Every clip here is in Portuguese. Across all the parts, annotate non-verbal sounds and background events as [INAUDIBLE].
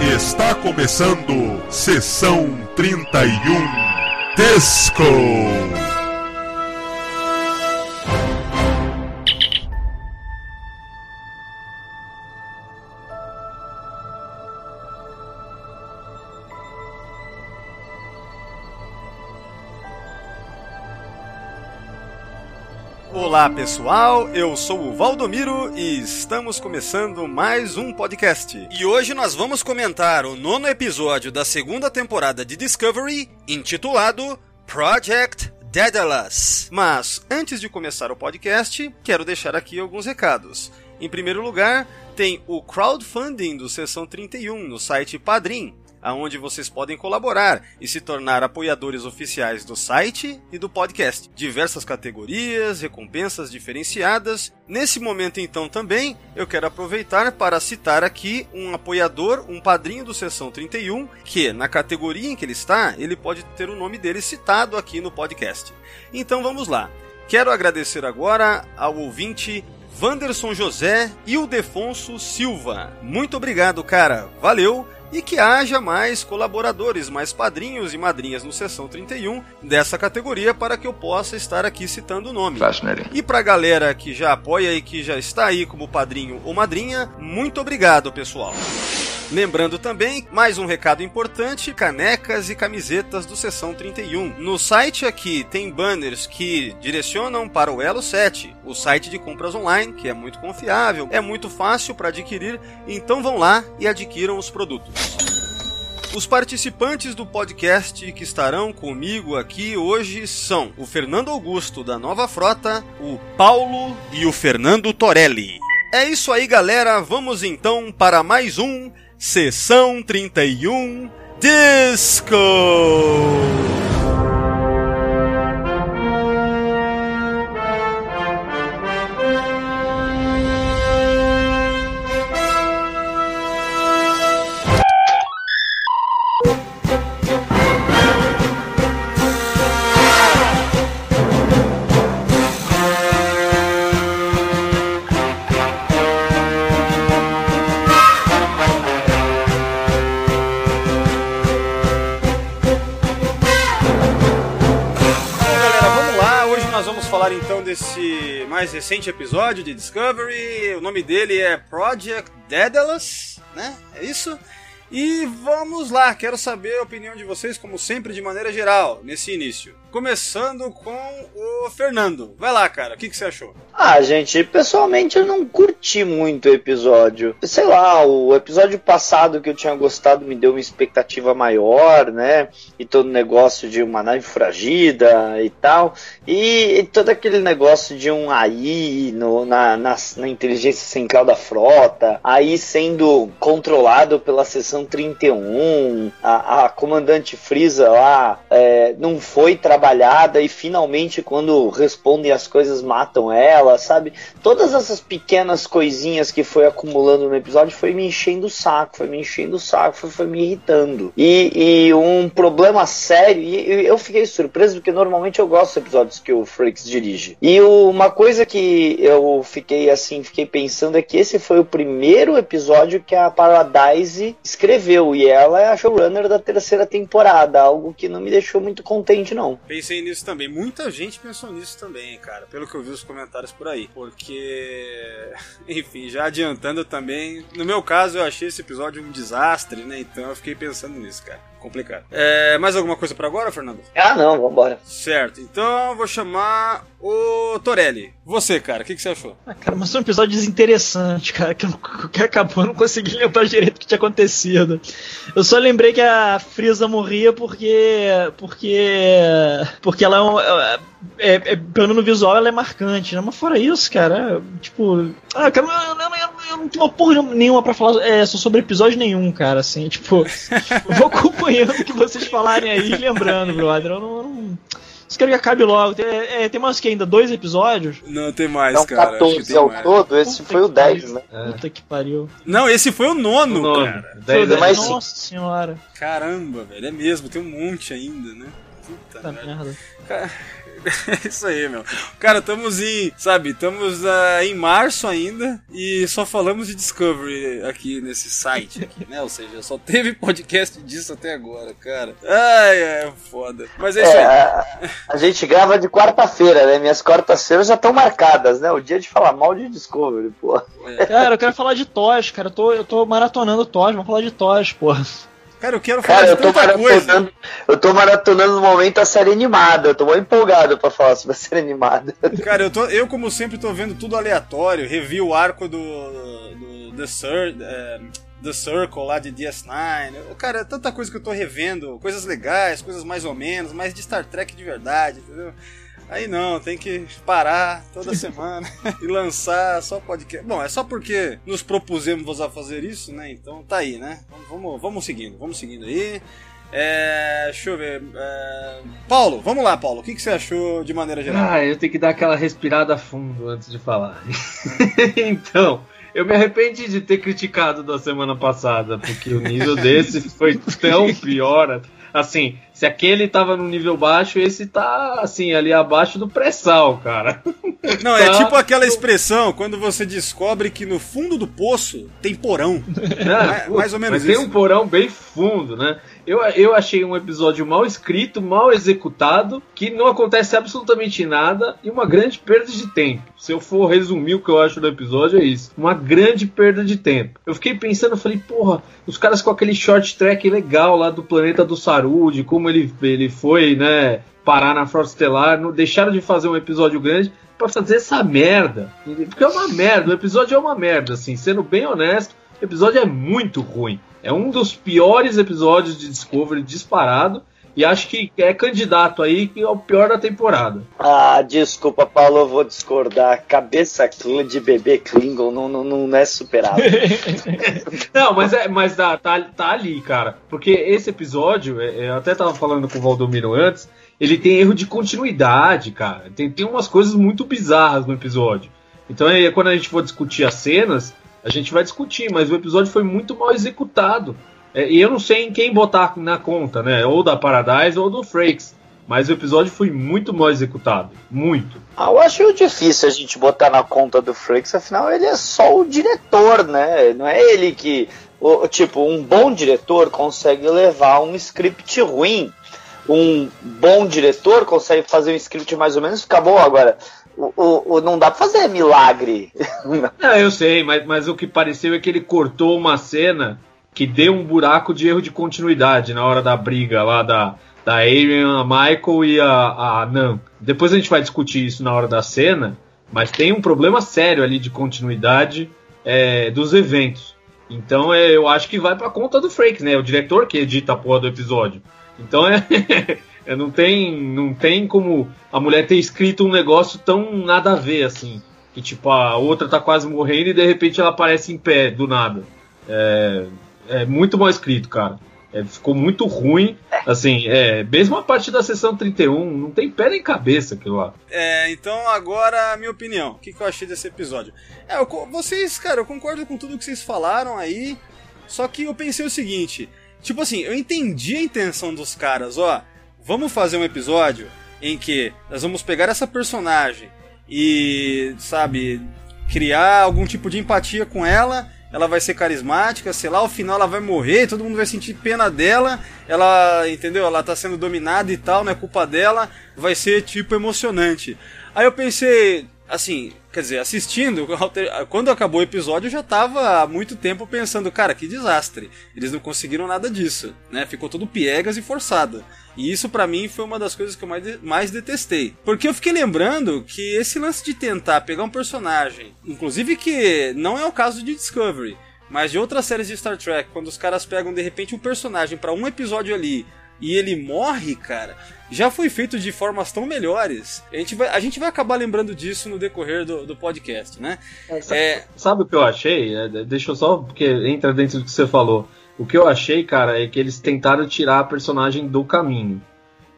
Está começando Sessão 31 Disco. Olá pessoal, eu sou o Valdomiro e estamos começando mais um podcast. E hoje nós vamos comentar o nono episódio da segunda temporada de Discovery, intitulado Project Daedalus. Mas antes de começar o podcast, quero deixar aqui alguns recados. Em primeiro lugar, tem o crowdfunding do Sessão 31 no site Padrim aonde vocês podem colaborar e se tornar apoiadores oficiais do site e do podcast. Diversas categorias, recompensas diferenciadas. Nesse momento, então, também eu quero aproveitar para citar aqui um apoiador, um padrinho do Sessão 31, que na categoria em que ele está, ele pode ter o nome dele citado aqui no podcast. Então vamos lá. Quero agradecer agora ao ouvinte Vanderson José e o Defonso Silva. Muito obrigado, cara. Valeu! E que haja mais colaboradores, mais padrinhos e madrinhas no Sessão 31 dessa categoria para que eu possa estar aqui citando o nome. E para a galera que já apoia e que já está aí como padrinho ou madrinha, muito obrigado, pessoal. Lembrando também, mais um recado importante: canecas e camisetas do Sessão 31. No site aqui tem banners que direcionam para o Elo 7, o site de compras online, que é muito confiável, é muito fácil para adquirir, então vão lá e adquiram os produtos. Os participantes do podcast que estarão comigo aqui hoje são o Fernando Augusto da Nova Frota, o Paulo e o Fernando Torelli. É isso aí, galera. Vamos então para mais um Sessão 31 Disco! Mais recente episódio de Discovery. O nome dele é Project Daedalus, né? É isso? E vamos lá, quero saber a opinião de vocês, como sempre, de maneira geral, nesse início. Começando com o Fernando. Vai lá, cara, o que, que você achou? Ah, gente, pessoalmente eu não curti muito o episódio. Sei lá, o episódio passado que eu tinha gostado me deu uma expectativa maior, né? E todo o negócio de uma nave fragida e tal. E, e todo aquele negócio de um AI no, na, na, na inteligência central da frota, aí sendo controlado pela seção 31, a, a comandante Frieza lá é, não foi trabalhar trabalhada e finalmente quando respondem as coisas matam ela, sabe? Todas essas pequenas coisinhas que foi acumulando no episódio foi me enchendo o saco, foi me enchendo o saco, foi, foi me irritando. E, e, um problema sério, e eu fiquei surpreso porque normalmente eu gosto dos episódios que o Frakes dirige. E uma coisa que eu fiquei assim, fiquei pensando é que esse foi o primeiro episódio que a Paradise escreveu e ela é a showrunner da terceira temporada, algo que não me deixou muito contente não pensei nisso também. Muita gente pensou nisso também, cara, pelo que eu vi os comentários por aí. Porque, [LAUGHS] enfim, já adiantando também, no meu caso eu achei esse episódio um desastre, né? Então eu fiquei pensando nisso, cara complicado. É, mais alguma coisa para agora, Fernando? Ah, não, vambora. Certo, então eu vou chamar o Torelli. Você, cara, o que, que, você achou? Ah, cara, mas foi um episódio desinteressante, cara, que, [LAUGHS] que acabou, eu não consegui lembrar direito o que tinha acontecido. Eu só lembrei que a Frieza morria porque. porque. porque ela é um. É, é, é, pelo menos no visual ela é marcante, né? Mas fora isso, cara, tipo. Ah, cara, eu, eu, eu, eu não tenho porra nenhuma pra falar é, sobre episódio nenhum, cara, assim, tipo. [LAUGHS] vou acompanhando o que vocês falarem aí, lembrando, brother. Eu não. não... Isso quero que acabe logo. Tem, é, tem mais que ainda? Dois episódios? Não, tem mais, então, cara. 14 ao todo, esse Puta foi o 10, né? É. Puta que pariu. Não, esse foi o nono, o nono. cara. Foi o 10, Nossa senhora. Caramba, velho, é mesmo, tem um monte ainda, né? Puta, Puta merda. merda. Cara, É [LAUGHS] isso aí, meu. Cara, estamos em, sabe, estamos uh, em março ainda e só falamos de Discovery aqui nesse site, aqui, né? Ou seja, só teve podcast disso até agora, cara. Ai, é foda. Mas é, é isso aí. A, [LAUGHS] a gente grava de quarta-feira, né? Minhas quartas-feiras já estão marcadas, né? O dia de falar mal de Discovery, pô. É. Cara, eu quero falar de Toys, cara. Eu tô, eu tô maratonando Toys, vamos falar de Toys, pô. Cara, eu quero falar Cara, de tanta coisa. Eu tô maratonando no momento a série animada. Eu tô muito empolgado pra falar sobre a série animada. Cara, eu, tô, eu como sempre, tô vendo tudo aleatório. Revi o arco do, do The, Sur, é, The Circle lá de DS9. Cara, é tanta coisa que eu tô revendo. Coisas legais, coisas mais ou menos, mais de Star Trek de verdade, entendeu? Aí não, tem que parar toda [LAUGHS] semana [LAUGHS] e lançar só podcast. Bom, é só porque nos propusemos a fazer isso, né? Então tá aí, né? Vamos, vamos seguindo, vamos seguindo aí. É, deixa eu ver. É, Paulo, vamos lá, Paulo. O que, que você achou de maneira geral? Ah, eu tenho que dar aquela respirada fundo antes de falar. [LAUGHS] então, eu me arrependi de ter criticado da semana passada, porque o nível desse foi tão pior assim, se aquele tava no nível baixo, esse tá, assim, ali abaixo do pré-sal, cara. [LAUGHS] Não, é tá... é tipo aquela expressão quando você descobre que no fundo do poço tem porão. É, [LAUGHS] mais ou menos mas isso. tem um porão bem fundo, né? Eu, eu achei um episódio mal escrito, mal executado, que não acontece absolutamente nada e uma grande perda de tempo. Se eu for resumir o que eu acho do episódio, é isso. Uma grande perda de tempo. Eu fiquei pensando, falei, porra, os caras com aquele short track legal lá do planeta do Saru, de como ele, ele foi, né, parar na Frota Estelar, não deixaram de fazer um episódio grande para fazer essa merda. Porque é uma merda, o episódio é uma merda, assim, sendo bem honesto, o episódio é muito ruim. É um dos piores episódios de Discovery disparado. E acho que é candidato aí que é o pior da temporada. Ah, desculpa, Paulo, eu vou discordar. Cabeça de bebê Klingon não, não, não é superável. [LAUGHS] não, mas, é, mas dá, tá, tá ali, cara. Porque esse episódio, é, é, eu até tava falando com o Valdomiro antes, ele tem erro de continuidade, cara. Tem, tem umas coisas muito bizarras no episódio. Então, aí, quando a gente for discutir as cenas, a gente vai discutir, mas o episódio foi muito mal executado. É, e eu não sei em quem botar na conta, né? Ou da Paradise ou do Frakes. Mas o episódio foi muito mal executado. Muito. Ah, eu acho difícil a gente botar na conta do Frakes, afinal ele é só o diretor, né? Não é ele que. O, tipo, um bom diretor consegue levar um script ruim. Um bom diretor consegue fazer um script mais ou menos ficar bom. Agora, o, o, não dá pra fazer milagre. Não, [LAUGHS] eu sei, mas, mas o que pareceu é que ele cortou uma cena que deu um buraco de erro de continuidade na hora da briga lá da, da Arian, a Michael e a, a Nan. Depois a gente vai discutir isso na hora da cena, mas tem um problema sério ali de continuidade é, dos eventos. Então é, eu acho que vai pra conta do Frakes, né? O diretor que edita a porra do episódio. Então é. [LAUGHS] É, não, tem, não tem como a mulher ter escrito um negócio tão nada a ver, assim. Que tipo, a outra tá quase morrendo e de repente ela aparece em pé, do nada. É, é muito mal escrito, cara. É, ficou muito ruim. Assim, é, mesmo a partir da sessão 31, não tem pé nem cabeça aquilo lá. É, então agora a minha opinião. O que, que eu achei desse episódio? É, eu, vocês, cara, eu concordo com tudo que vocês falaram aí. Só que eu pensei o seguinte: tipo assim, eu entendi a intenção dos caras, ó vamos fazer um episódio em que nós vamos pegar essa personagem e, sabe, criar algum tipo de empatia com ela. Ela vai ser carismática, sei lá, ao final ela vai morrer, todo mundo vai sentir pena dela. Ela, entendeu? Ela tá sendo dominada e tal, não é culpa dela. Vai ser tipo emocionante. Aí eu pensei, assim, quer dizer, assistindo, [LAUGHS] quando acabou o episódio, eu já tava há muito tempo pensando, cara, que desastre. Eles não conseguiram nada disso, né? Ficou tudo piegas e forçado. E isso para mim foi uma das coisas que eu mais, mais detestei. Porque eu fiquei lembrando que esse lance de tentar pegar um personagem, inclusive que não é o caso de Discovery, mas de outras séries de Star Trek, quando os caras pegam de repente um personagem para um episódio ali e ele morre, cara, já foi feito de formas tão melhores. A gente vai, a gente vai acabar lembrando disso no decorrer do, do podcast, né? É, sabe, é... sabe, o que eu achei? É, deixa eu só, porque entra dentro do que você falou. O que eu achei, cara, é que eles tentaram tirar a personagem do caminho.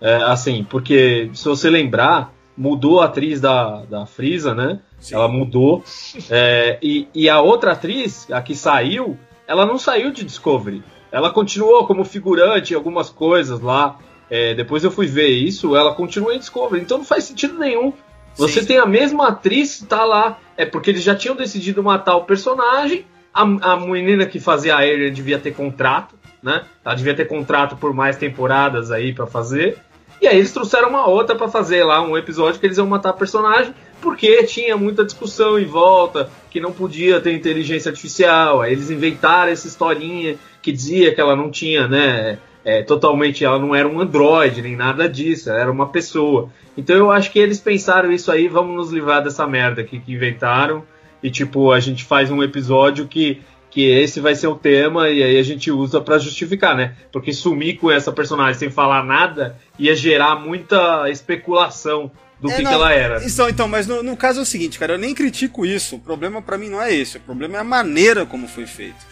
É, assim, porque se você lembrar, mudou a atriz da, da Frieza, né? Sim. Ela mudou. É, e, e a outra atriz, a que saiu, ela não saiu de Discovery. Ela continuou como figurante em algumas coisas lá. é, depois eu fui ver isso, ela continua em Discovery, então não faz sentido nenhum. Você Sim. tem a mesma atriz, tá lá. É porque eles já tinham decidido matar o personagem. A, a menina que fazia a Arian devia ter contrato, né? Ela devia ter contrato por mais temporadas aí pra fazer. E aí eles trouxeram uma outra pra fazer lá um episódio que eles iam matar a personagem, porque tinha muita discussão em volta, que não podia ter inteligência artificial. Aí eles inventaram essa historinha que dizia que ela não tinha, né? é, totalmente, ela não era um androide nem nada disso, ela era uma pessoa. Então eu acho que eles pensaram isso aí, vamos nos livrar dessa merda aqui que inventaram. E tipo, a gente faz um episódio que, que esse vai ser o tema e aí a gente usa pra justificar, né? Porque sumir com essa personagem sem falar nada ia gerar muita especulação do É, que, não, que ela era. Então, então mas no, no caso é o seguinte, cara, eu nem critico isso. O problema pra mim não é esse. O problema é a maneira como foi feito.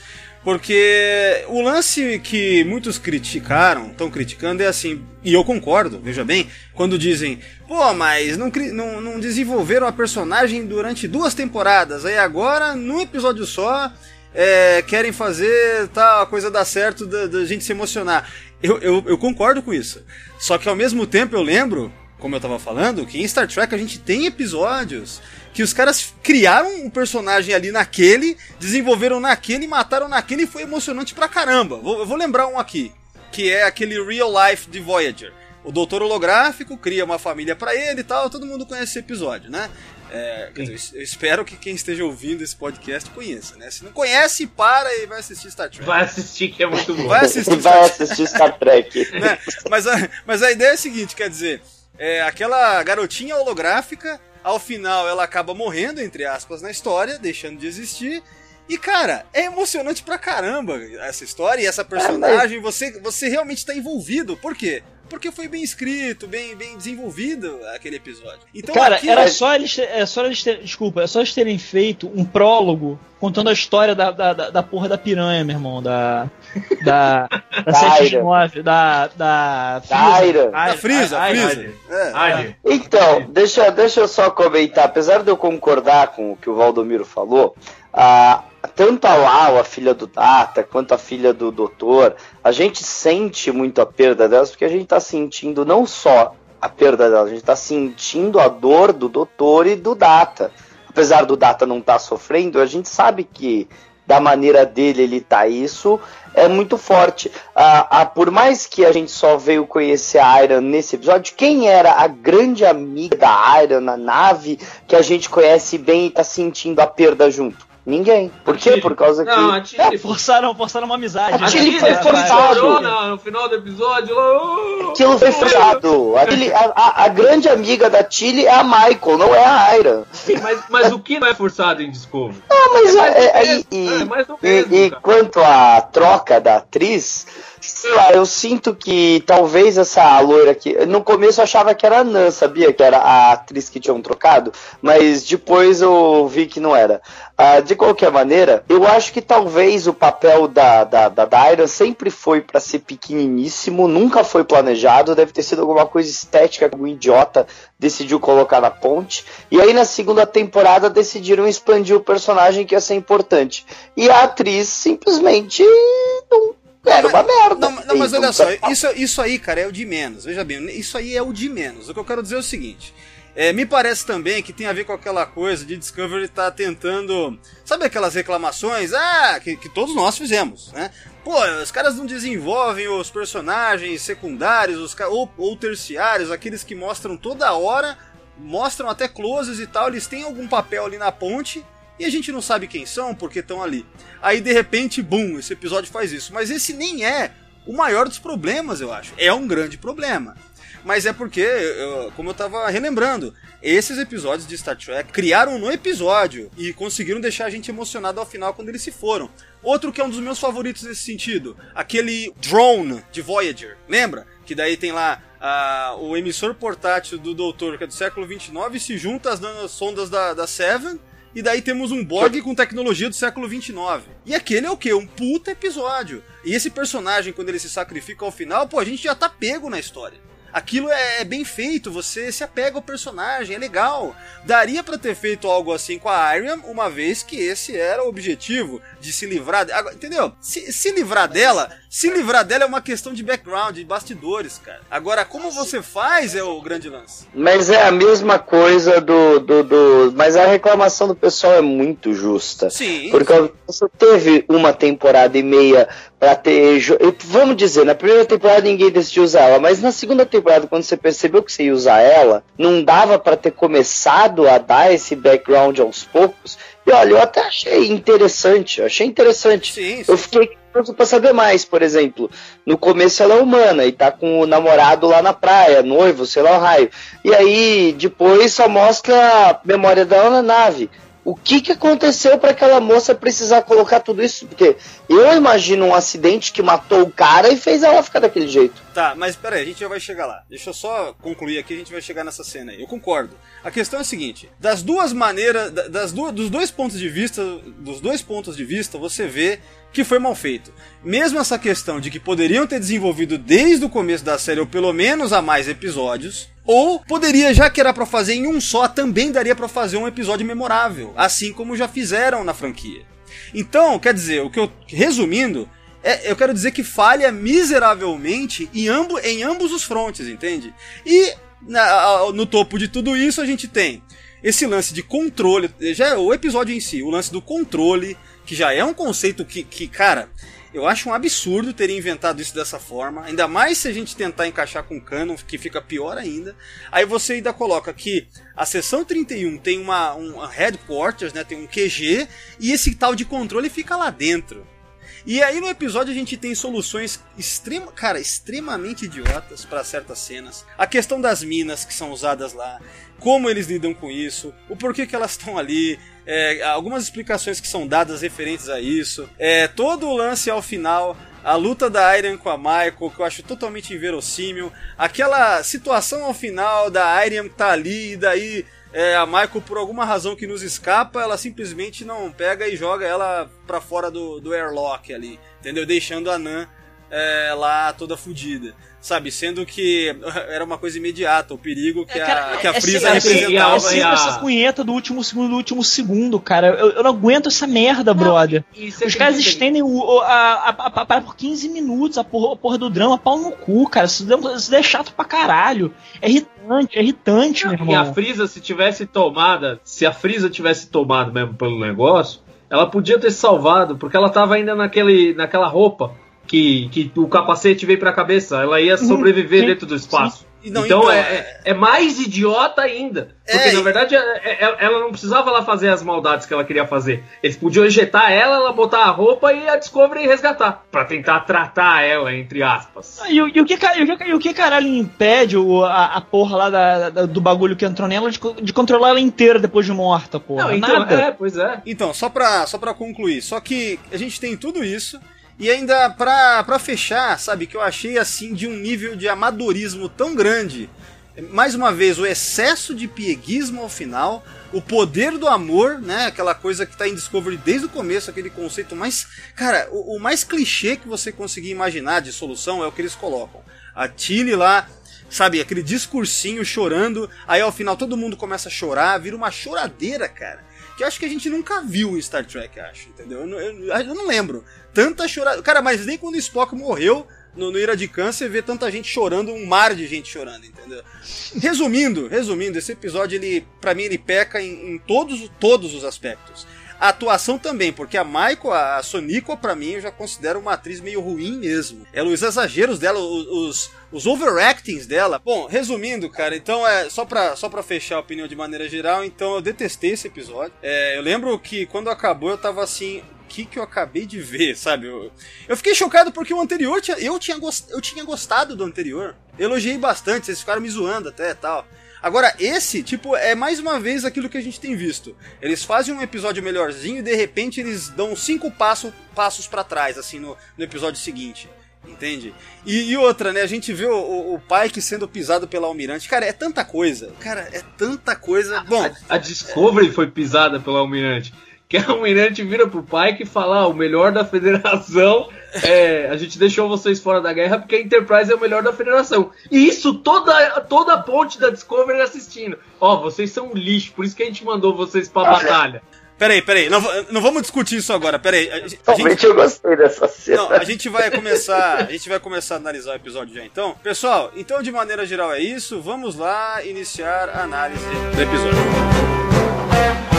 Porque o lance que muitos criticaram, estão criticando, é assim, e eu concordo, veja bem, quando dizem, pô, mas não, não, não desenvolveram a personagem durante duas temporadas, aí agora, num episódio só, é, querem fazer tal, a coisa dar certo da, da gente se emocionar. Eu, eu, eu concordo com isso. Só que ao mesmo tempo eu lembro, como eu tava falando, que em Star Trek a gente tem episódios que os caras criaram um personagem ali naquele, desenvolveram naquele, mataram naquele e foi emocionante pra caramba. Vou, eu vou lembrar um aqui, que é aquele Real Life de Voyager. O doutor holográfico cria uma família pra ele e tal, todo mundo conhece esse episódio, né? É, dizer, eu espero que quem esteja ouvindo esse podcast conheça, né? Se não conhece, para e vai assistir Star Trek. Vai assistir que é muito bom. Vai assistir [LAUGHS] Vai assistir Star Trek. [LAUGHS] né? mas, a, mas a ideia é a seguinte, quer dizer, é, aquela garotinha holográfica, ao final ela acaba morrendo, entre aspas, na história, deixando de existir. E, cara, é emocionante pra caramba essa história e essa personagem. Você, você realmente tá envolvido. Por quê? Porque foi bem escrito, bem, bem desenvolvido aquele episódio. Então, Cara, aqui, era só eles, ter- é só eles terem, desculpa, é só eles terem feito um prólogo contando a história da, da, da, da porra da piranha, meu irmão, da da da [LAUGHS] Da 729, da da Da Aira. Da ai- Frisa. É. Ai, Então, deixa, deixa eu só comentar. Apesar de eu concordar com o que o Valdomiro falou, a, tanto a Lau, a filha do Data, quanto a filha do Doutor, a gente sente muito a perda delas, porque a gente tá sentindo não só a perda delas, a gente tá sentindo a dor do Doutor e do Data. Apesar do Data não estar tá sofrendo, a gente sabe que da maneira dele ele tá isso é muito forte. Ah, ah, por mais que a gente só veio conhecer a Iron nesse episódio, quem era a grande amiga da Iron na nave que a gente conhece bem e tá sentindo a perda junto? Ninguém. Por quê? Tilly. Por causa que. Não, a Tilly. Forçaram, forçaram uma amizade. A A Tilly Tilly foi forçado. no final do episódio. "Oh, Aquilo foi forçado. Aquele- a, a- a grande amiga da Tilly é a Michael, não é a Iron. Mas, mas o que não é forçado em Discovery? Não, mas É é, é- e- é mais do E, mesmo, e quanto à troca da atriz, sei lá, eu sinto que talvez essa loira aqui. No começo eu achava que era a Nan, sabia? Que era a atriz que tinham trocado, mas depois eu vi que não era. Ah, de qualquer maneira, eu acho que talvez o papel da, da, da Daira sempre foi pra ser pequeniníssimo, nunca foi planejado, deve ter sido alguma coisa estética que algum idiota decidiu colocar na ponte. E aí na segunda temporada decidiram expandir o personagem que ia ser importante. E a atriz simplesmente não era uma merda. Não, não, mas olha só, isso, isso aí, cara, é o de menos. Veja bem, isso aí é o de menos. O que eu quero dizer é o seguinte. É, me parece também que tem a ver com aquela coisa de Discovery tá tentando. Sabe aquelas reclamações? Ah, que, que todos nós fizemos, né? Pô, os caras não desenvolvem os personagens secundários os, ou, ou terciários, aqueles que mostram toda hora, mostram até closes e tal, eles têm algum papel ali na ponte e a gente não sabe quem são porque estão ali. Aí de repente, bum, esse episódio faz isso. Mas esse nem é o maior dos problemas, eu acho. É um grande problema. Mas é porque, eu- como eu tava relembrando, esses episódios de Star Trek criaram no episódio e conseguiram deixar a gente emocionado ao final quando eles se foram. Outro que é um dos meus favoritos nesse sentido, aquele drone de Voyager, lembra? Que daí tem lá ah, o emissor portátil do Doutor, que é do século 29, se junta às sondas da, da Seven e daí temos um Borg com tecnologia do século 29. E aquele é o quê? Um puta episódio. E esse personagem, quando ele se sacrifica ao final, pô, a gente já tá pego na história. Aquilo é, é bem feito, você se apega ao personagem, é legal. Daria pra ter feito algo assim com a Ariam, uma vez que esse era o objetivo de se livrar. de- entendeu? Se, se livrar dela Se livrar dela é uma questão de background, de bastidores, cara. Agora, como você faz é o grande lance. Mas é a mesma coisa do, do, do. Mas a reclamação do pessoal é muito justa. Sim. Porque você teve uma temporada e meia pra ter. Vamos dizer, na primeira temporada ninguém decidiu usar ela, mas na segunda temporada, quando você percebeu que você ia usar ela, não dava para ter começado a dar esse background aos poucos. E olha, eu até achei interessante, eu achei interessante. Sim, sim. Eu fiquei curioso pra saber mais, por exemplo. No começo ela é humana e tá com o namorado lá na praia, noivo, sei lá o raio. E aí, depois só mostra a memória dela na nave o que, que aconteceu para aquela moça precisar colocar tudo isso? Porque eu imagino um acidente que matou o cara e fez ela ficar daquele jeito. Tá, mas peraí, a gente já vai chegar lá. Deixa eu só concluir aqui, a gente vai chegar nessa cena aí. Eu concordo. A questão é a seguinte: das duas maneiras, das duas, dos dois pontos de vista, dos dois pontos de vista, você vê que foi mal feito. Mesmo essa questão de que poderiam ter desenvolvido desde o começo da série, ou pelo menos a mais episódios, ou poderia, já que era para fazer em um só, também daria para fazer um episódio memorável, assim como já fizeram na franquia. Então, quer dizer, o que eu resumindo, é, eu quero dizer que falha miseravelmente em, ambo, em ambos os frontes, entende? E na, no topo de tudo isso a gente tem esse lance de controle, já é o episódio em si, o lance do controle, que já é um conceito que, que cara, eu acho um absurdo terem inventado isso dessa forma, ainda mais se a gente tentar encaixar com o canon, que fica pior ainda. Aí você ainda coloca que a seção 31 tem uma um headquarters, né, tem um QG e esse tal de controle fica lá dentro. E aí no episódio a gente tem soluções extrema, cara, extremamente idiotas para certas cenas. A questão das minas que são usadas lá, como eles lidam com isso, o porquê que elas estão ali, é, algumas explicações que são dadas referentes a isso, é, todo o lance ao final, a luta da Iron com a Michael, que eu acho totalmente inverossímil, aquela situação ao final da Iron tá ali e daí é, a Michael, por alguma razão que nos escapa, ela simplesmente não pega e joga ela pra fora do, do airlock ali, entendeu? Deixando a Nan é, lá toda fodida sabe? Sendo que era uma coisa imediata, o perigo que, É, cara, a, que a é Frieza sempre- representava. É sempre essa punheta do último segundo do último segundo, cara. Eu, eu não aguento essa merda, brother. E você Os caras estendem o, o- a, a, a, a parada por 15 minutos, a porra, a porra do drama, pau no cu, cara. Isso, isso é chato pra caralho. É irritante, é irritante, meu E irmão. a Frieza, se tivesse tomada, se a Frieza tivesse tomado mesmo pelo negócio, ela podia ter salvado, porque ela tava ainda naquele, naquela roupa que, que o capacete veio pra cabeça. Ela ia sobreviver sim, dentro do espaço. Não, então então, é, é- é mais idiota ainda. Porque É, na verdade é- é- ela não precisava lá fazer as maldades que ela queria fazer. Eles podiam injetar ela, ela botar a roupa e a Discovery resgatar. Pra tentar tratar ela, entre aspas. E, o- e o que, e o que, e o que caralho impede o, a, a porra lá da- da- do bagulho que entrou nela de, de controlar ela inteira depois de morta, porra? Não, então, Nada. é, pois é. Então, só pra, só pra concluir, só que a gente tem tudo isso, e ainda pra, pra fechar, sabe, que eu achei assim de um nível de amadorismo tão grande. Mais uma vez, o excesso de pieguismo ao final, o poder do amor, né? Aquela coisa que tá em Discovery desde o começo, aquele conceito mais. Cara, o, o mais clichê que você conseguir imaginar de solução é o que eles colocam. A Tilly lá, sabe, aquele discursinho chorando, aí ao final todo mundo começa a chorar, vira uma choradeira, cara que eu acho que a gente nunca viu em Star Trek, acho, entendeu? Eu, não- eu- eu não lembro. Tanta chorada. Cara, mas nem quando o Spock morreu no, no Ira de Câncer, vê tanta gente chorando, um mar de gente chorando, entendeu? Resumindo, resumindo, esse episódio, ele, para mim, ele peca em, em todos, todos os aspectos. A atuação também, porque a Michael, a Sonico, pra mim, eu já considero uma atriz meio ruim mesmo. Ela, os exageros dela, os, os, overactings dela. Bom, resumindo, cara, então é só pra, só pra fechar a opinião de maneira geral, então eu detestei esse episódio. É, eu lembro que quando acabou eu tava assim. O que, que eu acabei de ver, [LAUGHS] sabe? Eu, eu fiquei chocado porque o anterior eu, tinha eu tinha gostado do anterior. Elogiei bastante, vocês ficaram me zoando até tal. Agora, esse, tipo, é mais uma vez aquilo que a gente tem visto. Eles fazem um episódio melhorzinho e de repente eles dão cinco passo, passos para trás, assim, no, no episódio seguinte. Entende? E, e outra, né? A gente vê o, o, o Pike sendo pisado pela Almirante. Cara, é tanta coisa. Cara, é tanta coisa. Bom, A, a Discovery foi pisada pelo Almirante. [LAUGHS] Que a Almirante vira pro Pike e fala: ah, o melhor da federação. É, a gente deixou vocês fora da guerra porque a Enterprise é o melhor da federação. E isso toda, toda a ponte da Discovery assistindo. Ó, vocês são um lixo, por isso que a gente mandou vocês pra batalha. Peraí, peraí, não, não vamos discutir isso agora, peraí. A, a Realmente gente, eu gostei dessa cena. não, a gente vai começar, a gente vai começar a analisar o episódio já então. Pessoal, então de maneira geral é isso, vamos lá iniciar a análise do episódio.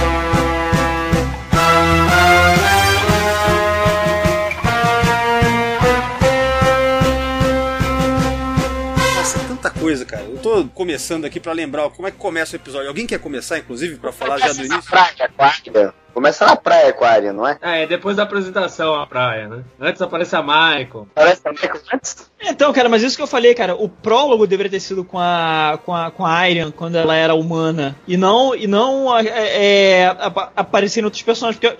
Coisa, cara. Eu tô começando aqui pra lembrar como é que começa o episódio. Alguém quer começar, inclusive, pra falar já do na início? praia aquária. Começa na praia aquária, não é? É, depois da apresentação à praia, né? Antes aparece a Michael. Parece também que antes. Então, cara, mas isso que eu falei, cara, o prólogo deveria ter sido com a com a, com a Iron quando ela era humana e não e não é, é, em outros personagens, porque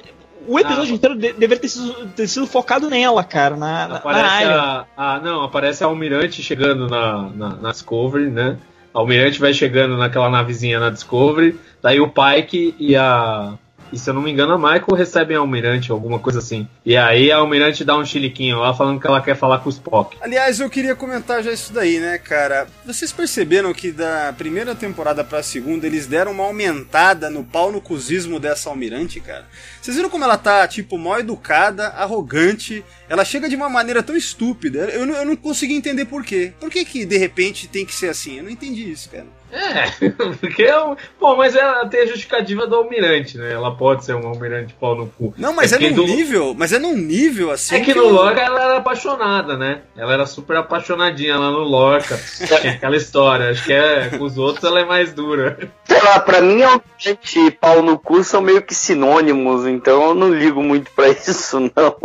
o episódio Ah. inteiro de- deveria ter sido, ter sido focado nela, cara, na, Aparece na a, a- Não, aparece a Almirante chegando na, na, na Discovery, né? A Almirante vai chegando naquela navezinha na Discovery. Daí o Pike e a. E se eu não me engano, a Michael recebem a Almirante, alguma coisa assim. E aí a Almirante dá um chiliquinho lá falando que ela quer falar com o Spock. Aliás, eu queria comentar já isso daí, né, cara? Vocês perceberam que da primeira temporada pra segunda eles deram uma aumentada no pau no cuzismo dessa almirante, cara? Vocês viram como ela tá, tipo, mal educada, arrogante? Ela chega de uma maneira tão estúpida. Eu, não- eu não consegui entender por quê. Por que que, de repente, tem que ser assim? Eu não entendi isso, cara. É, [LAUGHS] porque é um... Pô, mas ela tem a justificativa do Almirante, né? Ela pode ser um Almirante pau no cu. Não, mas é, porque num do- nível... Mas é num nível, assim... É que no eu- Lorca ela era apaixonada, né? Ela era super apaixonadinha lá no Lorca. Tinha [LAUGHS] aquela história. Acho que é, com os outros ela é mais dura. Sei lá, pra mim, almirante e pau no cu são meio que sinônimos, então eu não ligo muito pra [LAUGHS] isso, não.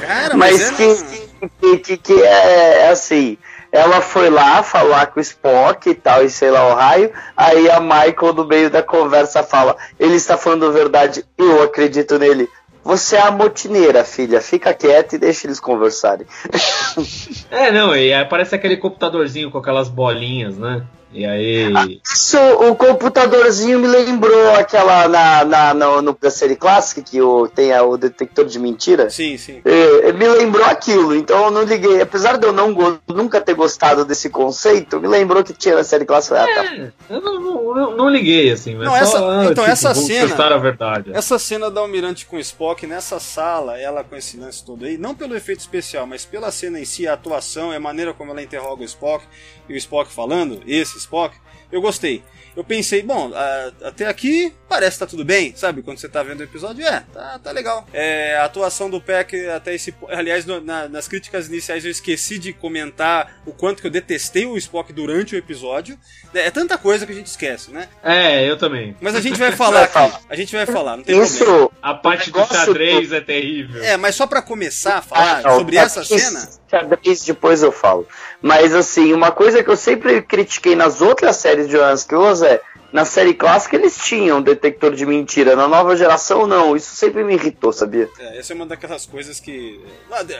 Cara, mas, Mas é... que, que, que, que é, é assim. Ela foi lá falar com o Spock e tal, e sei lá o raio. Aí a Michael, no meio da conversa, fala: Ele está falando a verdade, eu acredito nele. Você é a motineira, filha. Fica quieta e deixa eles conversarem. [LAUGHS] É, não, e aí aparece aquele computadorzinho com aquelas bolinhas, né? E aí. Isso, o computadorzinho me lembrou aquela na, na, no, no, da série clássica que o, tem a- o detector de mentira. Sim, sim. É, me lembrou aquilo, então eu não liguei. Apesar de eu não go- nunca ter gostado desse conceito, me lembrou que tinha na série clássica. Ah, tá. É, eu não, não, não- liguei, assim, mas Não, só, essa- ah, então, essa vou cena- a verdade. Essa cena da Almirante com o Spock nessa sala, ela com esse lance todo aí, não pelo efeito especial, mas pela cena em si, a atuação a maneira como ela interroga o Spock e o Spock falando, esse Spock, eu gostei. Eu pensei, bom, a- até aqui parece que tá tudo bem, sabe? Quando você tá vendo o episódio, é, tá, tá legal. É, a atuação do Peck até esse. Aliás, no- na- nas críticas iniciais eu esqueci de comentar o quanto que eu detestei o Spock durante o episódio. É, é tanta coisa que a gente esquece, né? É, eu também. Mas a gente vai falar aqui. A gente vai falar, não tem problema. Isso. A parte do xadrez é terrível. É, mas só pra começar a falar Ah, não, sobre é essa cena. Xadrez depois eu falo. Mas assim, uma coisa que eu sempre critiquei nas outras séries de Jonas Close é. Na série clássica eles tinham detector de mentira, na nova geração não. Isso sempre me irritou, sabia? É, essa é uma daquelas coisas que.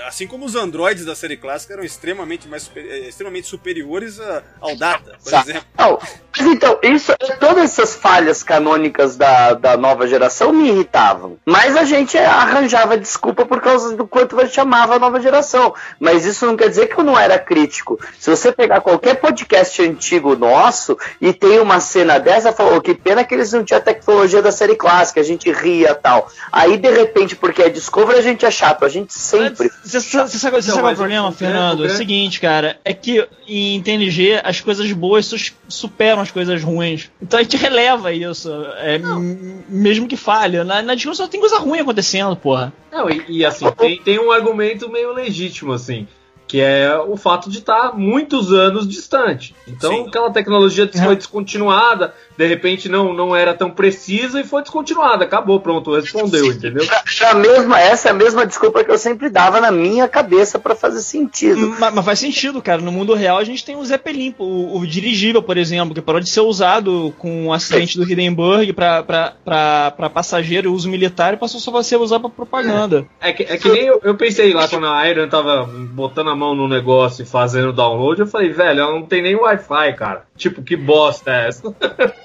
Assim como os androides da série clássica eram extremamente, mais eh, extremamente superiores a- ao Data, por Tá. exemplo. Não, mas então, isso, todas essas falhas canônicas da, da nova geração me irritavam. Mas a gente arranjava desculpa por causa do quanto a gente amava a nova geração. Mas isso não quer dizer que eu não era crítico. Se você pegar qualquer podcast antigo nosso e tem uma cena dessa, falou que pena que eles não tinham a tecnologia da série clássica, a gente ria e tal. Aí, de repente, porque é Discovery, a gente é chato. A gente sempre. Você sabe, sabe, qual é o problema, Fernando? É o seguinte, cara, é que em TNG as coisas boas superam as coisas ruins. Então a gente releva isso, é, mesmo que falha. Na, na discussão só tem coisa ruim acontecendo, porra. Não, e, e, assim, tem, tem um argumento meio legítimo, assim, que é o fato de estar muitos anos distante. Então, Sim. aquela tecnologia foi descontinuada, de repente não, não era tão precisa e foi descontinuada. Acabou, pronto, respondeu, entendeu? A mesma, essa é a mesma desculpa que eu sempre dava na minha cabeça pra fazer sentido. Mas, mas faz sentido, cara. No mundo real a gente tem o Zeppelin, o, o dirigível, por exemplo, que parou de ser usado com o acidente do Hindenburg pra passageiro e uso militar e passou só a ser usado pra propaganda. É que, é que nem eu, eu pensei lá quando a Iron tava botando a mão no negócio e fazendo download, eu falei, velho, ela não tem nem Wi-Fi, cara. Tipo, que bosta é essa? [LAUGHS]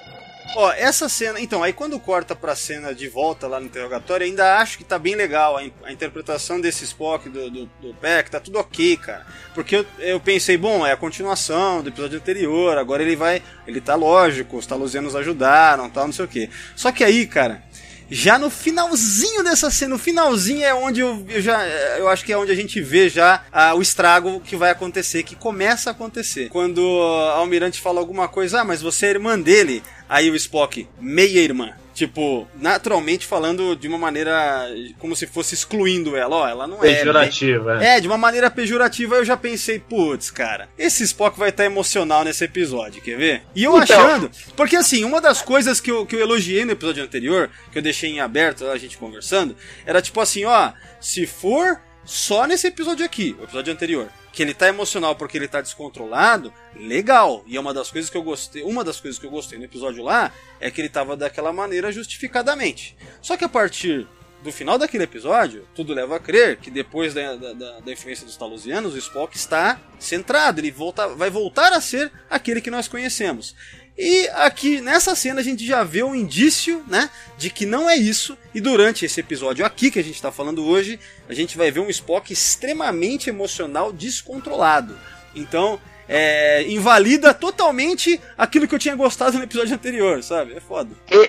Ó, essa cena. Então, aí quando corta pra cena de volta lá no interrogatório, ainda acho que tá bem legal. A, in- a interpretação desse Spock do, do, do Peck, tá tudo ok, cara. Porque eu, eu pensei, bom, é a continuação do episódio anterior, agora ele vai. Ele tá lógico, os Talusianos ajudaram tal, não sei o quê. Só que aí, cara. Já no finalzinho dessa cena, no finalzinho é onde eu, eu já, eu acho que é onde a gente vê já ah, o estrago que vai acontecer, que começa a acontecer. Quando a Almirante fala alguma coisa, ah, mas você é irmã dele, aí o Spock, meia irmã. Tipo, naturalmente falando de uma maneira como se fosse excluindo ela. Ó, ela não é. Pejorativa. É. é, de uma maneira pejorativa eu já pensei, putz, cara, esse Spock vai estar emocional nesse episódio, quer ver? E eu então... achando. Porque assim, uma das coisas que eu, que eu elogiei no episódio anterior, que eu deixei em aberto a gente conversando, era tipo assim, ó, se for só nesse episódio aqui, o episódio anterior, que ele tá emocional porque ele tá descontrolado, legal. E é uma das coisas que eu gostei, uma das coisas que eu gostei no episódio lá é que ele tava daquela maneira justificadamente. Só que a partir do final daquele episódio, tudo leva a crer que depois da, da, da influência dos talusianos, o Spock está centrado, ele volta, vai voltar a ser aquele que nós conhecemos. E aqui nessa cena a gente já vê um indício, né, de que não é isso. E durante esse episódio aqui que a gente está falando hoje, a gente vai ver um Spock extremamente emocional, descontrolado. Então, é, invalida totalmente aquilo que eu tinha gostado no episódio anterior, sabe? É foda.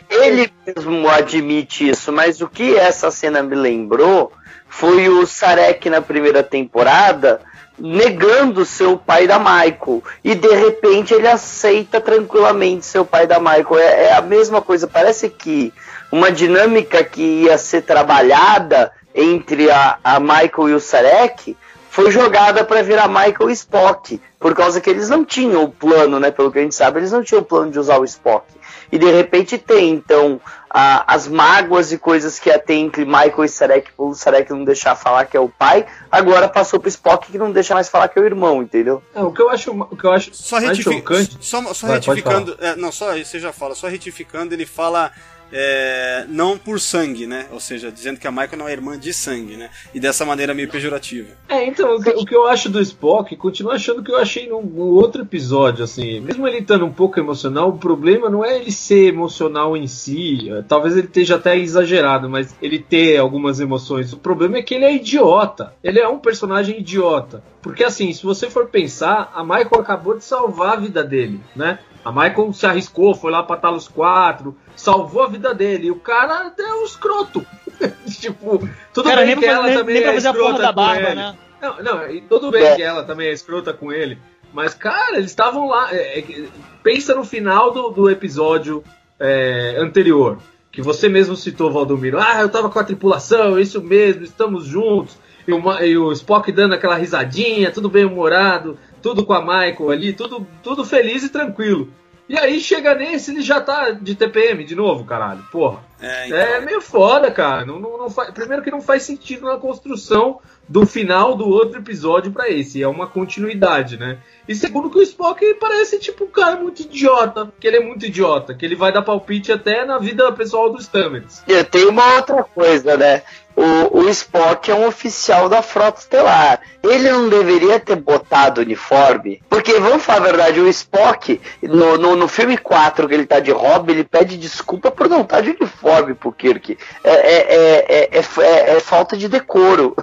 Ele mesmo admite isso, mas o que essa cena me lembrou foi o Sarek na primeira temporada negando seu pai da Michael. E de repente ele aceita tranquilamente seu pai da Michael. É, é a mesma coisa, parece que uma dinâmica que ia ser trabalhada entre a, a Michael e o Sarek foi jogada para virar Michael e Spock, por causa que eles não tinham o plano, né? Pelo que a gente sabe, eles não tinham o plano de usar o Spock. E de repente tem, então, a, as mágoas e coisas que tem entre Michael e Sarek, o Sarek não deixar falar que é o pai, agora passou pro Spock que não deixa mais falar que é o irmão, entendeu? É, o que eu acho, o que eu acho só, retifi só, só Vai, retificando, é, não, só você já fala, só retificando, ele fala é, não por sangue, né? Ou seja, dizendo que a Michael não é irmã de sangue, né? E dessa maneira meio pejorativa. É, então, o que, o que eu acho do Spock, continuo achando que eu achei no, no, outro episódio, assim. Mesmo ele estando um pouco emocional, o problema não é ele ser emocional em si. É, talvez ele esteja até exagerado, mas ele ter algumas emoções. O problema é que ele é idiota. Ele é um personagem idiota. Porque, assim, se você for pensar, a Michael acabou de salvar a vida dele, né? A Michael se arriscou, foi lá pra Talos 4, salvou a vida dele. E o cara é um escroto. [LAUGHS] tipo, tudo cara, bem que ela nem, também nem é escrota da barba, ele. Né? Não, não, e tudo bem é. que ela também é escrota com ele. Mas, cara, eles estavam lá. É, é, pensa no final do, do episódio é, anterior. Que você mesmo citou, Valdomiro. Ah, eu tava com a tripulação, isso mesmo, estamos juntos. E o, e o Spock dando aquela risadinha, tudo bem humorado tudo com a Michael ali, tudo, tudo feliz e tranquilo. E aí chega nesse, ele já tá de TPM de novo, caralho. Porra. É, então... é meio foda, cara. Não, não, não faz... Primeiro que não faz sentido na construção do final do outro episódio para esse. É uma continuidade, né? E segundo que o Spock parece tipo um cara muito idiota. Que ele é muito idiota. Que ele vai dar palpite até na vida pessoal dos Stamets. E tem uma outra coisa, né? O, o Spock é um oficial da Frota Estelar. Ele não deveria ter botado uniforme, porque, vamos falar a verdade, o Spock, no, no, no filme 4, que ele tá de hobby, ele pede desculpa por não estar tá de uniforme pro Kirk. É, é, é, é, falta de decoro.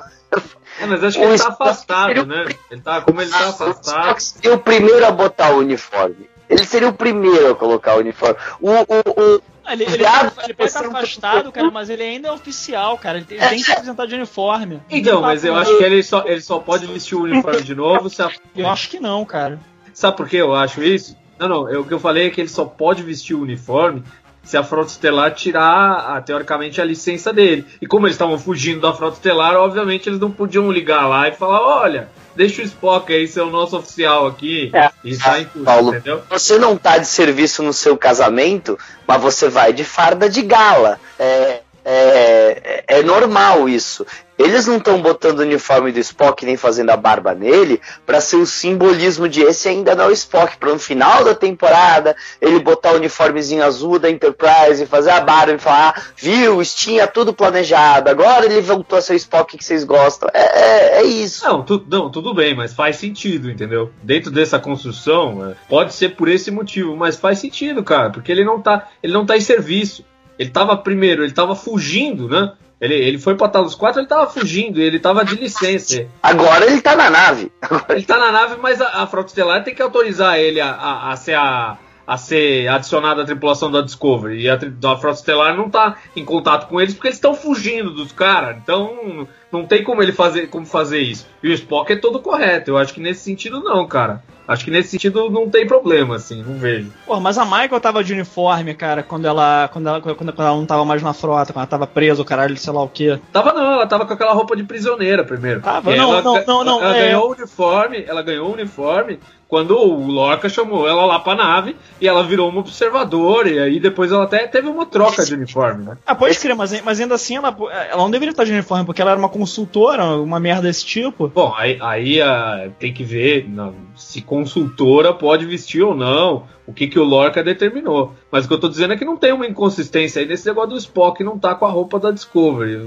É, mas acho que o ele tá afastado, né? Ele tá, como ele tá afastado. O seria o primeiro a botar o uniforme. Ele seria o primeiro a colocar o uniforme. O, o, o, ele, ele, ele, ele pode estar afastado, cara, mas ele ainda é oficial, cara. Ele tem, tem que se apresentar de uniforme. Então, mas eu acho que ele só, ele só pode vestir o uniforme de novo se a... Eu acho que não, cara. Sabe por que eu acho isso? Não, não. Eu, o que eu falei é que ele só pode vestir o uniforme se a Frota Estelar tirar, a, teoricamente, a licença dele. E como eles estavam fugindo da Frota Estelar, obviamente eles não podiam ligar lá e falar: olha, deixa o Spock aí ser o nosso oficial aqui é. e sai em Paulo, entendeu? Você não tá de serviço no seu casamento, mas você vai de farda de gala. É, é, é, normal isso. Eles não estão botando o uniforme do Spock nem fazendo a barba nele para ser o simbolismo de esse ainda não é o Spock. Para no final da temporada ele botar o uniformezinho azul da Enterprise e fazer a barba e falar: ah, viu, tinha tudo planejado, agora ele voltou a ser o Spock que vocês gostam. É, é, é isso. Não, tu, não, tudo bem, mas faz sentido, entendeu? Dentro dessa construção, é, pode ser por esse motivo, mas faz sentido, cara, porque ele não tá, ele não tá em serviço. Ele tava primeiro, ele tava fugindo, né? Ele, ele foi pra Talos 4, ele tava fugindo, ele tava de licença. Agora ele tá na nave. Ele tá na nave, mas a, a Frota Estelar tem que autorizar ele a, a, a ser a, a ser adicionada à tripulação da Discovery. E a, Frota Estelar não tá em contato com eles porque eles estão fugindo dos caras. Então não tem como ele fazer, como fazer isso. E o Spock é todo correto. Eu acho que nesse sentido não, cara. Acho que nesse sentido não tem problema, assim, não vejo. Pô, mas a Michael tava de uniforme, cara, quando ela, quando ela, quando, quando ela não tava mais na frota, quando ela tava presa, o caralho, sei lá o quê. Tava não, ela tava com aquela roupa de prisioneira primeiro. Tava, não, ela, não, não, não, Ela é- ganhou o uniforme, ela ganhou o uniforme quando o Lorca chamou ela lá pra nave e ela virou uma observadora, e aí depois ela até teve uma troca de uniforme, né? Ah, pode crer, mas, mas ainda assim ela, ela não deveria estar de uniforme, porque ela era uma consultora, uma merda desse tipo. Bom, aí, aí ah, tem que ver não, se consultora pode vestir ou não, o que, que o Lorca determinou. Mas o que eu tô dizendo é que não tem uma inconsistência aí nesse negócio do Spock não tá com a roupa da Discovery.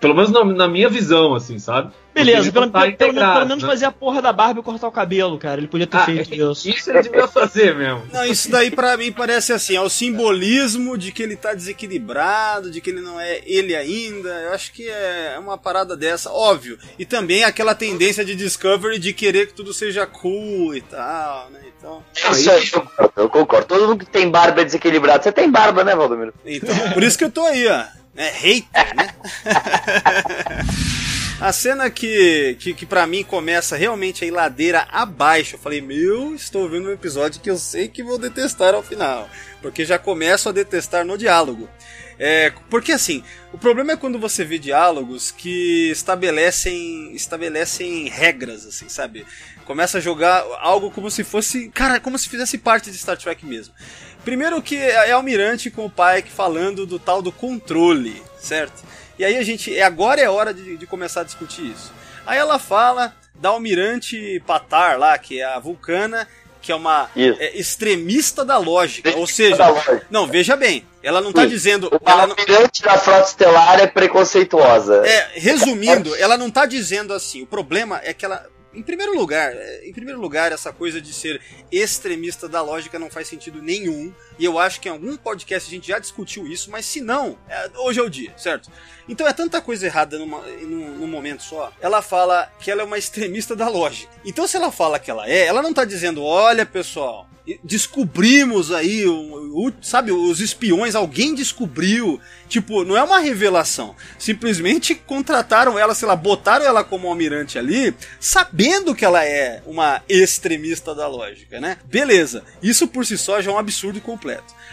Pelo menos na, na minha visão, assim, sabe? Beleza, ele pelo, não tá pelo- pelo- menos né? fazer a porra da barba e cortar o cabelo, cara. Ele podia ter Ah, feito isso. Isso ele devia fazer mesmo. Não, isso daí pra mim parece assim, é o simbolismo de que ele tá desequilibrado, de que ele não é ele ainda. Eu acho que é uma parada dessa, óbvio. E também aquela tendência de Discovery de querer que tudo seja cool e tal, né? Então, É Isso aí, eu concordo, eu concordo. Todo mundo que tem barba é desequilibrado. Você tem barba, né, Valdomiro? então por isso que eu tô aí, ó. É hater, né? [LAUGHS] A cena que, que, que para mim começa realmente a ir ladeira abaixo. Eu falei, meu, estou vendo um episódio que eu sei que vou detestar ao final. Porque já começo a detestar no diálogo. É, porque assim, o problema é quando você vê diálogos que estabelecem, estabelecem regras, assim, sabe? Começa a jogar algo como se fosse. Cara, como se fizesse parte de Star Trek mesmo. Primeiro que é Almirante com o Pike falando do tal do controle, certo? E aí a gente. Agora é hora de, de começar a discutir isso. Aí ela fala da Almirante Patar lá, que é a vulcana, que é uma é, extremista da lógica. Ou seja, Da lógica. não, veja bem, ela não tá Sim. dizendo. O Ela não, almirante da frota estelar é preconceituosa. é, resumindo, ela não tá dizendo assim. O problema é que ela. Em primeiro lugar, é, em primeiro lugar, essa coisa de ser extremista da lógica não faz sentido nenhum. E eu acho que em algum podcast a gente já discutiu isso, mas se não, é, hoje é o dia, certo? Então é tanta coisa errada numa, num, num momento só. Ela fala que ela é uma extremista da lógica. Então se ela fala que ela é, ela não tá dizendo, olha pessoal, descobrimos aí, o, o- sabe, os espiões, alguém descobriu. Tipo, não é uma revelação. Simplesmente contrataram ela, sei lá, botaram ela como almirante ali, sabendo que ela é uma extremista da lógica, né? Beleza. Isso por si só já é um absurdo completo.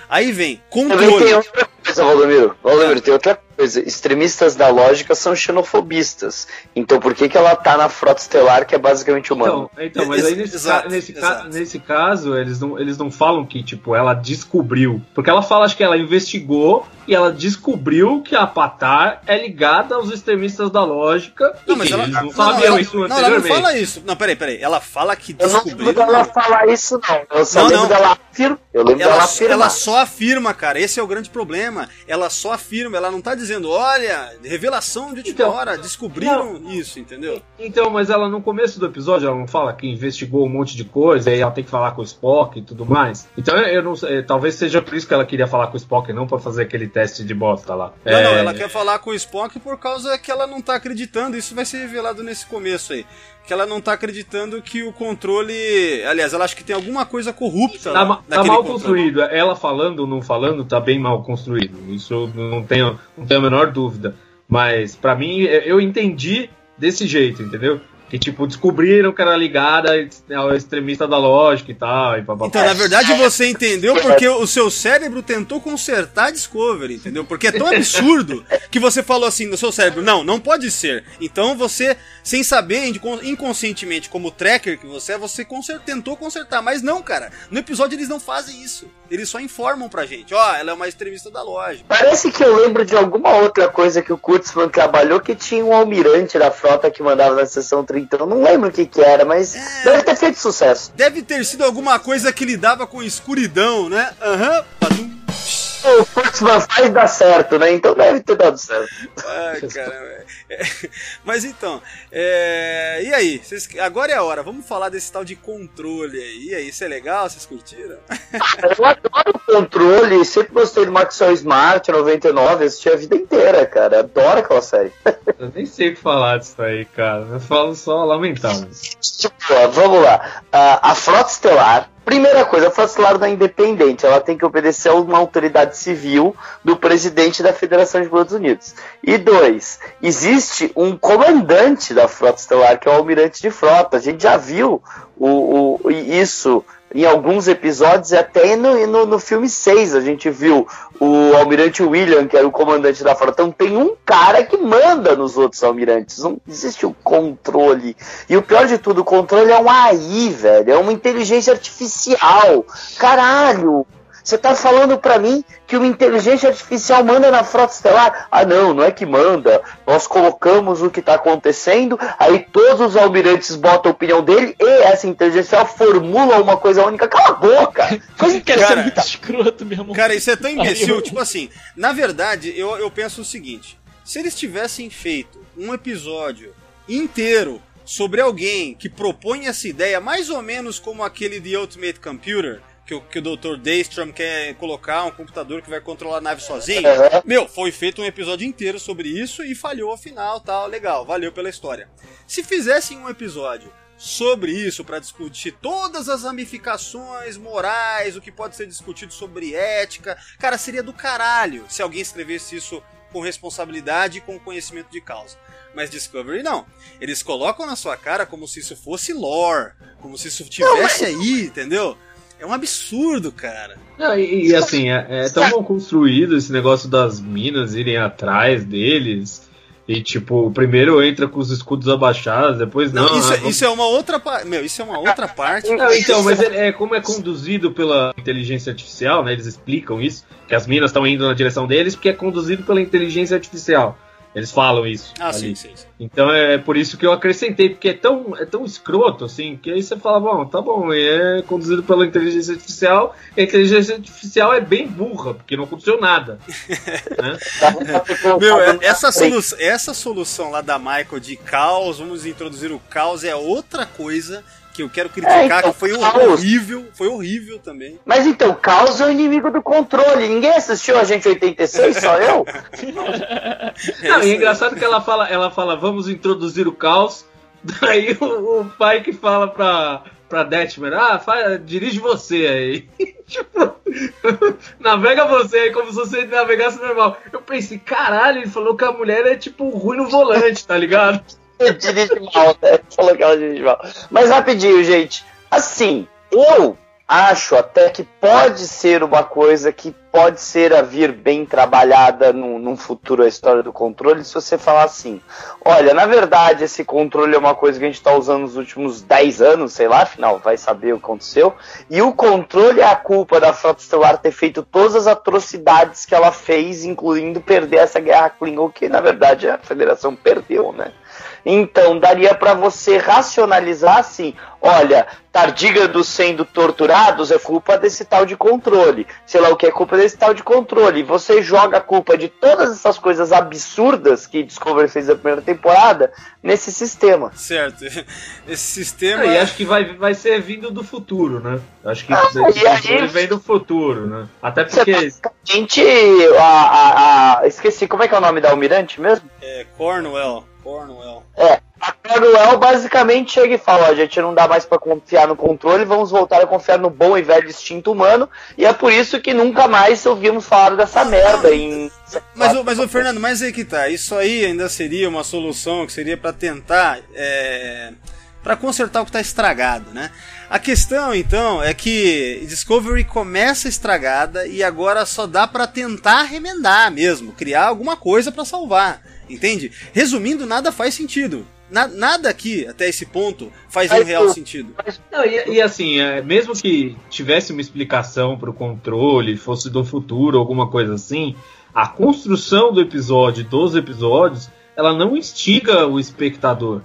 Aí vem Também controle. tem outra coisa, Valdomiro. Valdomiro, tem outra coisa. Extremistas da lógica são xenofobistas. Então por que, que ela tá na frota estelar, que é basicamente humana? Então, então, mas aí nesse, exato, ca- nesse, ca- exato. nesse caso, eles não, eles não falam que, tipo, ela descobriu. Porque ela fala, acho que ela investigou e ela descobriu que a Patar é ligada aos extremistas da lógica. Não, mas ela, eles não, não não, sabiam isso não, ela não anteriormente. fala isso. Não, peraí, peraí. Ela fala que Eu não descobriu. lembro dela falar isso, não. Eu só Não, lembro não. dela afirmar. Eu lembro Ela, dela afirmar. ela só afirma, cara. Esse é o grande problema. Ela só afirma. Ela não tá dizendo, olha, revelação de última Então, hora, descobriram isso, entendeu? Então, mas ela no começo do episódio, ela não fala que investigou um monte de coisa, e aí ela tem que falar com o Spock e tudo mais. Então, eu não sei, talvez seja por isso que ela queria falar com o Spock, não pra fazer aquele teste de bosta lá. Não, É, não, ela quer falar com o Spock por causa que ela não tá acreditando. Isso vai ser revelado nesse começo aí. Que ela não tá acreditando que o controle. Aliás, ela acha que tem alguma coisa corrupta. Tá, lá tá mal controle. construído. Ela falando ou não falando, tá bem mal construído. Isso eu não tenho, não tenho a menor dúvida. Mas, pra mim, eu eu entendi desse jeito, entendeu? Que, tipo, descobriram que era ligada ao extremista da lógica e tal. E papapá. Então, na verdade, você entendeu porque o seu cérebro tentou consertar a Discovery, entendeu? Porque é tão [LAUGHS] absurdo que você falou assim no seu cérebro, não, não pode ser. Então você, sem saber, incon- inconscientemente, como tracker que você é, você conser- tentou consertar. Mas não, cara. No episódio eles não fazem isso. Eles só informam pra gente, ó, ela é uma extremista da lógica. Parece que eu lembro de alguma outra coisa que o Kurtzman trabalhou que tinha um almirante da frota que mandava na sessão 30. Eu não lembro o que, que era, mas É. deve ter feito sucesso. Deve ter sido alguma coisa que lidava com escuridão, né? Aham. Padum. O Kurtzman faz dar certo, né? Então deve ter dado certo. Caramba. É, Mas então, é, e aí? Vocês- agora é a hora, vamos falar desse tal de controle aí. E aí, isso é legal? Vocês curtiram? Eu adoro o controle, sempre gostei do Maxwell Smart 99, assisti a vida inteira, cara. Adoro aquela série. Eu nem sei o que falar disso aí, cara. Eu falo só lamentável. Tipo, vamos lá. Ah, a Frota Estelar Primeira coisa, a não é independente, ela tem que obedecer a uma autoridade civil do presidente da Federação de Estados Unidos. E dois, existe um comandante da Frota Estelar, que é o Almirante de Frota. A gente já viu o, o isso em alguns episódios, até no, no, no, filme 6 a gente viu o almirante William, que era o comandante da frota. Então tem um cara que manda nos outros almirantes. Não existe o controle. E o pior de tudo, o controle é um AI, velho. É uma inteligência artificial. Caralho! Você tá falando para mim que uma inteligência artificial manda na frota estelar? Ah, não, não é que manda. Nós colocamos o que tá acontecendo, aí todos os almirantes botam a opinião dele e essa inteligência artificial formula uma coisa única. Cala a boca! [LAUGHS] Coisa que cara, é muito escroto, meu irmão. Cara, isso é tão imbecil. tipo assim, na verdade, eu, eu penso o seguinte: se eles tivessem feito um episódio inteiro sobre alguém que propõe essa ideia, mais ou menos como aquele de Ultimate Computer que o, que o Dr. Daystrom quer colocar um computador que vai controlar a nave sozinho. Uhum. Meu, foi feito um episódio inteiro sobre isso e falhou afinal, tal, legal, valeu pela história. Se fizessem um episódio sobre isso para discutir todas as ramificações morais, o que pode ser discutido sobre ética, cara, seria do caralho se alguém escrevesse isso com responsabilidade e com conhecimento de causa. Mas Discovery não. Eles colocam na sua cara como se isso fosse lore, como se isso tivesse aí, entendeu? É um absurdo, cara. Não, e, e, assim, é, é, tão mal construído esse negócio das minas irem atrás deles. E tipo, primeiro entra com os escudos abaixados, depois não. não isso, ah, isso, é uma outra parte. Meu, isso é uma outra parte. Não, então, mas é, é, como é conduzido pela inteligência artificial, né? Eles explicam isso, que as minas estão indo na direção deles, porque é conduzido pela inteligência artificial. Eles falam isso. Ah, ali. sim, sim, sim, Então é por isso que eu acrescentei, porque é tão, é tão escroto, assim, que aí você fala, bom, tá bom, é conduzido pela inteligência artificial, a inteligência artificial é bem burra, porque não aconteceu nada. né? [LAUGHS] Meu, é, essa, solu essa solução lá da Michael de caos, vamos introduzir o caos, é outra coisa que eu quero criticar, é, então, que foi horrível, foi horrível também. Mas então, caos é o inimigo do controle. Ninguém assistiu a gente 86, só eu? [LAUGHS] Não, é, é engraçado que ela fala, ela fala, vamos introduzir o caos. [LAUGHS] Daí o, o pai que fala pra, pra Detmer, ah, faz, dirige você aí. [LAUGHS] tipo, navega você aí como se você navegasse normal. Eu pensei, caralho, ele falou que a mulher é tipo ruim no volante, tá ligado? Dirige mal, né? Falou que ela dirige mal. Mas rapidinho, gente. Assim, eu acho até que pode ser uma coisa que pode ser a vir bem trabalhada num, num, futuro a história do controle, se você falar assim, olha, na verdade esse controle é uma coisa que a gente está usando nos últimos 10 anos, sei lá, afinal, vai saber o que aconteceu, e o controle é a culpa da Frota Estelar ter feito todas as atrocidades que ela fez, incluindo perder essa guerra Klingon, que na verdade a Federação perdeu, né? Então, daria para você racionalizar assim: olha, tardígrados sendo torturados é culpa desse tal de controle. Sei lá o que é culpa desse tal de controle. Você joga a culpa de todas essas coisas absurdas que Discovery fez na primeira temporada nesse sistema. Certo. [LAUGHS] Esse sistema. É, e acho que vai, vai ser vindo do futuro, né? Acho que ah, esse aí... vem do futuro, né? Até porque. Gente, a, a, a, esqueci, como é que é o nome da almirante mesmo? É Cornwell. Cornwell. É, a Cornwell basicamente chega e fala: a gente não dá mais para confiar no controle, vamos voltar a confiar no bom e velho instinto humano, e é por isso que nunca mais ouvimos falar dessa merda em. Mas, mas o Fernando, mas aí que tá, isso aí ainda seria uma solução que seria para tentar. É, para consertar o que está estragado, né? A questão então é que Discovery começa estragada e agora só dá para tentar remendar mesmo, criar alguma coisa para salvar. Entende? Resumindo, nada faz sentido. Na, nada aqui, até esse ponto, faz um real sentido. Não, e, e, assim, é, mesmo que tivesse uma explicação para o controle, fosse do futuro, alguma coisa assim, a construção do episódio, dos episódios, ela não instiga o espectador.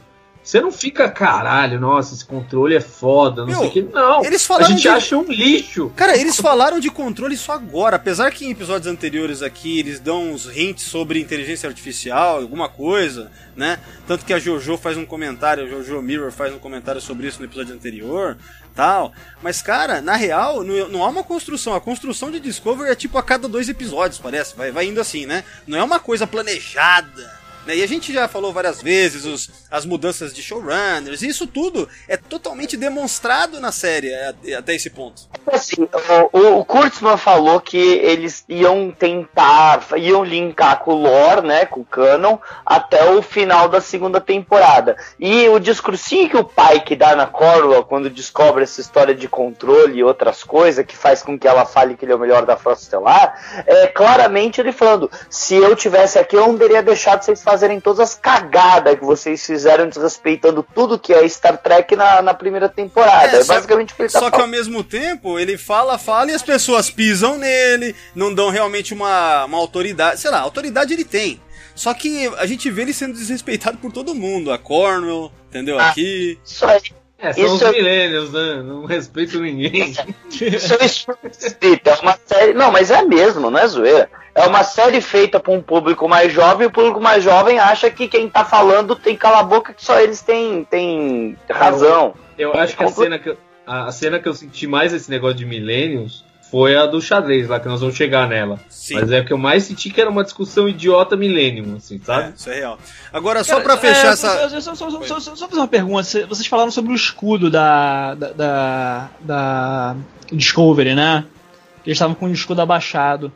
Você não fica, caralho, nossa, esse controle é foda, não Meu, sei o que. Não, eles falaram a gente de... acha um lixo. Cara, eles falaram de controle só agora. Apesar que em episódios anteriores aqui eles dão uns hints sobre inteligência artificial, alguma coisa, né? Tanto que a Jojo faz um comentário, a Jojo Mirror faz um comentário sobre isso no episódio anterior, tal. Mas, cara, na real, não, não há uma construção. A construção de Discovery é tipo a cada dois episódios, parece. Vai, vai indo assim, né? Não é uma coisa planejada Né? E a gente já falou várias vezes os, as mudanças de showrunners, e isso tudo é totalmente demonstrado na série até esse ponto. Assim, o, o Kurtzman falou que eles iam tentar, iam linkar com o lore, né, com o canon, até o final da segunda temporada. E o discursinho que o Pike dá na Corwell quando descobre essa história de controle e outras coisas, que faz com que ela fale que ele é o melhor da Frota Estelar, é claramente ele falando: se eu tivesse aqui, eu não teria deixado vocês fazerem todas as cagadas que vocês fizeram desrespeitando tudo que é Star Trek na, na primeira temporada. É, é basicamente o que tá Só que ao mesmo tempo, ele fala, fala e as pessoas pisam nele, não dão realmente uma, uma autoridade. Sei lá, autoridade ele tem. Só que a gente vê ele sendo desrespeitado por todo mundo. A Cornwell, entendeu? Ah, Aqui. Aí. É, são isso os é... milênios, né? Não respeito ninguém. Isso é escrito, é uma série. Não, mas é mesmo, não é zoeira. É uma série feita para um público mais jovem, e o público mais jovem acha que quem tá falando tem cala a boca que só eles têm, têm razão. Eu, eu acho que a cena que, eu, a, a cena que eu senti mais esse negócio de milênios foi a do xadrez lá, que nós vamos chegar nela. Sim. Mas é que eu mais senti que era uma discussão idiota milênio, assim, sabe? É, isso é real. Agora, só para fechar é, essa. Só, só, só, só, fazer uma pergunta. Vocês falaram sobre o escudo da. da, da, da Discovery, né? Eles estavam com o escudo abaixado.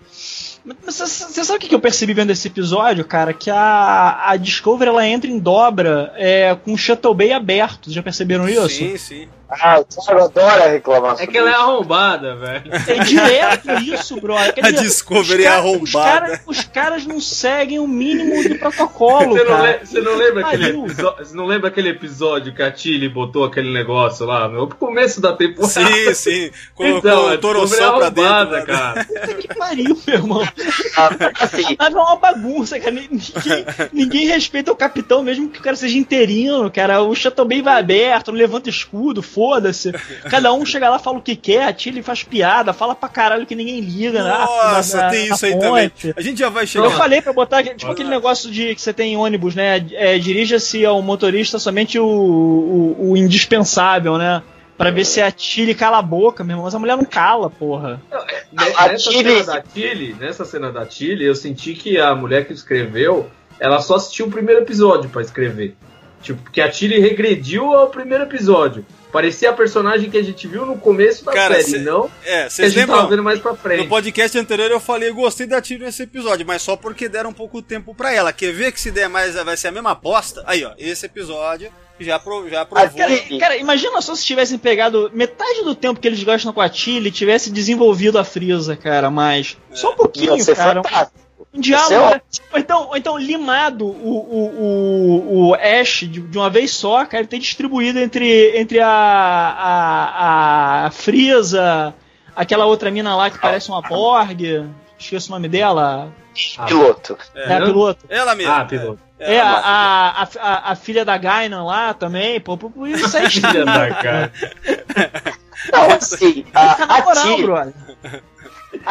Mas você sabe o que eu percebi vendo esse episódio, cara? Que a, a Discovery ela entra em dobra é, com o Shuttle Bay aberto. Vocês já perceberam isso? Sim, sim. Ah, o Thiago adora reclamar É que ela é arrombada, velho. É direto isso, brother. Quer a Discovery é arrombada. Os, cara, os, caras não seguem o mínimo do protocolo, você cara. Não você, não lembra aquele episódio, você não lembra aquele episódio que a Tilly botou aquele negócio lá no começo da temporada? Sim, sim. Colocou então, o Torossol pra dentro. Né? cara. Puta que pariu, meu irmão. Ah, assim. é uma bagunça, cara. Ninguém, ninguém, respeita o capitão, mesmo que o cara seja interino, cara. O Chateau bem vai aberto, não levanta escudo, foda-se. Cada um chega lá, fala o que quer, a Tilly faz piada, fala pra caralho que ninguém liga, né? Nossa, na, tem isso aí também. A gente já vai chegar. Eu falei pra botar, tipo Olha. aquele negócio de que você tem em ônibus, né? É, Dirija-se ao motorista somente o, o, o indispensável, né? Pra ver se a Tilly cala a boca, meu irmão. Mas a mulher não cala, porra. É, nessa, cena da Tilly, nessa cena da Tilly, eu senti que a mulher que escreveu, ela só assistiu o primeiro episódio para escrever. Tipo, porque a Tilly regrediu ao primeiro episódio. Parecia a personagem que a gente viu no começo da Cara, série, cê, não? É, vocês lembram? vendo mais pra frente. No podcast anterior eu falei, eu gostei da Tilly nesse episódio, mas só porque deram um pouco tempo para ela. Quer ver que se der mais vai ser a mesma aposta? Aí, ó, esse episódio já, pro, já provou. Ah, cara, cara, imagina só se tivessem pegado metade do tempo que eles gastam com a Tilly e tivesse desenvolvido a Frieza, cara, mas. É. Só um pouquinho, cara. Fantástico. Um diálogo, é né? ou, então, ou então limado o, o, o, o Ash de, de, uma vez só, cara, ter distribuído entre, entre a, a, a Frieza, aquela outra mina lá que parece uma Borg, esqueço o nome dela. Piloto. É, é a piloto. Ela mesmo. Ah, piloto. É, é a, a, a, a, filha da Gainan lá também, pô, pô, isso é filha da Gainan. Não, assim, a, a, a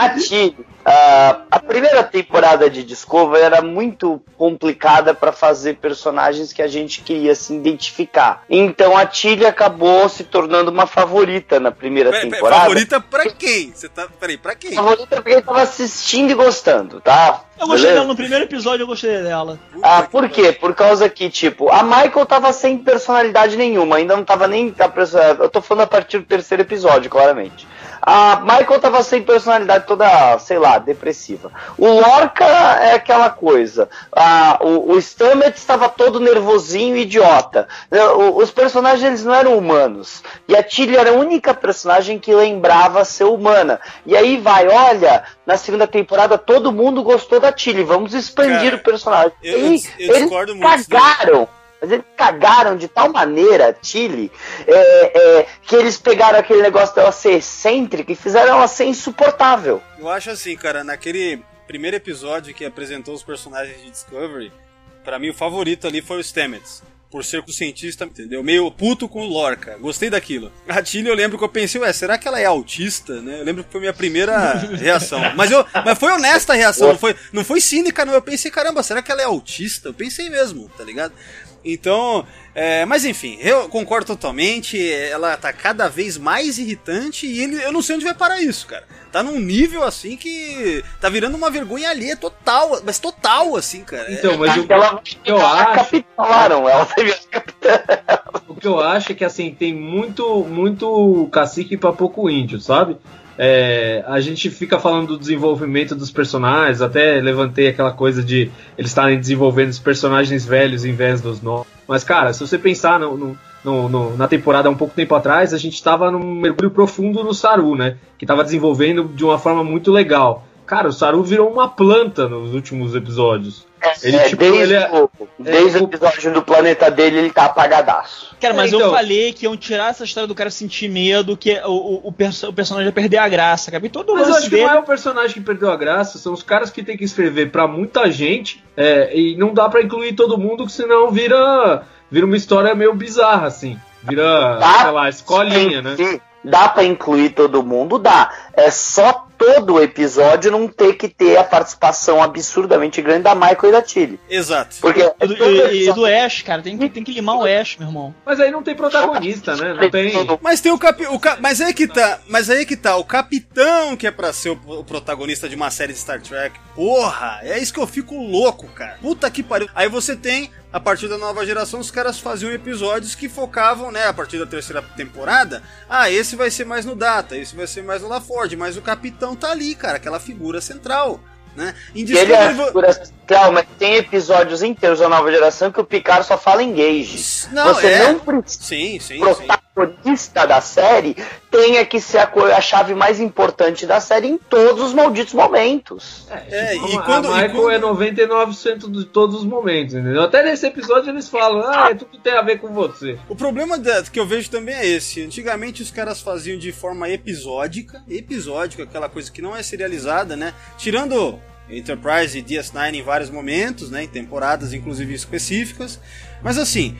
Tilly, uh, a primeira temporada de Discovery era muito complicada para fazer personagens que a gente queria se identificar. Então a Tilly acabou se tornando uma favorita na primeira pera, temporada. Favorita para quem? Você tá, peraí, para quem? Favorita porque tava assistindo e gostando, tá? Eu gostei dela no primeiro episódio, eu gostei dela. Ah, por quê? Por causa que, tipo, a Michael tava sem personalidade nenhuma, ainda não tava nem. Eu tô falando a partir do terceiro episódio, claramente. A Michael tava sem personalidade toda, sei lá, depressiva. O Lorca é aquela coisa. A, o, o Stamets estava todo nervosinho e idiota. os personagens eles não eram humanos. E a Tilly era a única personagem que lembrava ser humana. E aí vai, olha, na segunda temporada todo mundo gostou da Tilly. Vamos expandir Cara, o personagem. Eu, e eu, eu eles cagaram. Mas eles cagaram de tal maneira Tilly é, é, que eles pegaram aquele negócio dela ser excêntrica e fizeram ela ser insuportável. Eu acho assim, cara, naquele primeiro episódio que apresentou os personagens de Discovery, para mim o favorito ali foi o Stamets. Por ser com o cientista, entendeu? Meio puto com o Lorca. Gostei daquilo. A Tilly, eu lembro que eu pensei, ué, será que ela é autista, né? Eu lembro que foi minha primeira [LAUGHS] reação. Mas, eu, mas foi honesta a reação, não foi, não foi cínica, não. Eu pensei, caramba, será que ela é autista? Eu pensei mesmo, tá ligado? Então, É, mas enfim, eu concordo totalmente. Ela tá cada vez mais irritante e ele, eu não sei onde vai parar isso, cara. Tá num nível assim que tá virando uma vergonha alheia total, mas total assim, cara. Então, mas o, Ela, eu ela acho- capitularam, ela teve o que eu acho é que assim, tem muito, muito cacique pra pouco índio, sabe? É, a gente fica falando do desenvolvimento dos personagens, até levantei aquela coisa de eles estarem desenvolvendo os personagens velhos em vez dos novos. Mas, cara, se você pensar no, no- no- na temporada um pouco tempo atrás, a gente estava num mergulho profundo no Saru, né? Que estava desenvolvendo de uma forma muito legal. Cara, o Saru virou uma planta nos últimos episódios. Ele, É, tipo, desde ele é- o, desde é, o episódio do planeta dele, ele tá apagadaço. Cara, mas É, então. eu falei que iam tirar essa história do cara sentir medo, que o, o, o, perso- o personagem ia perder a graça, cara. E todo o Mas eu acho que não dele. é o personagem que perdeu a graça, são os caras que tem que escrever pra muita gente é, e não dá pra incluir todo mundo, que senão vira, vira uma história meio bizarra, assim. Vira, Dá sei lá, escolinha, né? Sim, dá pra incluir todo mundo? Dá. É só todo o episódio não ter que ter a participação absurdamente grande da Michael e da Tilly. Exato. Porque E do, e- e do Ash, cara, tem que, tem que limar o Ash, meu irmão. Mas aí não tem protagonista, né? Não tem. Mas tem o capi... o ca- mas aí que tá, mas aí que tá, o capitão que é pra ser o, o protagonista de uma série de Star Trek. Porra, é isso que eu fico louco, cara. Puta que pariu. Aí você tem a partir da nova geração, os caras faziam episódios que focavam, né, a partir da terceira temporada. Ah, esse vai ser mais no Data, esse vai ser mais no LaForge, mas o capitão tá ali, cara, aquela figura central, né? E ele é a figura central, mas tem episódios inteiros da nova geração que o Picard só fala engage. Não, Você é. não precisa Sim, sim, o sim. protagonista da série tenha que ser a, a chave mais importante da série em todos os malditos momentos. É, tipo, e quando- a e Michael quando- é 99% de todos os momentos, entendeu? Até nesse episódio eles falam, ah, é tudo que tem a ver com você. O problema da- que eu vejo também é esse. Antigamente os caras faziam de forma episódica, episódica, aquela coisa que não é serializada, né? Tirando Enterprise e DS9 em vários momentos, né? Em temporadas, inclusive específicas. Mas assim,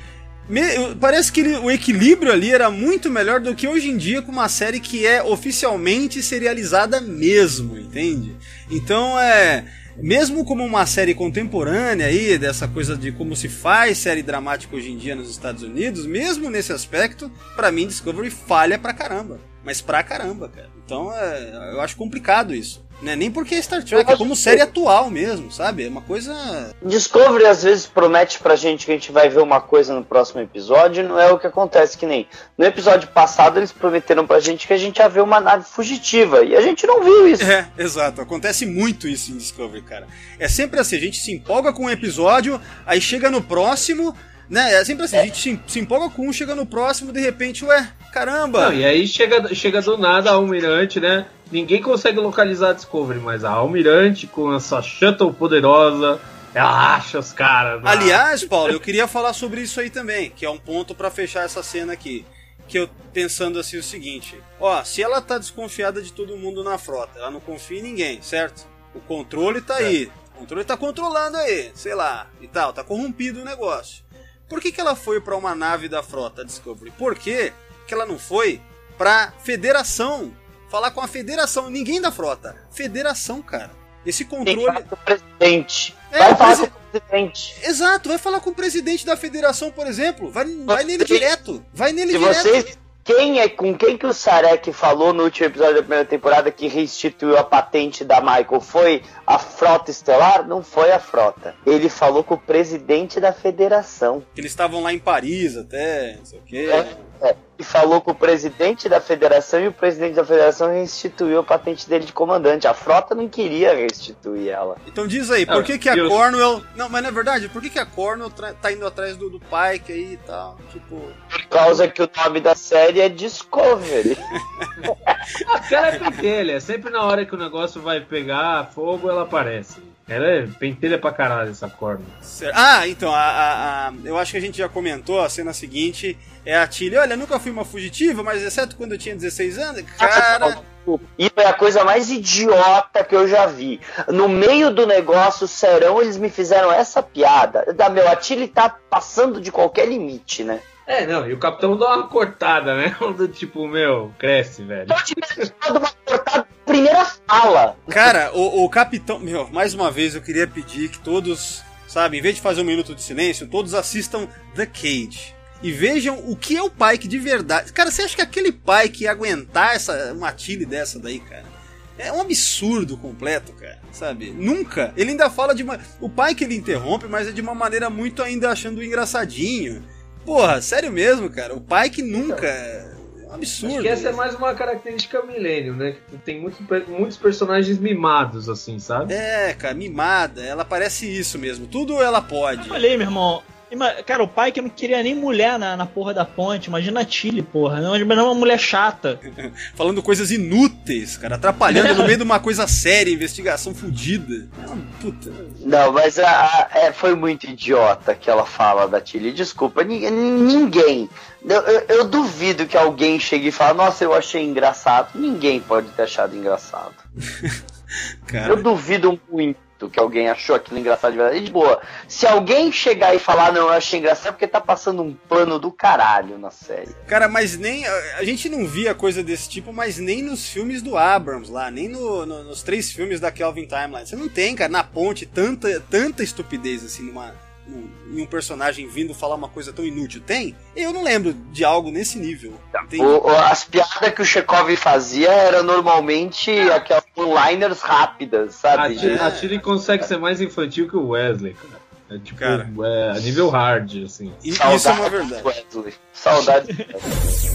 me- parece que ele- o equilíbrio ali era muito melhor do que hoje em dia com uma série que é oficialmente serializada mesmo, entende? Então é. Mesmo como uma série contemporânea aí, dessa coisa de como se faz série dramática hoje em dia nos Estados Unidos, mesmo nesse aspecto, pra mim Discovery falha pra caramba. Mas pra caramba, cara. Então é, eu acho complicado isso. Né? Nem porque é Star Trek, é como série atual mesmo, sabe? É uma coisa. Discovery às vezes promete pra gente que a gente vai ver uma coisa no próximo episódio, e não é o que acontece, que nem no episódio passado eles prometeram pra gente que a gente ia ver uma nave fugitiva, e a gente não viu isso. É, exato. Acontece muito isso em Discovery, cara. É sempre assim, a gente se empolga com um episódio, aí chega no próximo, né? É sempre assim, a gente se, se empolga com um, chega no próximo, de repente, ué, caramba! Não, e aí chega, chega do nada a Almirante, né? Ninguém consegue localizar a Discovery, mas a Almirante, com essa shuttle poderosa, ela acha os caras. Aliás, Paulo, eu queria falar sobre isso aí também, que é um ponto pra fechar essa cena aqui. Que eu pensando assim o seguinte: ó, se ela tá desconfiada de todo mundo na frota, ela não confia em ninguém, certo? O controle tá aí. O controle tá controlando aí, sei lá, e tal, tá corrompido o negócio. Por que, que ela foi pra uma nave da frota Discovery? Por que, que ela não foi pra federação? Falar com a federação, ninguém da frota. Federação, cara. Esse Tem que controle. falar com o presidente. É, vai falar presi- com o presidente. Exato, vai falar com o presidente da federação, por exemplo. Vai, vai nele direto. Vai nele Se direto. vocês. Quem é, com quem que o Sarek falou no último episódio da primeira temporada que restituiu a patente da Michael? Foi a frota estelar? Não foi a frota. Ele falou com o presidente da federação. Eles estavam lá em Paris até, não sei o quê. É, e falou com o presidente da federação e o presidente da federação restituiu a patente dele de comandante. A frota não queria restituir ela. Então diz aí, Ah, por que, que a eu- Cornwell. Não, mas na verdade, por que, que a Cornwell tá indo atrás do, do Pike aí e tal? Tipo. Por causa que o nome da série é Discovery. [LAUGHS] Porque ela é pentelha, é sempre na hora que o negócio vai pegar fogo, ela aparece. Ela é pentelha pra caralho, essa corna. Cer- Ah, então, a, a- a- eu acho que a gente já comentou, a cena seguinte é a Tilly. Olha, nunca fui uma fugitiva, mas exceto quando eu tinha 16 anos. Cara. Isso é a coisa mais idiota que eu já vi. No meio do negócio, serão, eles me fizeram essa piada. Da meu, a Tilly tá passando de qualquer limite, né? É, não, e o capitão dá uma cortada, né? [LAUGHS] Do tipo, meu, cresce, velho. Pode ter dado uma cortada na primeira fala. Cara, o, o capitão. Meu, mais uma vez eu queria pedir que todos, sabe, em vez de fazer um minuto de silêncio, todos assistam The Cage. e vejam o que é o Pike de verdade. Cara, você acha que aquele Pike ia aguentar essa, uma Tilly dessa daí, cara? É um absurdo completo, cara, sabe? Nunca. Ele ainda fala de uma. O pai que ele interrompe, mas é de uma maneira muito ainda achando engraçadinho. Porra, sério mesmo, cara. O pai que nunca. É um absurdo. Acho que essa é mais uma característica milênio, né? Tem muitos, muitos personagens mimados, assim, sabe? É, cara, mimada. Ela parece isso mesmo. Tudo ela pode. Olha aí, meu irmão. Cara, o pai que não queria nem mulher na, na porra da ponte. Imagina a Tilly, porra. Não, não uma mulher chata. [LAUGHS] Falando coisas inúteis, cara. Atrapalhando no meio de uma coisa séria, investigação fodida. Puta. Não, mas a, a, é, foi muito idiota que ela fala da Tilly. Desculpa, ninguém. Eu, eu, eu, duvido que alguém chegue e fale, nossa, eu achei engraçado. Ninguém pode ter achado engraçado. [LAUGHS] eu duvido muito que alguém achou aquilo engraçado de verdade. De boa, se alguém chegar e falar, não, eu achei engraçado, é porque tá passando um plano do caralho na série. Cara, mas nem. A gente não via coisa desse tipo, mas nem nos filmes do Abrams lá, nem no, no, nos três filmes da Kelvin Timeline. Você não tem, cara, na ponte, tanta, tanta estupidez assim numa em um personagem vindo falar uma coisa tão inútil? Tem? Eu não lembro de algo nesse nível. Tem... O, as piadas que o Chekhov fazia eram normalmente aquelas liners rápidas, sabe? A Tilly consegue ser mais infantil que o Wesley, cara. É tipo, Cara. É, a nível hard, assim. E, isso é uma verdade. Wesley. Saudade.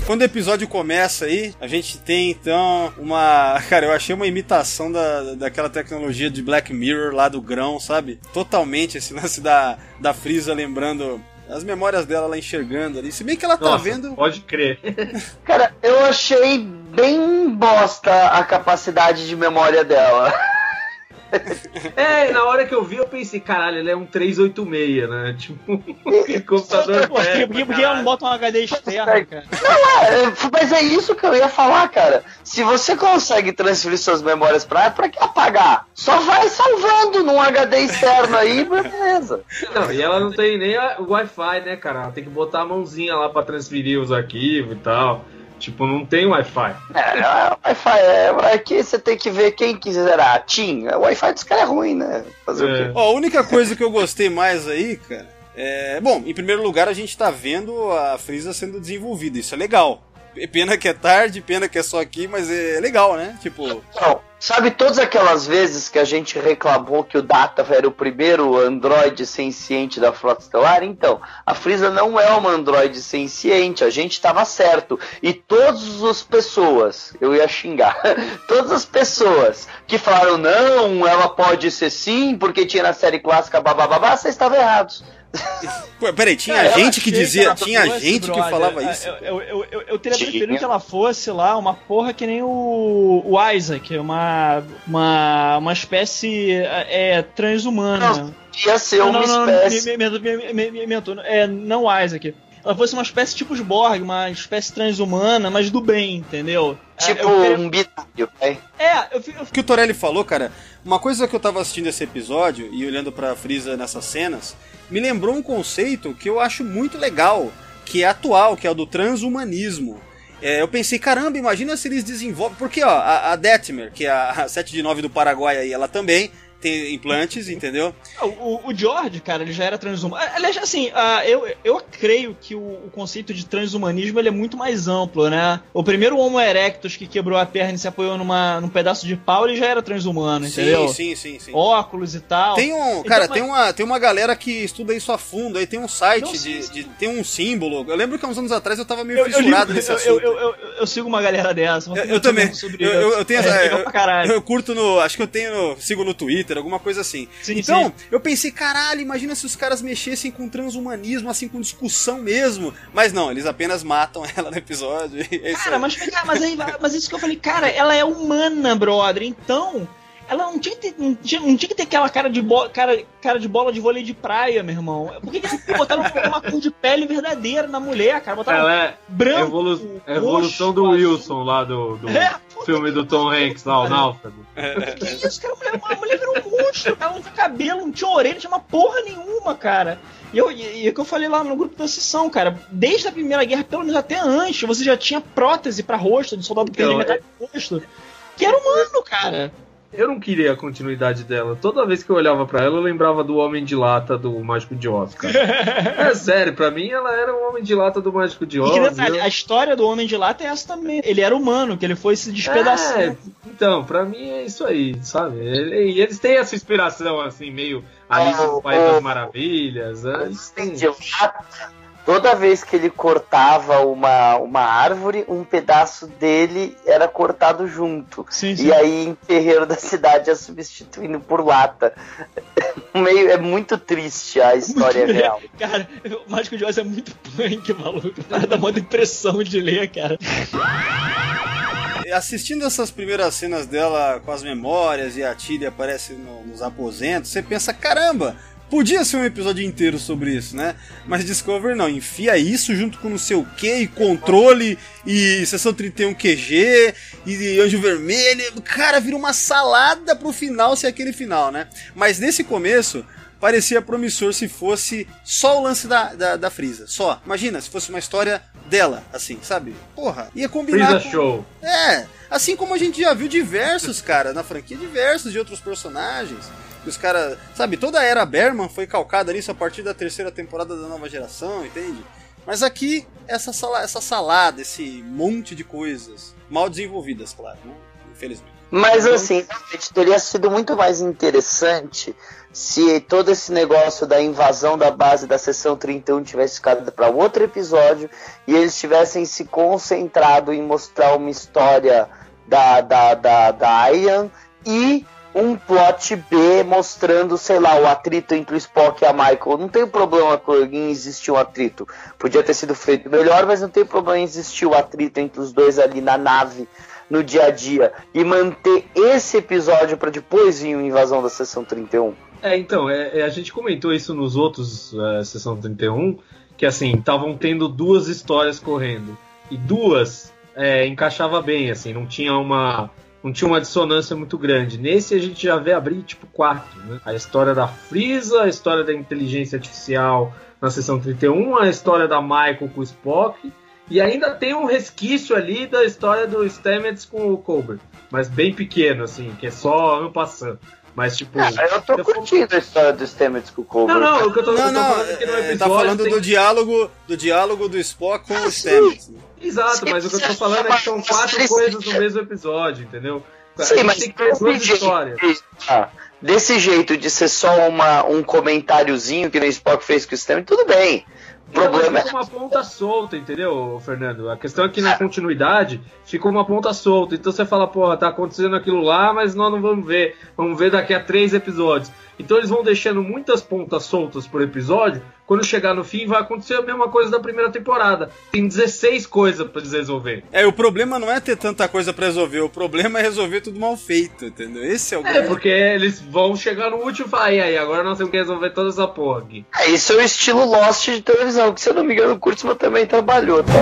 Quando o episódio começa aí, a gente tem então uma. [LAUGHS] Cara, eu achei uma imitação da, daquela tecnologia de Black Mirror lá do grão, sabe? Totalmente esse [LAUGHS] lance da, da Frieza lembrando as memórias dela lá enxergando ali. Se bem que ela tá Nossa, vendo. Pode crer. [LAUGHS] Cara, eu achei bem bosta a capacidade de memória dela. [LAUGHS] É, na hora que eu vi, eu pensei, caralho, ele é um 386, né? [LAUGHS] Tipo, que computador. Por que ela não bota um HD externo, cara? Não, é, mas é isso que eu ia falar, cara. Se você consegue transferir suas memórias pra pra que apagar? Só vai salvando num HD externo aí, beleza. Não, e ela não tem nem o Wi-Fi, né, cara? Ela tem que botar a mãozinha lá pra transferir os arquivos e tal. Tipo, não tem Wi-Fi. É, Wi-Fi é. Aqui você tem que ver quem quiser a TIM. O Wi-Fi dos caras é ruim, né? Fazer é. o quê? Ó, a única coisa que eu gostei mais aí, cara. É, bom, em primeiro lugar, a gente tá vendo a Freeza sendo desenvolvida. Isso é legal. Pena que é tarde, pena que é só aqui, mas é legal, né? Tipo. Não, sabe todas aquelas vezes que a gente reclamou que o Data era o primeiro androide senciente da Frota Estelar? Então, a Frieza não é uma androide senciente, a gente estava certo. E todas as pessoas, eu ia xingar, [LAUGHS] todas as pessoas que falaram não, ela pode ser sim, porque tinha na série clássica babá, vocês estavam errados. Peraí, tinha Cara, gente que dizia. Que tinha fosse, gente brother, que falava isso. Eu, eu, eu, eu teria preferido que ela fosse lá uma porra que nem o, o Isaac, uma, uma, uma espécie é, transhumana. Não, ia ser não, uma não, espécie. Não, me, me, me, é, não Isaac. Ela fosse uma espécie tipo Borg, uma espécie transhumana, mas do bem, entendeu? Tipo um binário, é. É, eu, eu... O que o Torelli falou, cara, uma coisa que eu tava assistindo esse episódio e olhando pra Frieza nessas cenas me lembrou um conceito que eu acho muito legal, que é atual, que é o do transhumanismo. É, eu pensei, caramba, imagina se eles desenvolvem. Porque, ó, a, a Detmer, que é a 7 de 9 do Paraguai aí, ela também tem implantes, entendeu? O, o George, cara, ele já era transhumano. Aliás, assim, uh, eu, eu creio que o, o, conceito de transhumanismo ele é muito mais amplo, né? O primeiro Homo erectus que quebrou a perna e se apoiou numa, num pedaço de pau, ele já era transhumano, entendeu? Sim, sim, sim. Óculos e tal. Tem um, então, cara, tem, uma, tem uma galera que estuda isso a fundo, aí tem um site, sim, de, sim. de, tem um símbolo. Eu lembro que há uns anos atrás eu tava meio eu, fissurado eu, nesse eu, assunto. Eu, eu, sigo uma galera dessa. Eu, também. Eu, tenho essa. É, eu, curto no. Acho que eu tenho. Sigo no Twitter, alguma coisa assim. Sim, então, sim. eu pensei, caralho, imagina se os caras mexessem com transhumanismo, assim, com discussão mesmo. Mas não, eles apenas matam [LAUGHS] ela no episódio. É cara, mas, mas, aí, mas isso que eu falei, cara, ela é humana, brother. Então, ela não tinha, que ter, não tinha, não tinha que ter aquela cara de, bo, cara, cara de bola de vôlei de praia, meu irmão. Por que, que botaram uma cor de pele verdadeira na mulher, cara? Botaram ela é branco. Evolu é evolução do Wilson lá do, do é, filme do Tom Hanks lá, o Náufrago. Que isso, cara? A mulher, a mulher virou um monstro, ela não tinha cabelo, não tinha orelha, não tinha uma porra nenhuma, cara. E eu, e, e que eu falei lá no grupo da sessão, cara, desde a Primeira Guerra, pelo menos até antes, você já tinha prótese pra rosto, de soldado que então, metade do rosto, que era humano, cara. Eu não queria a continuidade dela. Toda vez que eu olhava para ela, eu lembrava do Homem de Lata do Mágico de Oz, cara. [LAUGHS] é sério, pra mim ela era o Homem de Lata do Mágico de Oz. E que detalhe, a história do Homem de Lata é essa também. Ele era humano, que ele foi se despedaçando. É, então, pra mim é isso aí, sabe? E eles têm essa inspiração, assim, meio Alice no País das Maravilhas. Eles têm... Toda vez que ele cortava uma, uma árvore, um pedaço dele era cortado junto. Sim, sim. E aí, em terreiro da cidade, ia substituindo por lata. [LAUGHS] Meio, é muito triste a história Muito real. [LAUGHS] Cara, o Mágico de Oz é muito punk, maluco. Cara, dá uma impressão de ler, cara. Assistindo essas primeiras cenas dela com as memórias e a Tilly aparece no- nos aposentos, você pensa, caramba, podia ser um episódio inteiro sobre isso, né? Mas Discovery não, enfia isso junto com não sei o que, e controle, e sessão 31 QG, e Anjo Vermelho, cara, vira uma salada pro final, se é aquele final, né? Mas nesse começo, parecia promissor se fosse só o lance da, da, da Frieza, só. Imagina, se fosse uma história dela, assim, sabe? Porra, ia combinar Freeza com... Show. É, assim como a gente já viu diversos, cara, na franquia, diversos de outros personagens. Que os caras. Sabe, toda a era Berman foi calcada nisso a partir da terceira temporada da nova geração, entende? Mas aqui, essa, sala, essa salada, esse monte de coisas. Mal desenvolvidas, claro, né? Infelizmente. Mas assim, realmente teria sido muito mais interessante se todo esse negócio da invasão da base da sessão 31 tivesse ficado para outro episódio e eles tivessem se concentrado em mostrar uma história da, da, da, da Ian e um plot B mostrando, sei lá, o atrito entre o Spock e a Michael. Não tem problema em existir um atrito. Podia ter sido feito melhor, mas não tem problema em existir o atrito entre os dois ali na nave no dia a dia e manter esse episódio para depois vir a invasão da sessão 31. É, então, é, é, a gente comentou isso nos outros é, Sessão 31, que assim, estavam tendo duas histórias correndo. E duas é, encaixava bem, assim, não tinha uma. Não tinha uma dissonância muito grande. Nesse a gente já vê abrir tipo quatro, né? A história da Frieza, a história da inteligência artificial na sessão 31, a história da Michael com o Spock, e ainda tem um resquício ali da história do Stamets com o Colbert. Mas bem pequeno, assim, que é só ano passando. Mas tipo. Ah, eu tô eu curtindo a história do Stamets com o Colbert. Não, não, o que eu tô, eu Não, tô não, falando é que no é, episódio. tá falando tem- do diálogo do diálogo do Spock com o sim. Stamets. Exato, mas o que eu tô falando é que são quatro coisas no mesmo episódio, entendeu? Sim, mas tem que ter duas histórias. ah, desse jeito de ser só uma, um comentáriozinho que o Spock fez com o Stamets, tudo bem. Problema fica uma ponta solta, entendeu, Fernando? A questão é que na continuidade ficou uma ponta solta. Então você fala, porra, tá acontecendo aquilo lá, mas nós não vamos ver. Vamos ver daqui a três episódios. Então eles vão deixando muitas pontas soltas por episódio. Quando chegar no fim, vai acontecer a mesma coisa da primeira temporada. Tem 16 coisas pra eles resolver. É, o problema não é ter tanta coisa pra resolver, o problema é resolver tudo mal feito, entendeu? Esse é o É, grande- porque eles vão chegar no último e falar, e aí, agora nós temos que resolver toda essa porra aqui. é, isso é o estilo Lost de televisão, que se eu não me engano o Kurtzman também trabalhou, tá?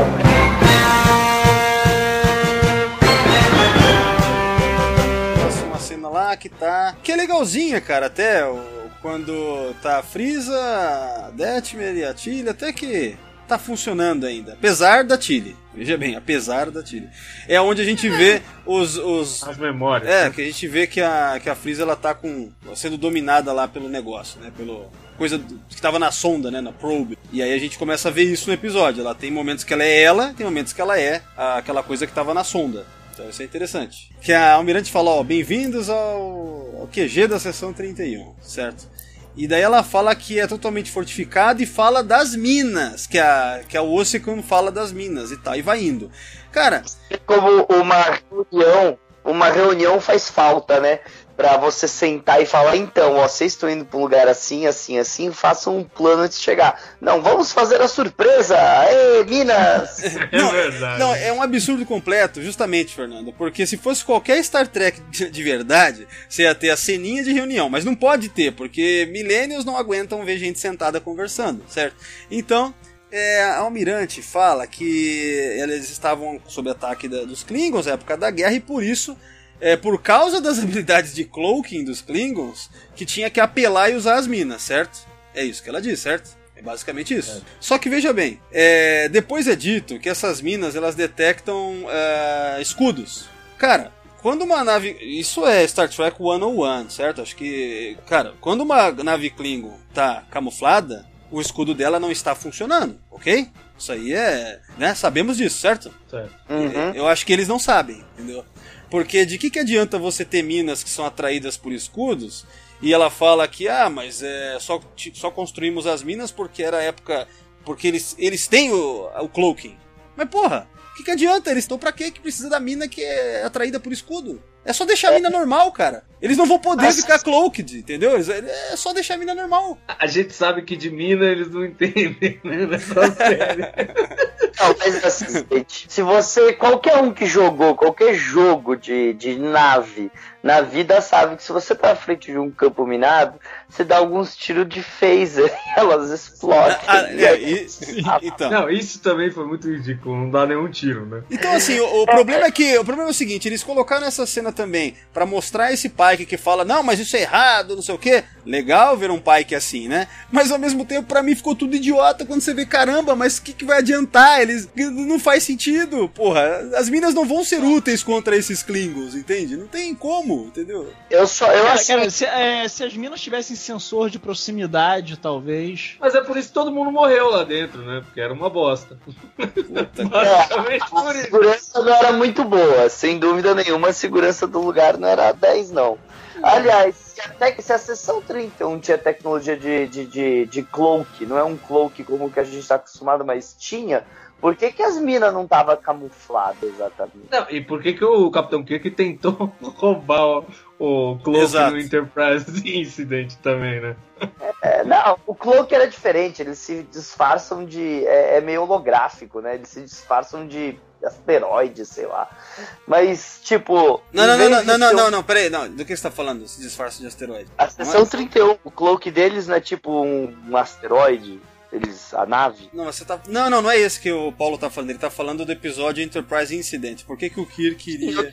Uma cena lá que tá. Que é legalzinha, cara, até. o- Quando tá a Frieza, a Detmer e a Tilly, até que tá funcionando ainda. Apesar da Tilly. Veja bem, apesar da Tilly. É onde a gente vê os. os As memórias. é, né? que a gente vê que a, que a Frieza ela tá com. sendo dominada lá pelo negócio, né? Pelo. Coisa que tava na sonda, né? Na probe. E aí a gente começa a ver isso no episódio. Ela tem momentos que ela é ela, tem momentos que ela é a- aquela coisa que tava na sonda. Então isso é interessante. Que a Almirante falou, ó, bem-vindos ao, ao QG da sessão 31, certo? E daí ela fala que é totalmente fortificado e fala das minas, que a, que a Ossicon fala das minas e tal, e vai indo. Cara, Como uma reunião, uma reunião faz falta, né? Pra você sentar e falar, então, ó, vocês estão indo pra um lugar assim, assim, assim, façam um plano antes de chegar. Não, vamos fazer a surpresa! Ê, Minas! [LAUGHS] É não, verdade. Não, é um absurdo completo, justamente, Fernando. Porque se fosse qualquer Star Trek de de verdade, você ia ter a ceninha de reunião. Mas não pode ter, porque milênios não aguentam ver gente sentada conversando, certo? Então, é, a Almirante fala que eles estavam sob ataque da- dos Klingons na época da guerra e por isso. É por causa das [LAUGHS] habilidades de cloaking dos Klingons que tinha que apelar e usar as minas, certo? É isso que ela diz, certo? É basicamente isso. Só que veja bem, é, depois é dito que essas minas elas detectam é, escudos. Cara, quando uma nave. Isso é Star Trek 101, certo? Acho que. Cara, quando uma nave Klingon tá camuflada, o escudo dela não está funcionando, ok? Isso aí é. né? Sabemos disso, certo? Certo. Uhum. Eu acho que eles não sabem, entendeu? Porque de que, que adianta você ter minas que são atraídas por escudos e ela fala que, ah, mas é, só, só construímos as minas porque era a época. Porque eles, eles têm o, o cloaking. Mas porra, o que, que adianta? Eles estão pra quê que precisa da mina que é atraída por escudo? É só deixar a mina normal, cara. Eles não vão poder Mas- ficar cloaked, entendeu? Eles- É só deixar a mina normal. A gente sabe que de mina eles não entendem, né? Nessa série. Não, mas [LAUGHS] assim, gente, se você, qualquer um que jogou qualquer jogo de, de nave na vida sabe que se você tá à frente de um campo minado, você dá alguns tiros de phaser [LAUGHS] e elas explodem. Ah, é, e- [LAUGHS] então. Não, isso também foi muito ridículo, não dá nenhum tiro, né? Então, assim, o, o problema é que. O problema é o seguinte, eles colocaram essa cena também pra mostrar esse Pike que fala, não, mas isso é errado, não sei o quê. Legal ver um Pike assim, né? Mas ao mesmo tempo, pra mim, ficou tudo idiota quando você vê, caramba, mas o que, que vai adiantar? Eles. Não faz sentido, porra. As minas não vão ser úteis contra esses Klingons, entende? Não tem como, entendeu? Eu só, eu Cara, assim, cara, se, é, se as minas tivessem sensor de proximidade, talvez. Mas é por isso que todo mundo morreu lá dentro, né? Porque era uma bosta. [LAUGHS] Basicamente a por isso. segurança não era muito boa, sem dúvida nenhuma, a segurança do lugar não era 10, não. Aliás, se a, se a sessão 31 tinha tecnologia de, de, de, de cloak, não é um cloak como o que a gente está acostumado, mas tinha, por que, que as minas não estavam camufladas exatamente? Não, e por que, que o Capitão Kirk tentou [LAUGHS] roubar o, o Cloak Exato. no Enterprise [LAUGHS] Incident também, né? É, não, o cloak era diferente, eles se disfarçam de. É, é meio holográfico, né? Eles se disfarçam de asteroides, sei lá. Mas, tipo. Não, não, não, não, não, não, não, não, peraí, não. Do que você tá falando? Esse disfarce de asteroide? A seção Não é? 31, o cloak deles não é tipo um, um asteroide, eles, a nave. Não, você tá. Não, não, não é esse que o Paulo tá falando. Ele tá falando do episódio Enterprise Incident. Por que, que o Kirk iria.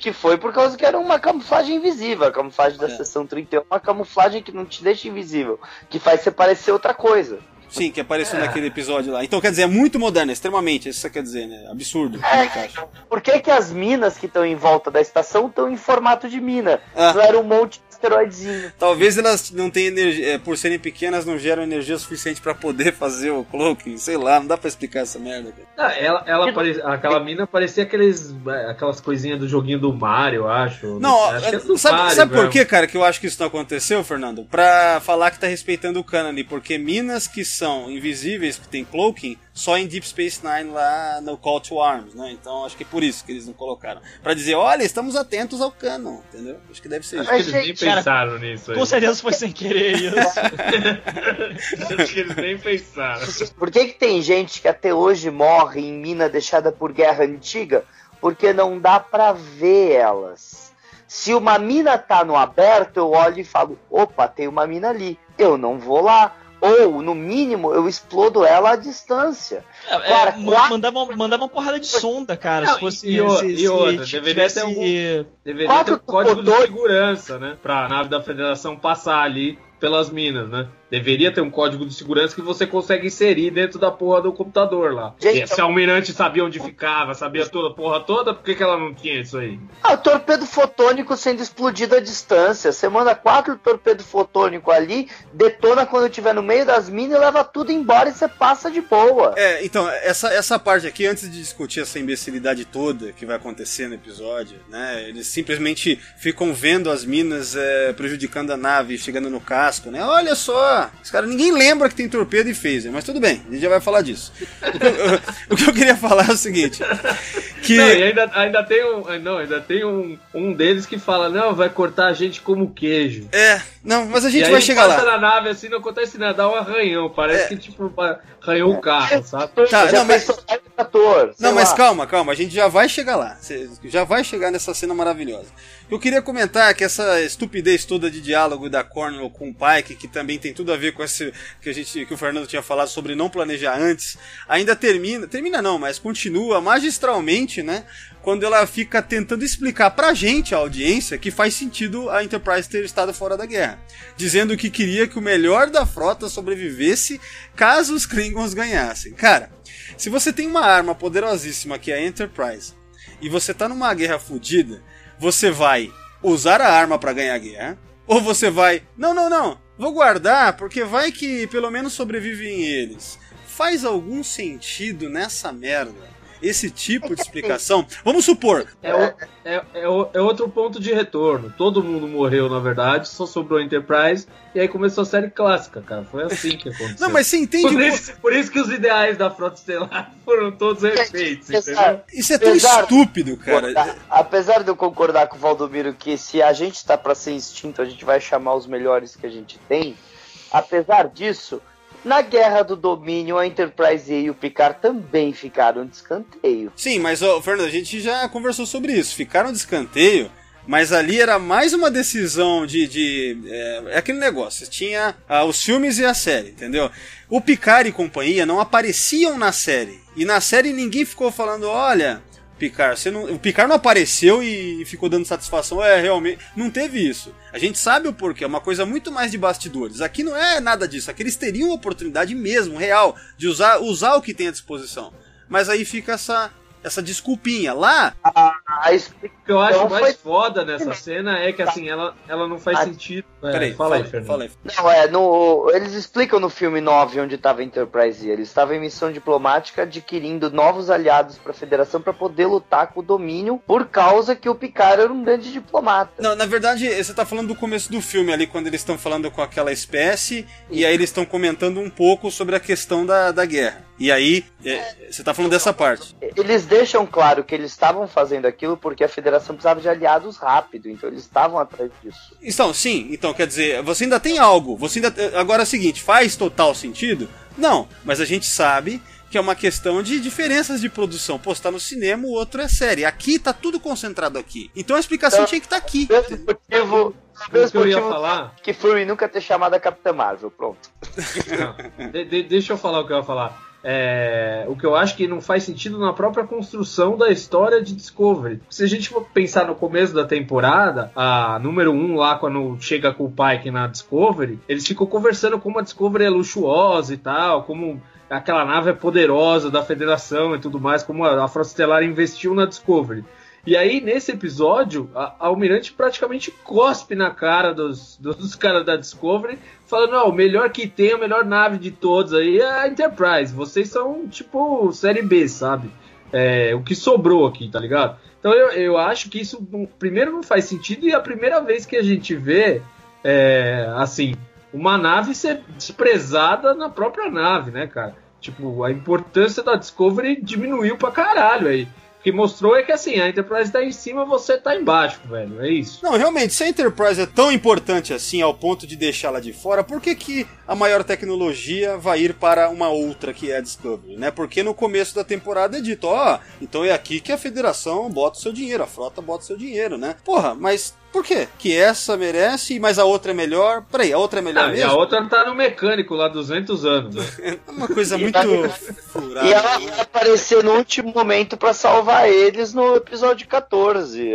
Que foi por causa que era uma camuflagem invisível. A camuflagem da É. seção 31 é uma camuflagem que não te deixa invisível, que faz você parecer outra coisa. Sim, que apareceu naquele episódio lá. Então, quer dizer, é muito moderno, é extremamente, isso quer dizer, né? Absurdo. É, acho. Por que, que as minas que estão em volta da estação estão em formato de mina? Ah. Não era um monte de asteroidezinho. Talvez elas não tenham energia, é, por serem pequenas, não geram energia suficiente pra poder [LAUGHS] fazer o cloaking, sei lá, não dá pra explicar essa merda. cara. Ah, ela, ela pare- aquela mina parecia aqueles, é, aquelas coisinhas do joguinho do Mario, eu acho. Não, acho do sabe, Mario sabe por que, cara, que eu acho que isso não aconteceu, Fernando? Pra falar que tá respeitando o canon, porque minas que são invisíveis, que tem cloaking, só em Deep Space Nine lá no Call to Arms, né? Então acho que é por isso que eles não colocaram. Pra dizer, olha, estamos atentos ao canon, entendeu? Acho que deve ser isso. Acho que eles nem cara, pensaram nisso aí. Com certeza foi sem querer isso. Acho [LAUGHS] que eles nem pensaram. Por que, que tem gente que até hoje morre em mina deixada por guerra antiga? Porque não dá pra ver elas. Se uma mina tá no aberto, eu olho e falo: opa, tem uma mina ali. Eu não vou lá. Ou, no mínimo, eu explodo ela à distância. É, Cara, é, quatro- mandava, mandava uma porrada de sonda, cara. Não, se fosse. e se, e se outra, tivesse- deveria ter algum- Deveria Quatro ter um código de segurança, né? Pra nave da federação passar ali pelas minas, né? Deveria ter um código de segurança que você consegue inserir dentro da porra do computador lá. Gente, E se a almirante sabia onde ficava, sabia toda a porra toda, por que, que ela não tinha isso aí? Ah, o torpedo fotônico sendo explodido à distância. Você manda quatro torpedos fotônicos ali, detona quando estiver no meio das minas e leva tudo embora e você passa de boa. É, então, essa, essa parte aqui, antes de discutir essa imbecilidade toda que vai acontecer no episódio, né? Eles simplesmente ficam vendo as minas é, prejudicando a nave, chegando no casco, né? Olha só! Os caras, ninguém lembra que tem torpedo e phaser, mas tudo bem, a gente já vai falar disso. O que eu, [LAUGHS] o que eu queria falar é o seguinte: que. Não, e ainda, ainda tem, um, não, ainda tem um, um deles que fala, não, vai cortar a gente como queijo. É, não, mas a gente e aí vai chegar passa lá. na nave assim, não acontece nada, dá um arranhão, parece É. que tipo, arranhou o carro, sabe? Tá, já não, mas- ator, Não, mas lá. calma, calma, a gente já vai chegar lá. Já vai chegar nessa cena maravilhosa. Eu queria comentar que essa estupidez toda de diálogo da Cornwell com o Pike, que também tem tudo a ver com esse que a gente que o Fernando tinha falado sobre não planejar antes, ainda termina, termina não, mas continua magistralmente, né? Quando ela fica tentando explicar pra gente, a audiência, que faz sentido a Enterprise ter estado fora da guerra, dizendo que queria que o melhor da frota sobrevivesse caso os Klingons ganhassem. Cara, se você tem uma arma poderosíssima que é a Enterprise, e você tá numa guerra fodida, você vai usar a arma para ganhar a guerra, ou você vai, não, não, não, vou guardar porque vai que pelo menos sobrevivem eles. Faz algum sentido nessa merda? Esse tipo de [LAUGHS] explicação. Vamos supor. É, o, é, é, é, outro ponto de retorno. Todo mundo morreu, na verdade, só sobrou a Enterprise. E aí começou a série clássica, cara. Foi assim que aconteceu. Não, mas você entende. Por isso, por isso que os ideais da Frota Estelar [LAUGHS] foram todos refeitos, entendeu? Isso é tão apesar, estúpido, cara. Apesar de eu concordar com o Valdomiro que se a gente está para ser extinto, a gente vai chamar os melhores que a gente tem. Apesar disso, na Guerra do Domínio, a Enterprise e o Picard também ficaram de escanteio. Sim, mas, oh, Fernando, a gente já conversou sobre isso. Ficaram de escanteio, mas ali era mais uma decisão de. de é, é aquele negócio. Tinha ah, os filmes e a série, entendeu? O Picard e companhia não apareciam na série. E na série ninguém ficou falando: olha, Picard. Você não, o Picard não apareceu e ficou dando satisfação. É, realmente. Não teve isso. A gente sabe o porquê. É uma coisa muito mais de bastidores. Aqui não é nada disso. Aqui eles teriam oportunidade mesmo, real, de usar, usar o que tem à disposição. Mas aí fica essa, essa desculpinha. Lá. A, a o que eu acho mais foi... foda nessa cena é que assim, ela, ela não faz a... sentido. É, Peraí, fala, aí, Fernando. Fala aí. Não, é, no, eles explicam no filme 9 onde estava a Enterprise. Eles estavam em missão diplomática adquirindo novos aliados para a Federação para poder lutar com o domínio por causa que o Picard era um grande diplomata. Não, na verdade, você tá falando do começo do filme ali, quando eles estão falando com aquela espécie, e aí eles estão comentando um pouco sobre a questão da, da guerra. E aí, é, você tá falando dessa parte. Eles deixam claro que eles estavam fazendo aquilo porque a federação precisava de aliados rápido, então eles estavam atrás disso. Então, sim, então quer dizer, você ainda tem algo. Você ainda agora é o seguinte, faz total sentido? Não, mas a gente sabe que é uma questão de diferenças de produção. Pô, está no cinema, o outro é série. Aqui tá tudo concentrado aqui. Então a explicação então, tinha que estar tá aqui. Mesmo motivo, mesmo que eu ia falar que Fury nunca ter chamado a Capitã Marvel, pronto. Não, de, de, deixa eu falar o que eu ia falar. É, o que eu acho que não faz sentido na própria construção da história de Discovery. Se a gente for pensar no começo da temporada, a número 1 um, lá, quando chega com o Pike na Discovery, eles ficam conversando como a Discovery é luxuosa e tal, como aquela nave é poderosa da Federação e tudo mais, como a, a Frota Estelar investiu na Discovery. E aí, nesse episódio, a, Almirante praticamente cospe na cara dos, dos caras da Discovery, falando: não, o melhor que tem, a melhor nave de todos aí é a Enterprise. Vocês são tipo série B, sabe? É, o que sobrou aqui, tá ligado? Então eu, eu acho que isso, primeiro, não faz sentido, e é a primeira vez que a gente vê, é, assim, uma nave ser desprezada na própria nave, né, cara? Tipo, a importância da Discovery diminuiu pra caralho aí que mostrou é que assim, a Enterprise tá em cima, você tá embaixo, velho. É isso. Não, realmente, se a Enterprise é tão importante assim ao ponto de deixá-la de fora, por que, que a maior tecnologia vai ir para uma outra que é a Discovery, né? Porque no começo da temporada é dito, ó, oh, então é aqui que a federação bota o seu dinheiro, a frota bota o seu dinheiro, né? Porra, mas por quê? Que essa merece, mas a outra é melhor. Peraí, a outra é melhor ah, mesmo? E a outra tá no mecânico lá 200 anos. Né? [LAUGHS] É uma coisa muito furada. E ela vai aparecer no último momento para salvar eles no episódio 14,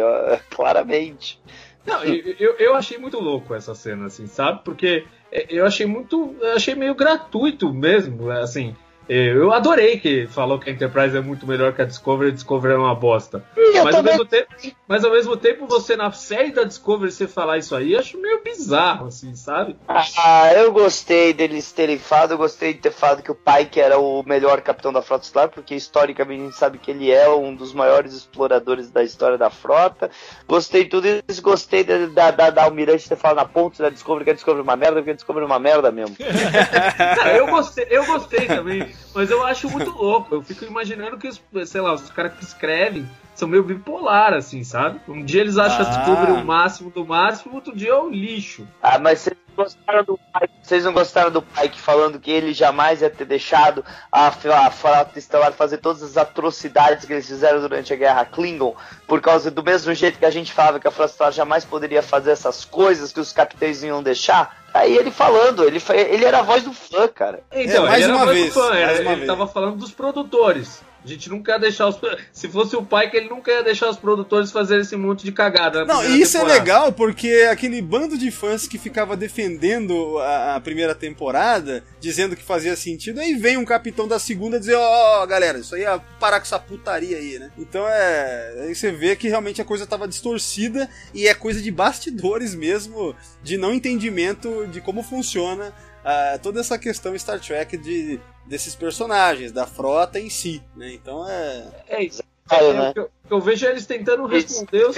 claramente. Não, eu, eu achei muito louco essa cena, assim, sabe? Porque eu achei muito. Eu achei meio gratuito mesmo, assim. Eu adorei que falou que a Enterprise é muito melhor que a Discovery a Discovery é uma bosta. Mas ao, mesmo tempo, mas ao mesmo tempo, você na série da Discovery você falar isso aí, acho meio bizarro, assim, sabe? Ah, eu gostei deles terem falado, eu gostei de ter falado que o pai que era o melhor capitão da frota estelar, porque historicamente a gente sabe que ele é um dos maiores exploradores da história da frota. Gostei de tudo isso, gostei da, da, da, Almirante ter falado na ponta da Discovery que a Discovery é uma merda, porque a Discovery é uma merda mesmo. [LAUGHS] Eu gostei, eu gostei também. Mas eu acho muito louco. Eu fico imaginando que, os, sei lá, os caras que escrevem são meio bipolar, assim, sabe? Um dia eles acham ah. descobrem o máximo do máximo, outro dia é o lixo. Ah, mas vocês gostaram do Pike? Vocês não gostaram do Pike falando que ele jamais ia ter deixado a, a Frota Estelar fazer todas as atrocidades que eles fizeram durante a Guerra Klingon, por causa do mesmo jeito que a gente falava que a Frota Estelar jamais poderia fazer essas coisas que os capitães iam deixar? Aí ele falando, ele, ele era a voz do fã, cara. Então, é, mais uma vez. Fã, era, ele vez. tava falando dos produtores. A gente nunca ia deixar os. Se fosse o pai, que ele nunca ia deixar os produtores fazerem esse monte de cagada. Não, e isso temporada. é legal porque aquele bando de fãs que ficava defendendo a, a, primeira temporada, dizendo que fazia sentido, aí vem um capitão da segunda dizer: Ó, oh, galera, isso aí é parar com essa putaria aí, né? Então é. Aí você vê que realmente a coisa tava distorcida e é coisa de bastidores mesmo, de não entendimento de como funciona uh, toda essa questão Star Trek de desses personagens, da frota em si, né? Então é. É É, né? eu, eu, vejo eles tentando responder os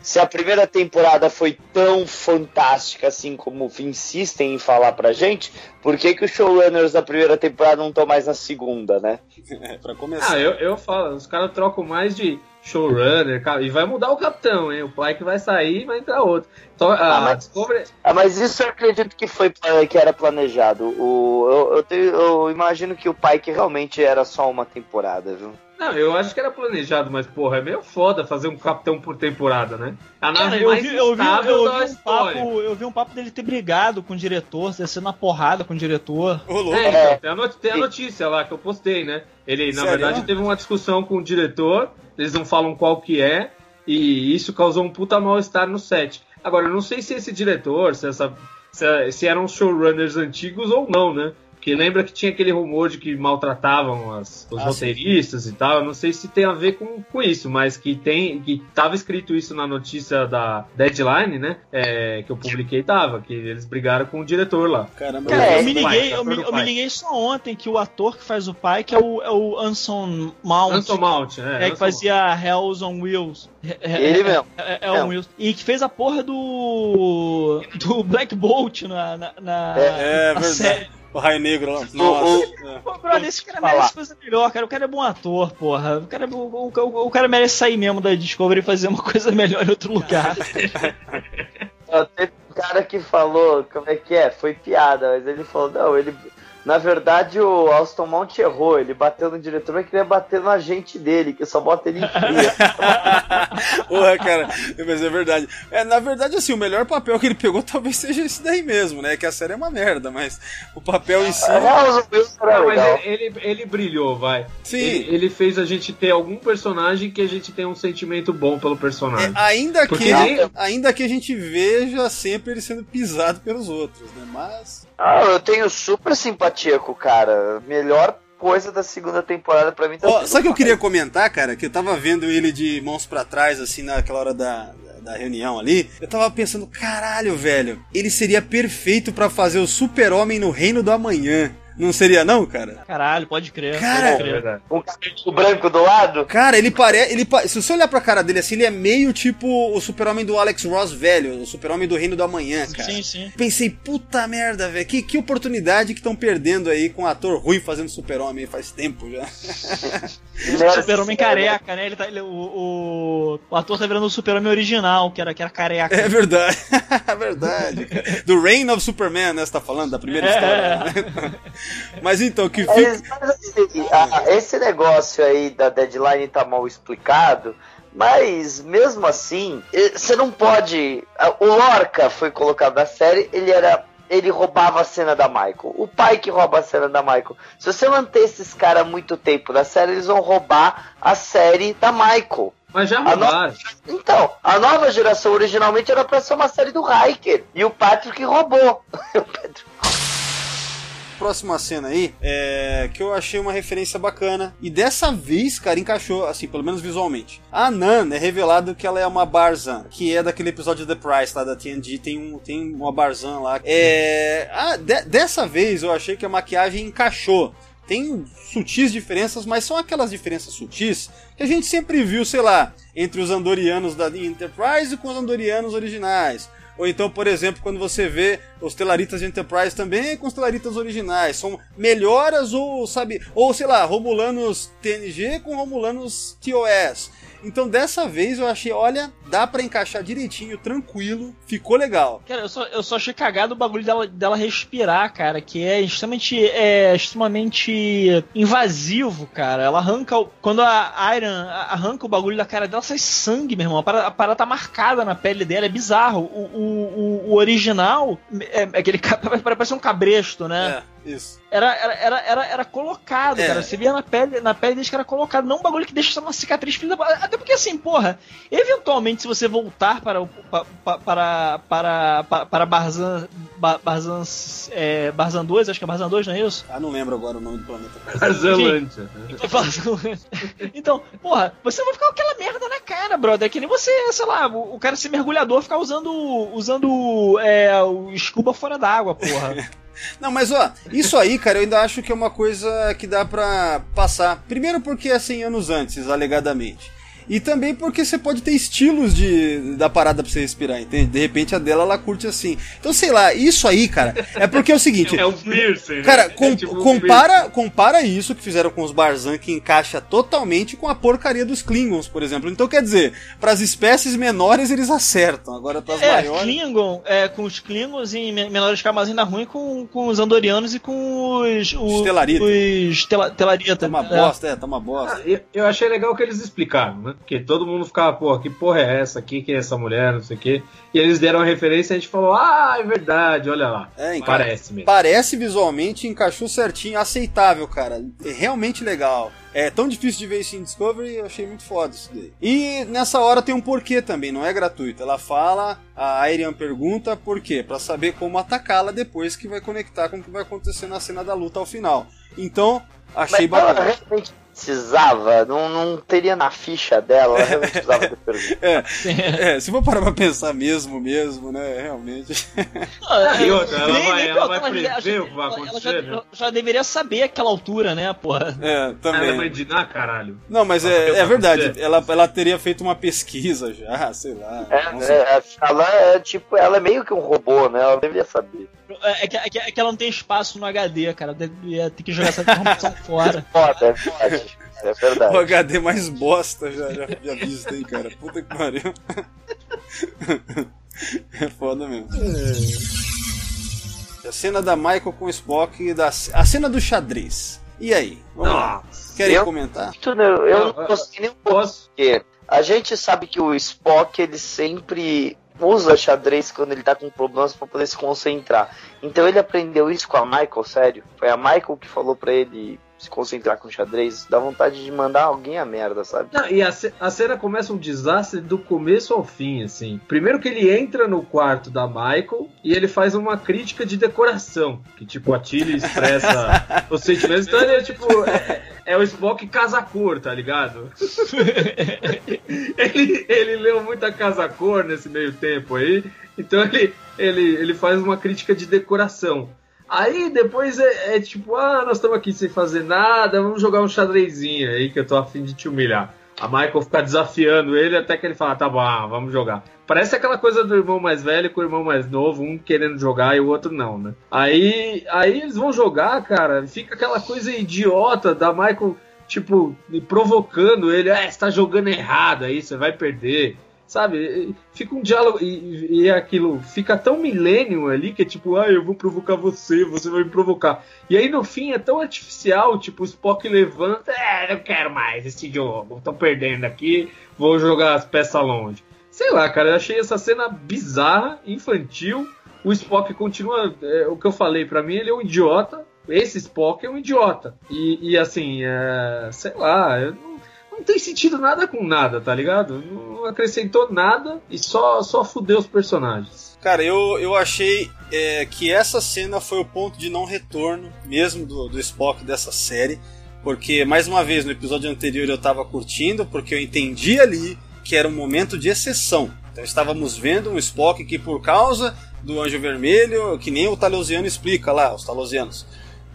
Se a primeira temporada foi tão fantástica assim como insistem em falar pra gente, por que, que os showrunners da primeira temporada não estão mais na segunda, né? [LAUGHS] É, pra começar. Ah, eu, eu falo, os caras trocam mais de showrunner, e vai mudar o capitão, hein? O Pike vai sair e vai entrar outro. Então, ah, mas, Discovery... ah, mas isso eu acredito que foi que era planejado. O, eu, eu, tenho, eu imagino que o Pike realmente era só uma temporada, viu? Não, eu acho que era planejado, mas porra, é meio foda fazer um capitão por temporada, né? A nave eu, vi, eu, vi, eu, vi um papo, eu vi um papo dele ter brigado com o diretor, descendo na porrada com o diretor. É, então, tem, a not tem a notícia lá que eu postei, né? Ele, na Sério? verdade, teve uma discussão com o diretor, eles não falam qual que é, e isso causou um puta mal-estar no set. Agora, eu não sei se esse diretor, se, essa, se, se eram showrunners antigos ou não, né? Que lembra que tinha aquele rumor de que maltratavam as, os ah, roteiristas sim. e tal. Eu não sei se tem a ver com, com isso, mas que tem. que tava escrito isso na notícia da Deadline, né? É, que eu publiquei, tava, que eles brigaram com o diretor lá. Caramba, é, eu, me liguei, eu, me, eu me liguei só ontem que o ator que faz o pai, que é o, é o Anson Mount. Anson Mount, é. É, que fazia Hells on Wheels. Ele mesmo. É, é, o Wheels. E que fez a porra do. do Black Bolt na, na, na, é, na é série. O Raio Negro lá. Nossa. Pô, brother, esse cara merece coisa melhor, cara. O cara é bom ator, porra. O cara, o, o, o cara merece sair mesmo da Discovery e fazer uma [LAUGHS] coisa melhor em outro lugar. Teve um cara que falou, como é que é? Foi piada, mas ele falou, não, ele na verdade, o Alston Mount errou. Ele bateu no diretor, mas queria bater no agente dele, que só bota ele em fria. [LAUGHS] Porra, cara, mas é verdade. É, na verdade, assim, o melhor papel que ele pegou [LAUGHS] talvez seja esse daí mesmo, né? Que a série é uma merda, mas o papel em si. Não, mas ele, ele brilhou, vai. Sim. Ele, ele, fez a gente ter algum personagem que a gente tem um sentimento bom pelo personagem. É, ainda, que, nem... ainda que a gente veja sempre ele sendo pisado pelos outros, né? Mas. Ah, eu tenho super simpatia com o cara. Melhor coisa da segunda temporada para mim. Tá oh, sabe o que eu queria comentar, cara? Que eu tava vendo ele de mãos para trás, assim, naquela hora da, da reunião ali, eu tava pensando, caralho, velho, ele seria perfeito para fazer o super-homem no reino do amanhã. Não seria, não, cara? Caralho, pode crer. Cara, pode crer. o cabelo branco do lado? Cara, ele parece. Ele, se você olhar pra cara dele assim, ele é meio tipo o super-homem do Alex Ross velho, o super-homem do Reino do Amanhã, cara. Sim, sim. Pensei, puta merda, velho. Que, que oportunidade que estão perdendo aí com um ator ruim fazendo super-homem faz tempo já. [LAUGHS] [LAUGHS] super-homem careca, né? Ele tá, ele, o, o, o, ator tá virando o super-homem original, que era, que era careca. É verdade. [LAUGHS] é verdade. Cara. Do Reign of Superman, né? Você tá falando da primeira é. história. Né? Mas então, que fica. Esse, esse negócio aí da deadline tá mal explicado. Mas mesmo assim, você não pode. O Lorca foi colocado na série, ele era. Ele roubava a cena da Michael. O pai que rouba a cena da Michael. Se você manter esses caras muito tempo na série, eles vão roubar a série da Michael. Mas já roubaram. No... Então, a nova geração originalmente era pra ser uma série do Hiker. E o Patrick roubou. [LAUGHS] o Patrick próxima cena aí, é, que eu achei uma referência bacana. E dessa vez, cara, encaixou, assim, pelo menos visualmente. A Nan é revelado que ela é uma Barzan, que é daquele episódio The Price lá da TNG, tem, um, tem uma Barzan lá. É, ah, de, dessa vez eu achei que a maquiagem encaixou. Tem sutis diferenças, mas são aquelas diferenças sutis que a gente sempre viu, sei lá, entre os Andorianos da Enterprise com os Andorianos originais ou então, por exemplo, quando você vê os Telaritas de Enterprise também com os Telaritas originais. São melhoras ou, sabe, ou sei lá, Romulanos TNG com Romulanos TOS. Então dessa vez eu achei, olha, dá para encaixar direitinho, tranquilo, ficou legal. Cara, eu só, eu só achei cagado o bagulho dela, dela respirar, cara, que é extremamente, é, extremamente invasivo, cara. Ela arranca, quando a Iron arranca o bagulho da cara dela, sai sangue, meu irmão. A parada, a parada tá marcada na pele dela, é bizarro. O, o, o original é, é aquele [LAUGHS] parece um cabresto, né? É, isso. Era, era, era, era, era colocado, é. cara. Você via na pele, na pele deles que era colocado, não um bagulho que deixa uma cicatriz. Até porque assim, porra, eventualmente se você voltar para o para para para, para, Barzan Barzan, é, Barzan 2, acho que é Barzan 2, não é isso? Ah, não lembro agora o nome do planeta. [LAUGHS] Barzanlândia. [LAUGHS] então, porra, você vai ficar com aquela merda na cara, brother. É que nem você, sei lá, o, o cara ser mergulhador ficar usando usando é, o scuba fora d'água, porra. [LAUGHS] Não, mas ó, isso aí, cara, eu ainda acho que é uma coisa que dá pra passar. Primeiro porque é 100 anos antes, alegadamente. E também porque você pode ter estilos de da parada pra você respirar, entende? De repente a dela ela curte assim. Então, sei lá, isso aí, cara, é porque é o seguinte. é o piercing. Cara, com, é tipo compara, um compara isso que fizeram com os Barzan, que encaixa totalmente com a porcaria dos Klingons, por exemplo. Então, quer dizer, para as espécies menores eles acertam. Agora, para as é, maiores. Klingon, é, com os Klingons em menores escamas ainda ruim com, com os Andorianos e com os. Os Telarita. Os tela, Telarita. Tá uma né? bosta, é, tá uma bosta. Ah, eu, eu achei legal que eles explicaram, né? Porque todo mundo ficava, pô, que porra é essa aqui? Quem é essa mulher? Não sei o quê. E eles deram a referência e a gente falou, ah, é verdade, olha lá. É, então, Parece mesmo. Parece visualmente, encaixou certinho, aceitável, cara. É realmente legal. É tão difícil de ver isso em Discovery, eu achei muito foda isso daí. E nessa hora tem um porquê também, não é gratuito. Ela fala, a Arian pergunta por quê? Pra saber como atacá-la depois que vai conectar com o que vai acontecer na cena da luta ao final. Então, achei Mas bacana. ela precisava, não, não teria na ficha dela, ela realmente precisava ter pergunta. [LAUGHS] É, é, se for parar pra pensar mesmo, mesmo, né? Realmente. [LAUGHS] Ah, e outra, ela Nem- vai, nem ela vai já- prever o que vai ela- ela acontecer, já, né? já deveria saber aquela altura, né, porra? É, Ela também. vai dinar, caralho. Não, mas é, é verdade. acontecer. Ela, ela teria feito uma pesquisa já, sei lá. É, é, ela é tipo, ela é meio que um robô, né? Ela deveria saber. É, é que, é, que, é que ela não tem espaço no HD, cara. Devia ter que jogar essa informação fora. [LAUGHS] Foda, é pode. É O verdade. HD mais bosta já, já, já visto aí, cara. Puta que pariu. [LAUGHS] É foda mesmo. A cena da Michael com o Spock e da, a cena do xadrez. E aí? Vamos lá. Nossa. Querem Eu- comentar? Eu, eu Não, não consegui nem um pouco, Posso? porque a gente sabe que o Spock, ele sempre usa xadrez quando ele tá com problemas pra poder se concentrar. Então ele aprendeu isso com a Michael, sério. Foi a Michael que falou pra ele se concentrar com xadrez. Dá vontade de mandar alguém a merda, sabe? Não, e a, ce- a cena começa um desastre do começo ao fim, assim. Primeiro que ele entra no quarto da Michael e ele faz uma crítica de decoração. Que, tipo, a Tilly expressa [LAUGHS] os sentimentos. Então ele é, tipo, é, é o Spock casa cor, tá ligado? [LAUGHS] ele, ele leu muita casa cor nesse meio tempo aí. Então ele, ele, ele faz uma crítica de decoração. Aí depois é, é tipo, ah, nós estamos aqui sem fazer nada, vamos jogar um xadrezinho aí que eu tô afim de te humilhar. A Michael fica desafiando ele até que ele fala, tá bom, ah, vamos jogar. Parece aquela coisa do irmão mais velho com o irmão mais novo, um querendo jogar e o outro não, né? Aí, aí eles vão jogar, cara, fica aquela coisa idiota da Michael, tipo, provocando ele, ah, você tá jogando errado aí, você vai perder. Sabe? Fica um diálogo. E, e aquilo fica tão millennium ali que é tipo, ah, eu vou provocar você, você vai me provocar. E aí no fim é tão artificial, tipo, o Spock levanta, é, não quero mais esse jogo, tô perdendo aqui, vou jogar as peças longe. Sei lá, cara, eu achei essa cena bizarra, infantil. O Spock continua. é, o que eu falei, pra mim ele é um idiota. Esse Spock é um idiota. E, e assim, é, sei lá, eu não, tem sentido nada com nada, tá ligado? Não acrescentou nada e só, só fudeu os personagens. Cara, eu, eu achei é, que essa cena foi o ponto de não retorno mesmo do, do Spock dessa série. Porque, mais uma vez, no episódio anterior eu tava curtindo, porque eu entendi ali que era um momento de exceção. Então estávamos vendo um Spock que, por causa do Anjo Vermelho, que nem o Talosiano explica lá, os Talosianos,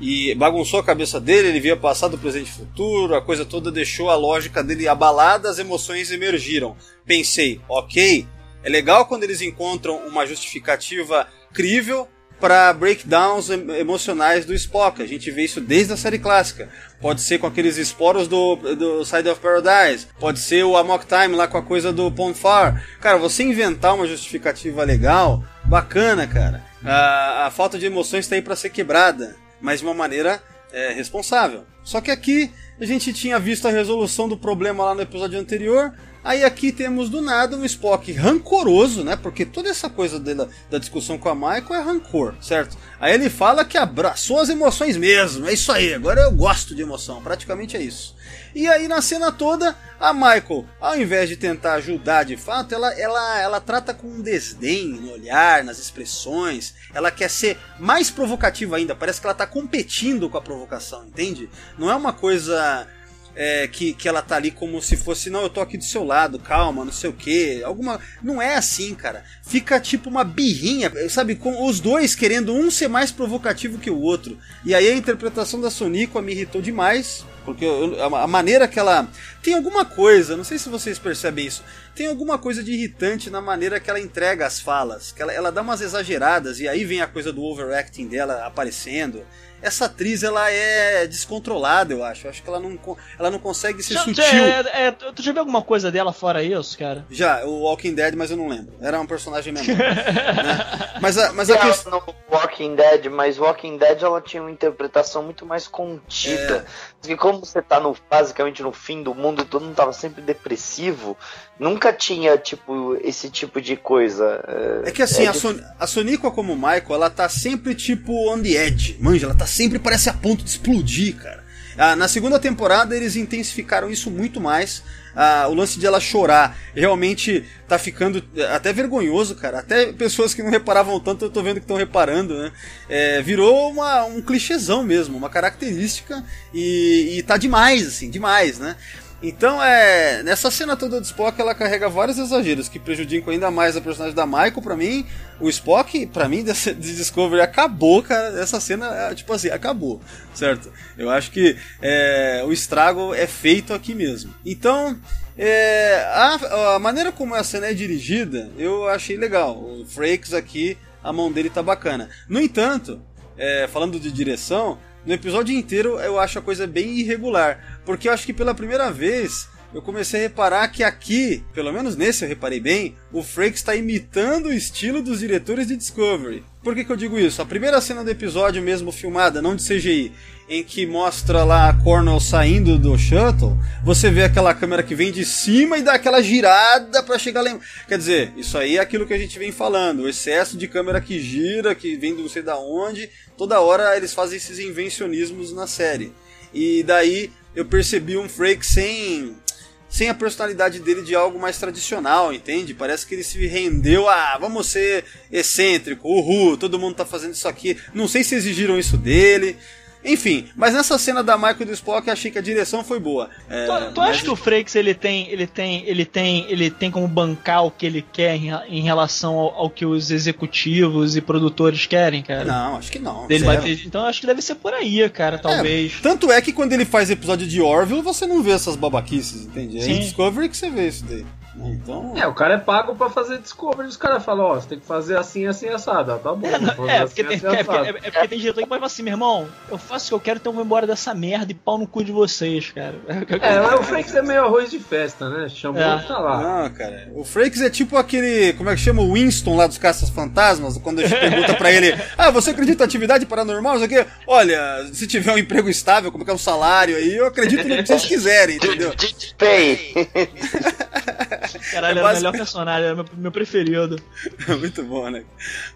e bagunçou a cabeça dele, ele via passado, presente e futuro, a coisa toda deixou a lógica dele abalada, as emoções emergiram. Pensei, ok, é legal quando eles encontram uma justificativa crível para breakdowns em- emocionais do Spock. A gente vê isso desde a série clássica. Pode ser com aqueles esporos do, do Side of Paradise. Pode ser o Amok Time lá com a coisa do Ponfar. Cara, você inventar uma justificativa legal, bacana, cara. A, a falta de emoções está aí para ser quebrada, mas de uma maneira é, responsável. Só que aqui A gente tinha visto a resolução do problema lá no episódio anterior. Aí aqui temos do nada um Spock rancoroso, né? Porque toda essa coisa dela, da discussão com a Michael é rancor, certo? Aí ele fala que abraçou as emoções mesmo. É isso aí, agora eu gosto de emoção. Praticamente é isso. E aí na cena toda, a Michael, ao invés de tentar ajudar de fato, ela, ela, ela trata com um desdém no olhar, nas expressões. Ela quer ser mais provocativa ainda. Parece que ela tá competindo com a provocação, entende? Não é uma coisa é, que, que ela tá ali como se fosse, não, eu tô aqui do seu lado, calma, não sei o que. Alguma. Não é assim, cara. Fica tipo uma birrinha, sabe? Com os dois querendo um ser mais provocativo que o outro. E aí a interpretação da Sonico me irritou demais. Porque eu, a, a maneira que ela. Tem alguma coisa, não sei se vocês percebem isso. Tem alguma coisa de irritante na maneira que ela entrega as falas. Que ela, ela dá umas exageradas e aí vem a coisa do overacting dela aparecendo essa atriz ela é descontrolada, eu acho. Eu acho que ela não, ela não consegue ser já, sutil. É, é, tu já viu alguma coisa dela fora isso, cara? Já, o Walking Dead, mas eu não lembro. Era um personagem mesmo. [LAUGHS] né? Mas a, mas a questão. No Walking Dead, mas Walking Dead ela tinha uma interpretação muito mais contida. É. Porque como você tá no, basicamente no fim do mundo e todo mundo tava sempre depressivo, nunca tinha, tipo, esse tipo de coisa. É, é que assim, é a, Son a Sonico como Michael, ela tá sempre tipo on the edge. Manja, ela tá sempre parece a ponto de explodir, cara. Ah, na segunda temporada eles intensificaram isso muito mais. O lance de ela chorar realmente tá ficando até vergonhoso, cara. Até pessoas que não reparavam tanto, eu tô vendo que estão reparando, né? É, virou uma, um clichêzão mesmo, uma característica e, e tá demais, assim, demais, né? Então, é. Nessa cena toda do Spock, ela carrega vários exageros que prejudicam ainda mais a personagem da Michael. Pra mim, o Spock, pra mim, [LAUGHS] de Discovery acabou, cara. Essa cena, é, tipo assim, acabou, certo? Eu acho que é, o estrago é feito aqui mesmo. Então, é, a, a, maneira como a cena é dirigida, eu achei legal. O Frakes aqui, a mão dele tá bacana. No entanto, é, falando de direção, no episódio inteiro eu acho a coisa bem irregular, porque eu acho que pela primeira vez eu comecei a reparar que aqui, pelo menos nesse eu reparei bem, o Frakes está imitando o estilo dos diretores de Discovery. Por que, que eu digo isso? A primeira cena do episódio, mesmo filmada, não de CGI, em que mostra lá a Cornell saindo do shuttle, você vê aquela câmera que vem de cima e dá aquela girada para chegar lá. Quer dizer, isso aí é aquilo que a gente vem falando, o excesso de câmera que gira, que vem do não sei da onde, toda hora eles fazem esses invencionismos na série. E daí eu percebi um Frake sem sem a personalidade dele de algo mais tradicional, entende? Parece que ele se rendeu a, vamos ser excêntrico, uhul, todo mundo tá fazendo isso aqui. Não sei se exigiram isso dele, enfim, mas nessa cena da Michael e do Spock eu achei que a direção foi boa. É, tu, tu mas... acha que o Frakes ele tem, ele tem, ele tem, ele tem como bancar o que ele quer em, em relação ao, ao, que os executivos e produtores querem, cara? Não, acho que não. Ter, então acho que deve ser por aí, cara, é, talvez. É, tanto é que quando ele faz episódio de Orville, você não vê essas babaquices, entende? É em Discovery que você vê isso daí. Então... É, o cara é pago pra fazer Discovery. Os caras falam, ó, você tem que fazer assim, assim, assado. Ah, tá bom, é, não, é, assim, porque assim, tem, é, porque, é, porque, tem diretor que pode falar assim, meu irmão, eu faço o que eu quero, então eu vou embora dessa merda e pau no cu de vocês, cara. [LAUGHS] É, o Frakes é meio arroz de festa, né? Chamou é. tá lá. Não, cara. O Frakes é tipo aquele, como é que chama? O Winston lá dos Caças Fantasmas, quando a gente [LAUGHS] pergunta pra ele, ah, você acredita em atividade paranormal? Isso aqui? Olha, se tiver um emprego estável, como é que é o salário aí, eu acredito no que vocês quiserem, entendeu? [LAUGHS] Pay. Caralho, é, base... o melhor personagem, é meu, meu preferido. [LAUGHS] Muito bom, né?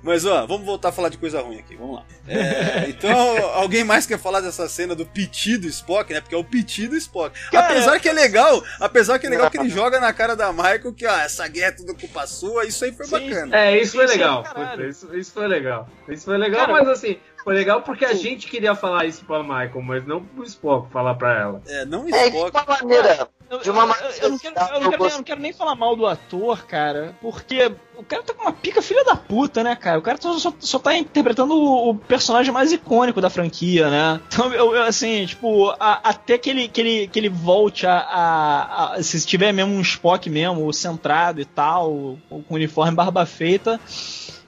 Mas ó, vamos voltar a falar de coisa ruim aqui, vamos lá. É, então, [LAUGHS] alguém mais quer falar dessa cena do piti do Spock, né? Porque é o piti do Spock. Cara, apesar que é legal, apesar que é legal que ele joga na cara da Michael que, ó, essa guerra é tudo culpa sua, isso aí foi Sim, bacana. É, isso foi legal. Isso, isso foi legal. Isso foi legal, Cara, mas assim, foi legal porque a gente queria falar isso pra Michael, mas não pro Spock falar pra ela. É, não o Spock. É, de maneira. Maneira. Eu, eu, não quero, eu, não quero nem, eu não quero nem falar mal do ator, cara, porque o cara tá com uma pica filha da puta, né, cara? O cara só, só, só tá interpretando o, o, personagem mais icônico da franquia, né? Então, eu, eu assim, tipo, a, até que ele, que, ele, que ele volte a, a, a, Se tiver mesmo um Spock mesmo, centrado e tal, com uniforme barba feita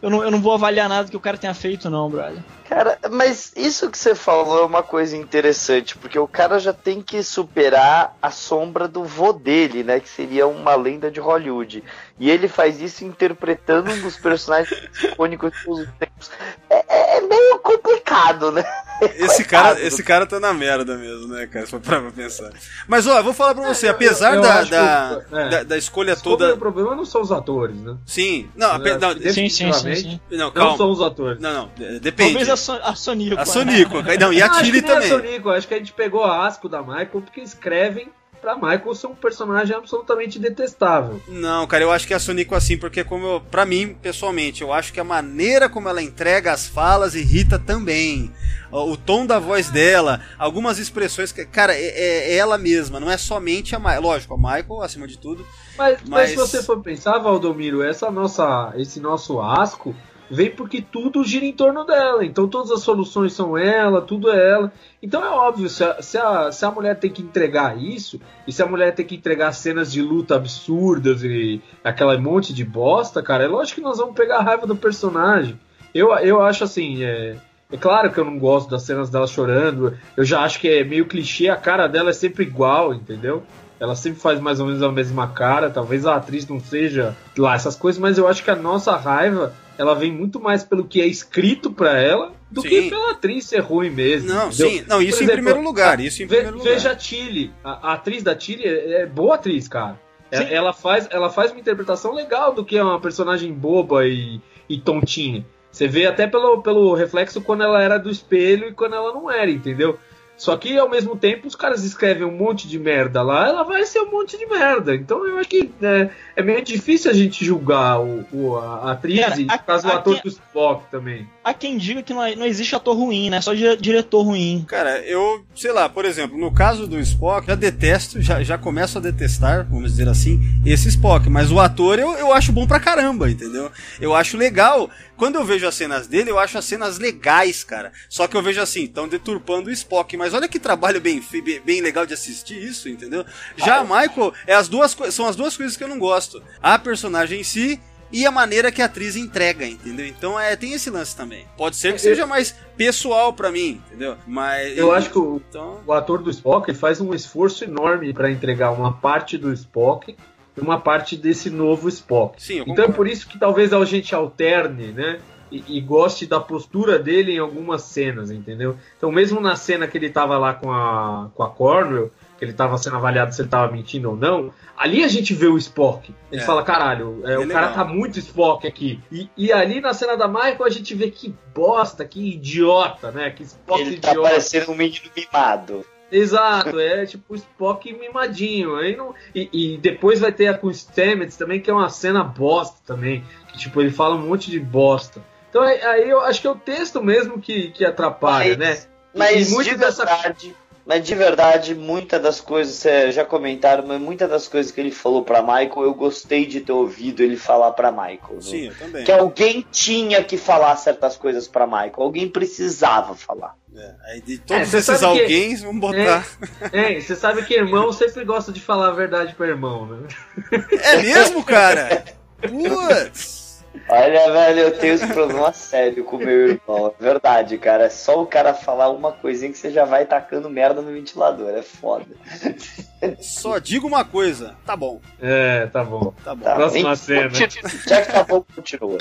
eu não, eu não vou avaliar nada que o cara tenha feito, não, brother. Cara, mas isso que você falou é uma coisa interessante, porque o cara já tem que superar a sombra do vô dele, né? Que seria uma lenda de Hollywood. E ele faz isso interpretando um dos personagens icônicos dos tempos. É, é, é meio complicado, né? [LAUGHS] esse cara, esse cara tá na merda mesmo, né, cara? For pra pensar. Mas, ó, eu vou falar pra você, apesar eu da, acho da, que- é. da, da escolha Toda... toda. O problema não são os atores, né? Sim, não, É, não, Sim, sim, sim, sim. não, Não calma. são os atores. Não, não, de- depende. Talvez a, a Sonico. A Sonico, não, e a [LAUGHS] Tilly também. A Sonico, acho que a gente pegou a asco da Michael porque escrevem pra Michael ser um personagem absolutamente detestável. Não, cara, eu acho que é a Sonico assim, porque como eu, pra mim, pessoalmente, eu acho que a maneira como ela entrega as falas irrita também. O, tom da voz dela, algumas expressões que, cara, é, é- é ela mesma, não é somente a Michael. Lógico, a Michael, acima de tudo. Mas, mas... Mas- se você for pensar, Valdomiro, essa nossa, esse nosso asco vem porque tudo gira em torno dela. Então todas as soluções são ela, tudo é ela. Então é óbvio, se a, se a, se a mulher tem que entregar isso, e se a mulher tem que entregar cenas de luta absurdas e aquela monte de bosta, cara, é lógico que nós vamos pegar a raiva do personagem. Eu, eu acho assim, é, é claro que eu não gosto das cenas dela chorando, eu já acho que é meio clichê, a cara dela é sempre igual, entendeu? Ela sempre faz mais ou menos a mesma cara, talvez a atriz não seja lá essas coisas, mas eu acho que a nossa raiva ela vem muito mais pelo que é escrito pra ela do Sim. que pela atriz ser ruim mesmo. Não, entendeu? sim, não, isso Por em exemplo, primeiro lugar, isso em ve- primeiro lugar. Veja a Tilly, a, a atriz da Tilly é, é boa atriz, cara. É-. Ela faz, ela faz uma interpretação legal do que é uma personagem boba e, e tontinha. Você vê até pelo, pelo reflexo quando ela era do espelho e quando ela não era, entendeu? Só que ao mesmo tempo os caras escrevem um monte de merda lá, ela vai ser um monte de merda. Então eu acho que é, é meio difícil a gente julgar o, o- a atriz Cara, e a- no caso o ator quem- do Spock também. Há quem diga que não, é- não existe ator ruim, né? Só dire- diretor ruim. Cara, eu, sei lá, por exemplo, no caso do Spock, já detesto, já, já começo a detestar, vamos dizer assim, esse Spock. Mas o ator eu, eu acho bom pra caramba, entendeu? Eu acho legal. Quando eu vejo as cenas dele, eu acho as cenas legais, cara. Só que eu vejo assim, estão deturpando o Spock. Mas olha que trabalho bem, bem, legal de assistir isso, entendeu? Já a Michael, é as duas, são as duas coisas que eu não gosto. A personagem em si. E a maneira que a atriz entrega, entendeu? Então é, tem esse lance também. Pode ser que seja mais pessoal pra mim, entendeu? Mas. Eu acho que o, Então, o ator do Spock faz um esforço enorme para entregar uma parte do Spock uma parte desse novo Spock. sim, Então é por isso que talvez a gente alterne, né? E, e goste da postura dele em algumas cenas, entendeu? Então, mesmo na cena que ele tava lá com a, com a Cornwell, que ele tava sendo avaliado se ele tava mentindo ou não, ali a gente vê o Spock. A gente É. fala, caralho, é, É o cara legal. tá muito Spock aqui. E, e ali na cena da Michael a gente vê que bosta, que idiota, né? Que Spock Ele tá idiota. parecendo um menino mimado. Exato, é tipo o Spock mimadinho. Aí não, e, e depois vai ter a com o Stamets também, que é uma cena bosta também. Que tipo, ele fala um monte de bosta. Então aí, aí eu acho que é o texto mesmo que, que atrapalha, Mas- né? Mas e muito de dessa- verdade, mas de verdade, muitas das coisas, vocês já comentaram, mas muitas das coisas que ele falou pra Michael, eu gostei de ter ouvido ele falar pra Michael. né? Sim, eu também. Que alguém tinha que falar certas coisas pra Michael, alguém precisava falar. É, aí de todos É, esses sabe que- alguém, vamos botar. É, você sabe que irmão sempre gosta de falar a verdade pro irmão, né? É, mesmo, cara? [LAUGHS] Putz! Olha, velho, eu tenho esse problema sério com meu irmão. É verdade, cara. É só o cara falar uma coisinha que você já vai tacando merda no ventilador. É foda. Só digo uma coisa. Tá bom, É, tá bom. tá bom. Tá, Próxima cena. Já que tá bom, continua.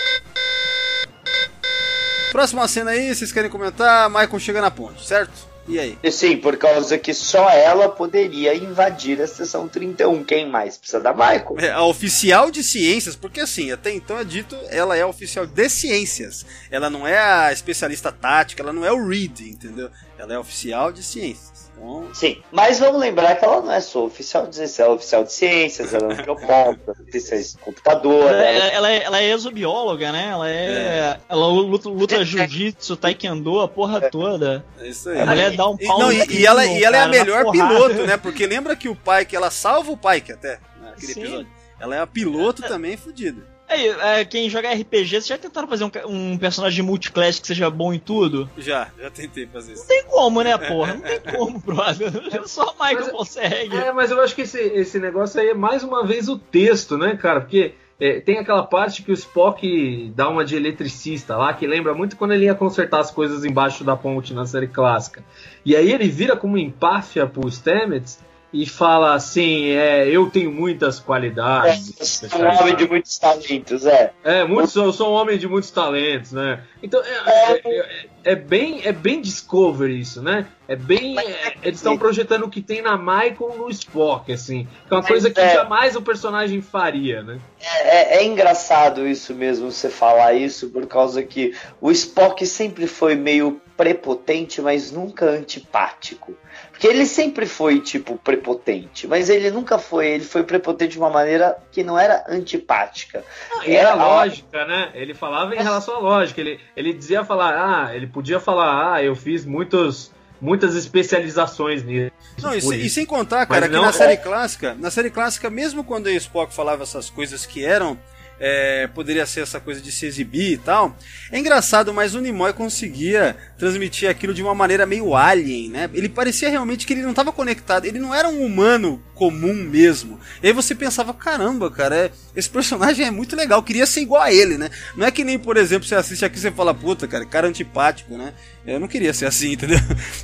Próxima cena aí, vocês querem comentar? Michael chega na ponte, certo? E aí? Sim, por causa que só ela poderia invadir a sessão 31. Quem mais? Precisa da Michael. É, a oficial de ciências, porque assim, até então é dito, ela é a oficial de ciências. Ela não é a especialista tática, ela não é o Reed, entendeu? Ela é oficial de ciências. Então, Sim, mas vamos lembrar que ela não é só oficial de ciências, ela é oficial de ciências, ela é antropóloga, [LAUGHS] ciência de computador, Ela, ela ela, ela é, ela é exobióloga, né? Ela é. Ela luta, luta jiu-jitsu, taekwondo, a porra toda. é isso aí. A mulher dá um E, pau não, no e, e ela, e ela é a cara, melhor piloto, né? Porque lembra que o Pike, ela salva o Pike até, naquele Sim. episódio. Ela é a piloto também fodida. Aí, é, quem joga RPG, vocês já tentaram fazer um, um personagem multiclass que seja bom em tudo? Já, já tentei fazer isso. Não tem como, né, porra? Não tem como, brother. [LAUGHS] Só o Michael Mas- consegue. É, mas eu acho que esse, esse negócio aí é mais uma vez o texto, né, cara? Porque é, tem aquela parte que o Spock dá uma de eletricista lá, que lembra muito quando ele ia consertar as coisas embaixo da ponte na série clássica. E aí ele vira como empáfia pro Stamets e fala assim, é, eu tenho muitas qualidades. É, sou um homem de muitos talentos, é. É, muitos, eu sou um homem de muitos talentos, né? Então é, é, é, é bem, é bem Discovery isso, né? É bem. É, eles estão projetando o que tem na Michael no Spock, assim. Que é uma coisa que jamais o personagem faria, né? É, é, engraçado isso mesmo, você falar isso, por causa que o Spock sempre foi meio prepotente, mas nunca antipático. Porque ele sempre foi, tipo, prepotente, mas ele nunca foi, ele foi prepotente de uma maneira que não era antipática. Não, era, era lógica, né? Ele falava em relação à lógica, ele, ele dizia falar, ah, ele podia falar, ah, eu fiz muitos muitas especializações nisso. Não, e, e, sem contar, cara, Mas que não... na série clássica, na série clássica, mesmo quando o Spock falava essas coisas que eram é, poderia ser essa coisa de se exibir e tal. É engraçado, mas o Nimoy conseguia transmitir aquilo de uma maneira meio alien, né? Ele parecia realmente que ele não estava conectado, ele não era um humano comum mesmo. E aí você pensava, caramba, cara, é, esse personagem é muito legal, queria ser igual a ele, né? Não é que nem, por exemplo, você assiste aqui e você fala, puta, cara, cara antipático, né? Eu não queria ser assim, [LAUGHS] entendeu?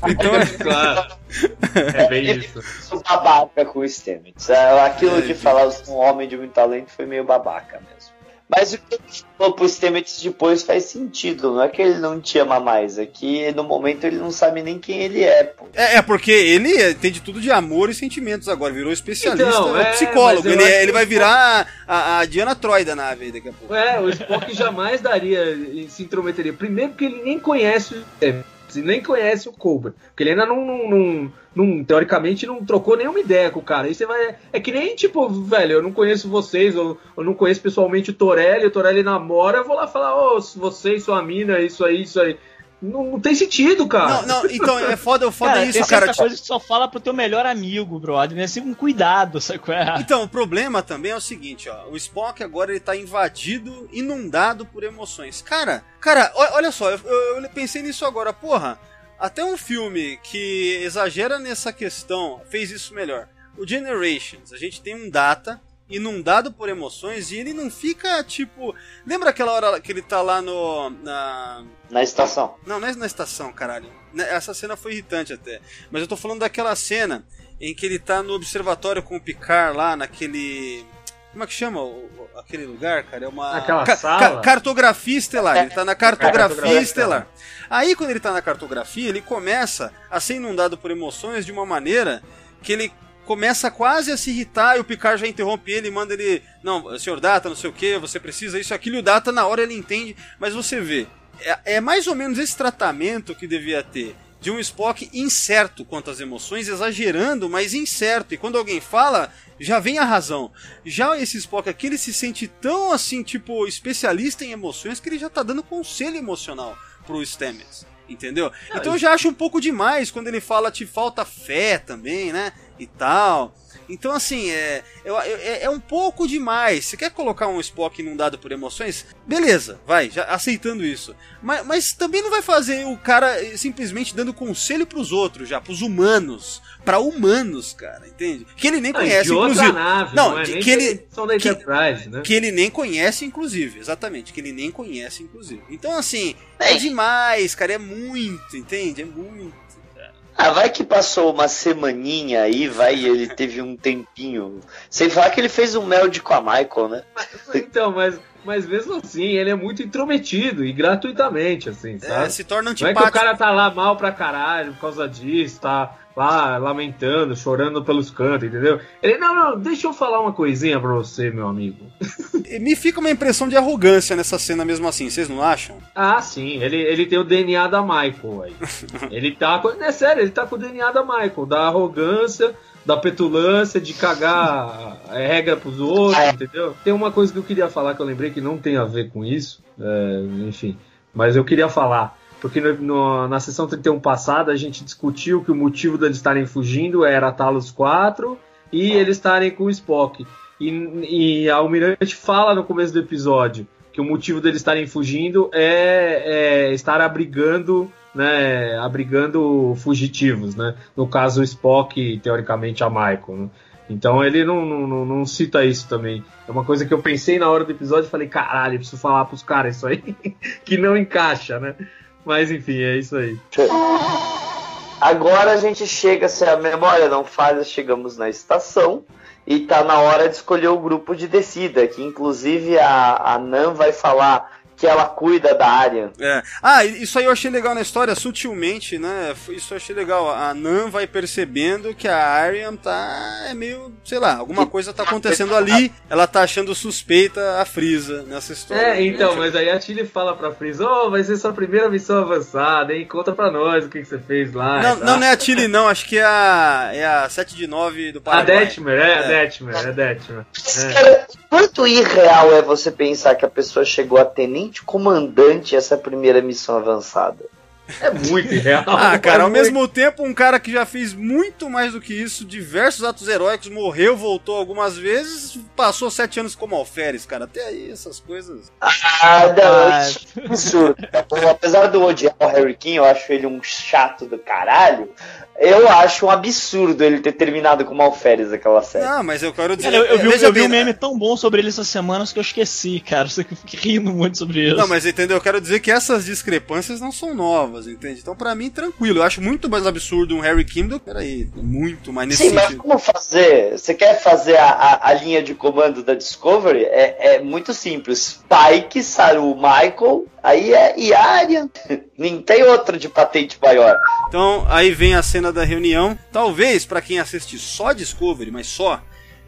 Então é. [LAUGHS] Claro. É bem isso. Sou babaca com o Stamets. Aquilo é, de falar um homem de muito talento foi meio babaca mesmo. Mas o que ele falou pro Stamets depois faz sentido. Não é que ele não te ama mais, é que no momento ele não sabe nem quem ele é. Pô. É, é porque ele entende tudo de amor e sentimentos agora, virou especialista, então, é, psicólogo. Ele, é, ele vai virar a, a, Diana Troy da nave daqui a pouco. É, o Spock jamais daria, se intrometeria. Primeiro porque ele nem conhece o Stamets nem conhece o Cobra. Porque ele ainda não, não, não, não, teoricamente, não trocou nenhuma ideia com o cara. Aí você vai. É que nem, tipo, velho, eu não conheço vocês, eu, eu não conheço pessoalmente o Torelli, o Torelli namora, eu vou lá falar, ô, oh, vocês, sua mina, isso aí, isso aí. Não, não, tem sentido, cara. Não, não, então é foda, foda cara, isso, cara. Essa coisa que só fala pro teu melhor amigo, brother, né? Assim, com cuidado, sabe é? Então, o problema também é o seguinte, ó. O Spock agora ele tá invadido, inundado por emoções. Cara, cara, olha só, eu, eu, eu pensei nisso agora, porra. Até um filme que exagera nessa questão fez isso melhor. O Generations, a gente tem um data inundado por emoções e ele não fica tipo. Lembra aquela hora que ele tá lá no. Na. Na estação. Não, não é na estação, caralho. Né, essa cena foi irritante até. Mas eu tô falando daquela cena em que ele tá no observatório com o Picard lá naquele. Como é que chama o, aquele lugar, cara? É uma. Aquela ca sala? Ca cartografia estelar. Ele tá na cartografia estelar. Aí, quando ele tá na cartografia, ele começa a ser inundado por emoções de uma maneira que ele começa quase a se irritar e o Picard já interrompe ele e manda ele. Não, senhor Data, não sei o que, você precisa isso, aquilo. E o Data, na hora, ele entende, mas você vê. É, é mais ou menos esse tratamento que devia ter de um Spock incerto quanto às emoções, exagerando, mas incerto. E quando alguém fala, já vem a razão. Já esse Spock aqui, ele se sente tão assim, tipo, especialista em emoções, que ele já tá dando conselho emocional pro Stamets. Entendeu? Então eu já acho um pouco demais quando ele fala te falta fé também, né? E tal. Então, assim, é, é, é, um pouco demais. Você quer colocar um Spock inundado por emoções? Beleza, vai, já aceitando isso. Mas, mas também não vai fazer o cara simplesmente dando conselho pros outros, já, pros humanos. Pra humanos, cara, entende? Que ele nem conhece, de inclusive. Nave, não, não é que, que ele. São da Enterprise, que, né? que ele nem conhece, inclusive. Exatamente, que ele nem conhece, inclusive. Então, assim, é demais, cara, é muito, entende? É muito. Ah, vai que passou uma semaninha aí, vai, e ele teve um tempinho. Sem falar que ele fez um meld com a Michael, né? Então, mas, mas mesmo assim, ele é muito intrometido e gratuitamente, assim, é, sabe? É, se torna antipático. Não é que o cara tá lá mal pra caralho por causa disso, tá lá lamentando, chorando pelos cantos, entendeu? Ele, não, não, deixa eu falar uma coisinha pra você, meu amigo. Me fica uma impressão de arrogância nessa cena mesmo assim, vocês não acham? Ah, sim, ele, ele tem o DNA da Michael aí. [LAUGHS] ele tá com. É sério, ele tá com o DNA da Michael, da arrogância da petulância, de cagar a regra pros outros, entendeu? Tem uma coisa que eu queria falar que eu lembrei que não tem a ver com isso, é, enfim, mas eu queria falar porque no, no, na sessão 31 passada a gente discutiu que o motivo deles estarem fugindo era Talos 4 e eles estarem com o Spock. E, e a Almirante fala no começo do episódio que o motivo deles estarem fugindo é, é estar abrigando né, abrigando fugitivos, né? No caso o Spock, teoricamente a Michael. Né? Então ele não, não, não, cita isso também. É uma coisa que eu pensei na hora do episódio e falei, caralho, preciso falar pros caras isso aí, [LAUGHS] que não encaixa, né? Mas enfim, é isso aí. Agora a gente chega, se a memória não falha, chegamos na estação e tá na hora de escolher o grupo de descida, que inclusive a, a Nan vai falar que ela cuida da área. É. Ah, isso aí eu achei legal na história, sutilmente, né? Isso eu achei legal. A Nan vai percebendo que a Aryan tá. É meio. sei lá, alguma coisa tá acontecendo ali. Ela tá achando suspeita a Frieza nessa história. É, então, mas aí a Tilly fala pra Frieza: Ô, oh, vai ser sua primeira missão avançada, hein? Conta pra nós o que, que você fez lá. Não, não, não é a Tilly, não. Acho que é a. É a 7 de 9 do Paraguai. A Detmer, é, é. a Detmer, é a Detmer. É. Quanto irreal é você pensar que a pessoa chegou a tenente comandante essa primeira missão avançada? É muito irreal. [LAUGHS] Ah, cara, é ao muito... mesmo tempo, um cara que já fez muito mais do que isso, diversos atos heróicos, morreu, voltou algumas vezes, passou sete anos como alferes, cara. Até aí, essas coisas. Ah, não, ah. absurdo. Apesar do odiar o Harry King, eu acho ele um chato do caralho. Eu acho um absurdo ele ter terminado com alferes aquela série. Não, mas eu quero dizer. Cara, eu, eu, vi, eu vi um meme tão bom sobre ele essas semanas que eu esqueci, cara. [LAUGHS] Você fica rindo muito sobre isso. Não, mas entendeu? Eu quero dizer que essas discrepâncias não são novas, entende? Então, pra mim, tranquilo. Eu acho muito mais absurdo um Harry Kim Peraí, muito mais nesse Sim, sentido. mas como fazer? Você quer fazer a, a, a, linha de comando da Discovery? É, é muito simples. Pike, Saru, Michael, aí é Yarian. [LAUGHS] Nem tem outro de patente maior. Então, aí vem a cena da reunião. Talvez, para quem assiste só Discovery, mas só,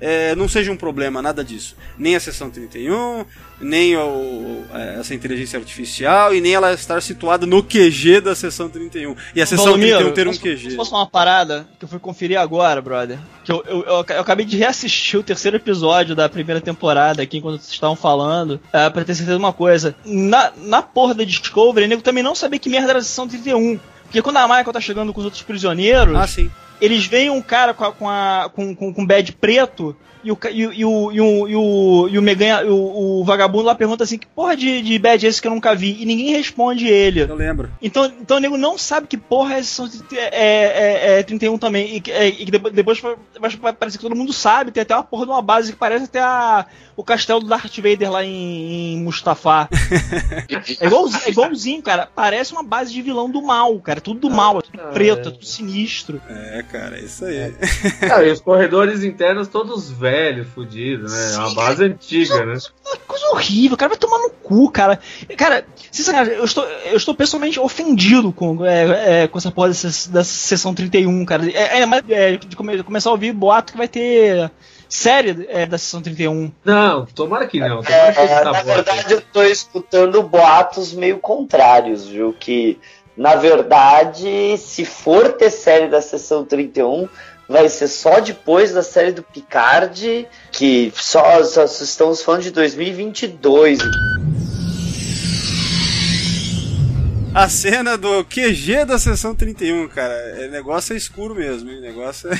é, não seja um problema nada disso. Nem a sessão 31, nem o, é, essa inteligência artificial e nem ela estar situada no QG da sessão 31. E a sessão Valdomiro, 31 ter um posso, QG. Posso falar uma parada que eu fui conferir agora, brother? Que eu, eu, eu, eu acabei de reassistir o terceiro episódio da primeira temporada aqui enquanto vocês estavam falando, é, pra ter certeza de uma coisa. Na, na porra da Discovery, nego também não sabia que merda era a sessão 31. Porque quando a Michael tá chegando com os outros prisioneiros, ah, sim. Eles veem um cara com, a, com, a, com, com, com badge preto e o, e, e, o, e, o, e, o, e o, Megan, o, o vagabundo lá pergunta assim: que porra de, de badge é esse que eu nunca vi? E ninguém responde ele. Eu lembro. Então, então o nego não sabe que porra é, é, é, é 31 também. E, é, e depois vai parecer que todo mundo sabe. Tem até uma porra de uma base que parece até a, o castelo do Darth Vader lá em, em Mustafá. [LAUGHS] é, igualzinho, é igualzinho, cara. Parece uma base de vilão do mal, cara. Tudo do mal, é tudo preto, é tudo sinistro. É, cara, é isso aí. Cara, e os corredores internos todos velhos velho, fudido, né? É uma base antiga, né? Coisa horrível, o cara vai tomar no cu, cara. Cara, sinceramente, eu estou, eu estou pessoalmente ofendido com, é, é, com essa porra dessa, dessa sessão 31, cara. É, é, é, de come, começar a ouvir boato que vai ter série é, da sessão 31. Não, tomara que não. Tomara que é, na verdade, eu estou escutando boatos meio contrários, viu? Que, na verdade, se for ter série da sessão 31 vai ser só depois da série do Picard, que só, só estamos falando de 2022. A cena do QG da sessão 31, cara, é negócio é escuro mesmo, hein? Negócio é...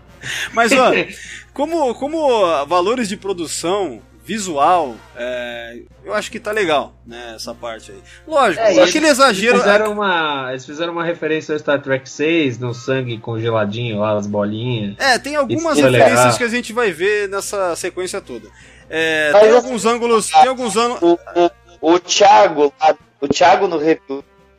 [LAUGHS] Mas ó, [LAUGHS] como, como valores de produção visual, é, eu acho que tá legal, né, essa parte aí. Lógico, é, aquele exagero... Eles fizeram, uma, eles fizeram uma referência ao Star Trek 6, no sangue congeladinho lá, as bolinhas. É, tem algumas referências que a gente vai ver nessa sequência toda. É, tem alguns ângulos... Tem alguns ângulos... O, o, o Thiago, o Thiago no,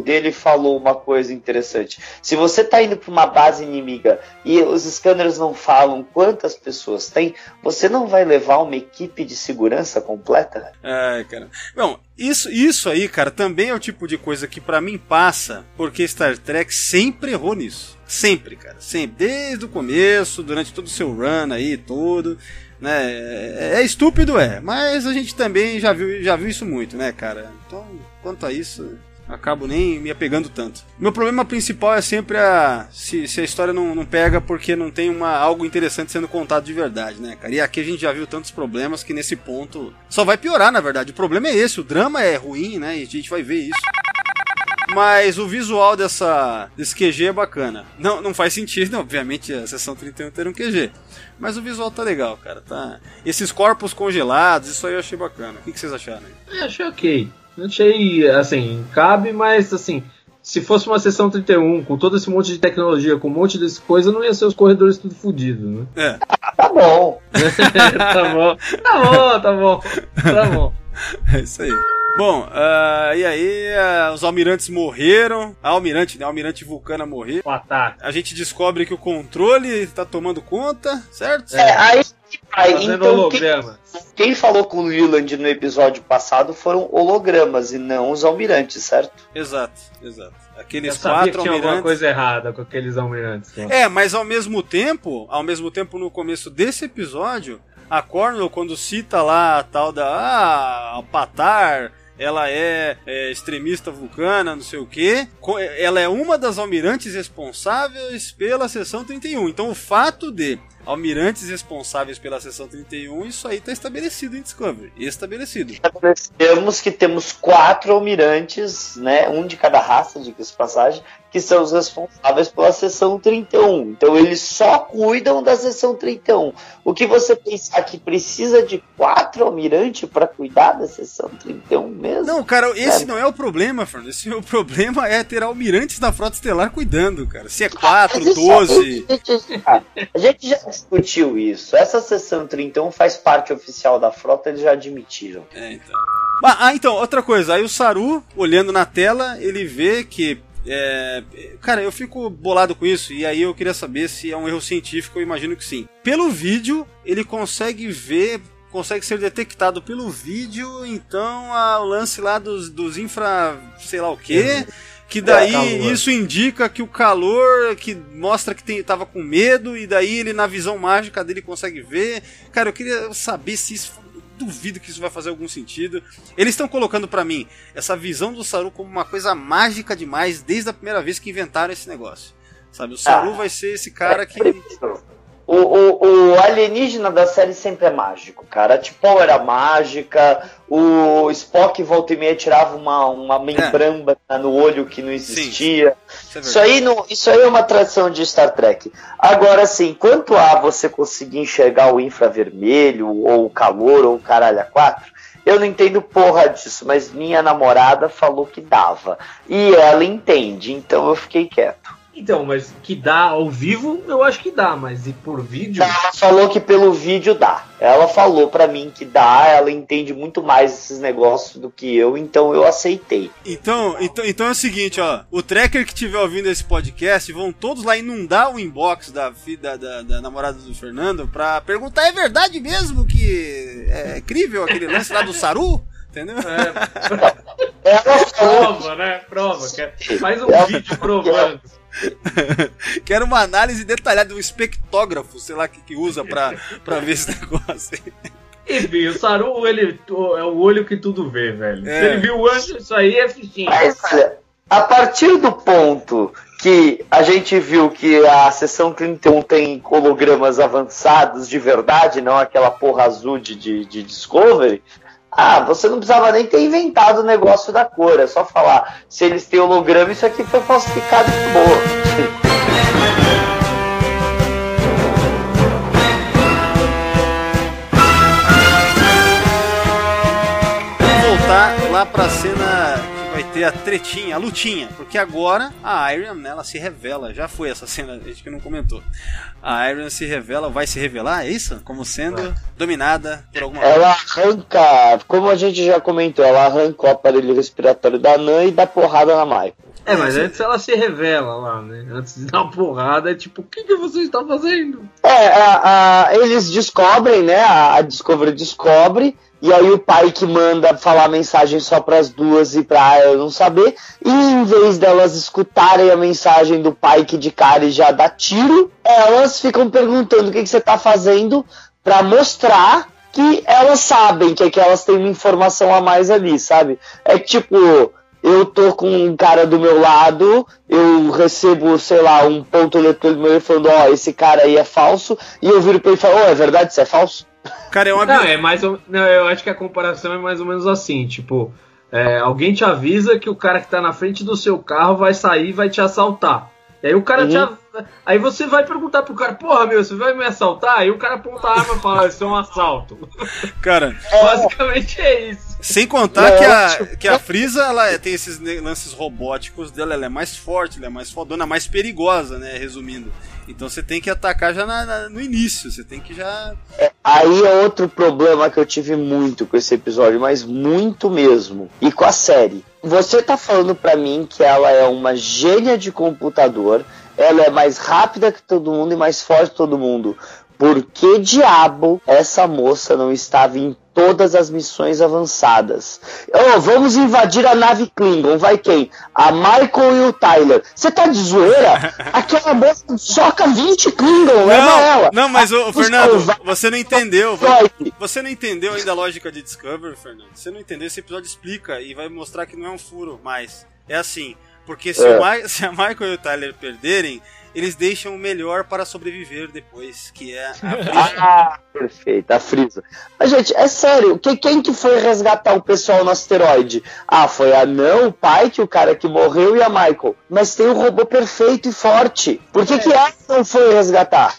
dele falou uma coisa interessante. Se você está indo para uma base inimiga e os scanners não falam quantas pessoas tem, você não vai levar uma equipe de segurança completa? É, cara. Bom, isso, isso aí, cara, também é o tipo de coisa que para mim passa, porque Star Trek sempre errou nisso. Sempre, cara. Sempre. Desde o começo, durante todo o seu run aí, todo. Né? É, é estúpido, é. Mas a gente também já viu, já viu isso muito, né, cara? Então, quanto a isso acabo nem me apegando tanto. Meu problema principal é sempre a se, se a história não, não pega porque não tem uma, algo interessante sendo contado de verdade, né, cara? E aqui a gente já viu tantos problemas que nesse ponto só vai piorar, na verdade. O problema é esse, o drama é ruim, né? E a gente vai ver isso. Mas o visual dessa, desse QG é bacana. Não, não faz sentido, [LAUGHS] obviamente, a sessão 31 ter um QG. Mas o visual tá legal, cara. Tá... Esses corpos congelados, isso aí eu achei bacana. O que, que vocês acharam aí? Eu achei ok. Não achei, assim, cabe, mas assim, se fosse uma sessão 31, com todo esse monte de tecnologia, com um monte de coisa, não ia ser os corredores tudo fodidos, né? É. tá bom. [LAUGHS] tá bom. Tá bom, tá bom. Tá bom. É isso aí. Bom, uh, e aí uh, os almirantes morreram. A almirante, né? A almirante Vulcana morreu. O ataque. A gente descobre que o controle tá tomando conta, certo? É, aí. Fazendo Então, quem, quem falou com o Leland no episódio passado foram hologramas e não os almirantes, certo? Exato, exato. Eu Aqueles sabia quatro que tinha alguma coisa errada com aqueles almirantes. lá. É, mas ao mesmo tempo, ao mesmo tempo no começo desse episódio, a Cornwell quando cita lá a tal da ah, Patar, ela é, é, extremista vulcana, não sei o que. Ela é uma das almirantes responsáveis pela seção 31. Então o fato de almirantes responsáveis pela seção 31, isso aí tá estabelecido em Discovery. Estabelecido. Estabelecemos que temos quatro almirantes, né? Um de cada raça, de que passagem, que são os responsáveis pela seção 31. Então eles só cuidam da seção 31. O que você pensar que precisa de quatro almirantes para cuidar da seção 31 mesmo? Não, cara, esse É. não é o problema, Fernando. Esse o problema é ter almirantes da frota estelar cuidando, cara. Se é 4, Mas isso- 12. A gente, a gente já discutiu isso. Essa seção 31 faz parte oficial da frota, eles já admitiram. É, então. Ah, então, outra coisa. Aí o Saru, olhando na tela, ele vê que. É, cara, eu fico bolado com isso. E aí eu queria saber se é um erro científico. Eu imagino que sim. Pelo vídeo, ele consegue ver. Consegue ser detectado pelo vídeo, então a- o lance lá dos, dos infra. sei lá o quê. Que daí calor. isso indica que o calor, que mostra que tem, tava com medo, e daí ele na visão mágica dele consegue ver. Cara, eu queria saber se isso. Duvido que isso vai fazer algum sentido. Eles estão colocando pra mim essa visão do Saru como uma coisa mágica demais desde a primeira vez que inventaram esse negócio. Sabe, o Saru Ah. vai ser esse cara que. O, o, o alienígena da série sempre é mágico, cara. A T'Pol era mágica, o Spock volta e meia tirava uma, uma membrana no olho que não existia. Isso é Isso aí, não, isso aí é uma tradição de Star Trek. Agora, assim, quanto a você conseguir enxergar o infravermelho, ou o calor, ou o caralho a quatro, eu não entendo porra disso, mas minha namorada falou que dava. E ela entende, então eu fiquei quieto. Então, mas que dá ao vivo, eu acho que dá, mas e por vídeo? Ela falou que pelo vídeo dá. Ela falou pra mim que dá, ela entende muito mais esses negócios do que eu, então eu aceitei. Então, então, então é o seguinte, ó. O tracker que estiver ouvindo esse podcast vão todos lá inundar o inbox da, da, da, da namorada do Fernando pra perguntar: é verdade mesmo que é incrível aquele lance lá do Saru? Entendeu? É, prova, né? Prova. quer- Faz um Ela- vídeo provando. [LAUGHS] Quero uma análise detalhada, um espectógrafo, sei lá, que, que usa pra, pra ver esse [LAUGHS] negócio. Enfim, o Saru, ele é o olho que tudo vê, velho. É. Se ele viu antes, isso aí é fichinha. Mas olha, a partir do ponto que a gente viu que a sessão 31 tem hologramas avançados de verdade, não aquela porra azul de, de, de Discovery. Ah, você não precisava nem ter inventado o negócio da cor, é só falar. Se eles têm holograma, isso aqui foi falsificado de boa. Vamos voltar lá pra cena vai ter a tretinha, a lutinha. Porque agora a Iron, né, ela se revela. Já foi essa cena, a gente que não comentou. A Iron se revela, vai se revelar, é isso? Como sendo dominada por alguma coisa. Ela arranca, como a gente já comentou, ela arranca o aparelho respiratório da Nan e dá porrada na Michael. É, mas antes ela se revela lá, né? Antes de dar uma porrada, é tipo, o que, que você está fazendo? É, a- a- eles descobrem, né? A, a Discovery descobre, e aí o pai que manda falar mensagem só pras duas e pra ela não saber, e em vez delas escutarem a mensagem do pai que de cara já dá tiro, elas ficam perguntando o que, que você tá fazendo pra mostrar que elas sabem que, é que elas têm uma informação a mais ali, sabe? É tipo, eu tô com um cara do meu lado, eu recebo, sei lá, um ponto eletrônico meu falando, ó, esse cara aí é falso, e eu viro pra ele e falo, ó, é verdade, isso é falso? Cara, é uma Não, é mais ou... Não, eu acho que a comparação é mais ou menos assim, tipo, é, alguém te avisa que o cara que tá na frente do seu carro vai sair e vai te assaltar. E aí o cara Uhum. te av- Aí você vai perguntar pro cara, porra, meu, você vai me assaltar? Aí o cara aponta a arma e fala, isso é um assalto. [LAUGHS] Cara, [LAUGHS] Basicamente é isso. Sem contar que a, que a Frieza ela é, tem esses lances robóticos dela, ela é mais forte, ela é mais fodona, mais perigosa, né? Resumindo. Então você tem que atacar já na, na, no início, você tem que já. É, aí é outro problema que eu tive muito com esse episódio, mas muito mesmo. E com a série. Você tá falando para mim que ela é uma gênia de computador, ela é mais rápida que todo mundo e mais forte que todo mundo. Por que diabo essa moça não estava em todas as missões avançadas? Oh, vamos invadir a nave Klingon. Vai quem? A Michael e o Tyler. Você tá de zoeira? [LAUGHS] Aquela moça soca 20 Klingon, leva ela. Não, mas, o Fernando, você não entendeu. Você não entendeu ainda a lógica de Discovery, Fernando. Você não entendeu, esse episódio explica e vai mostrar que não é um furo, mas é assim. Porque se, é. [LAUGHS] se a Michael e o Tyler perderem, eles deixam o melhor para sobreviver depois, que é a [LAUGHS] Frisa. ah, perfeito, a Frisa. Mas, gente, é sério, que, quem que foi resgatar o pessoal no asteroide? Ah, foi a Não, o pai, que o cara que morreu, e a Michael. Mas tem um robô perfeito e forte. Por que, é. que essa não foi resgatar?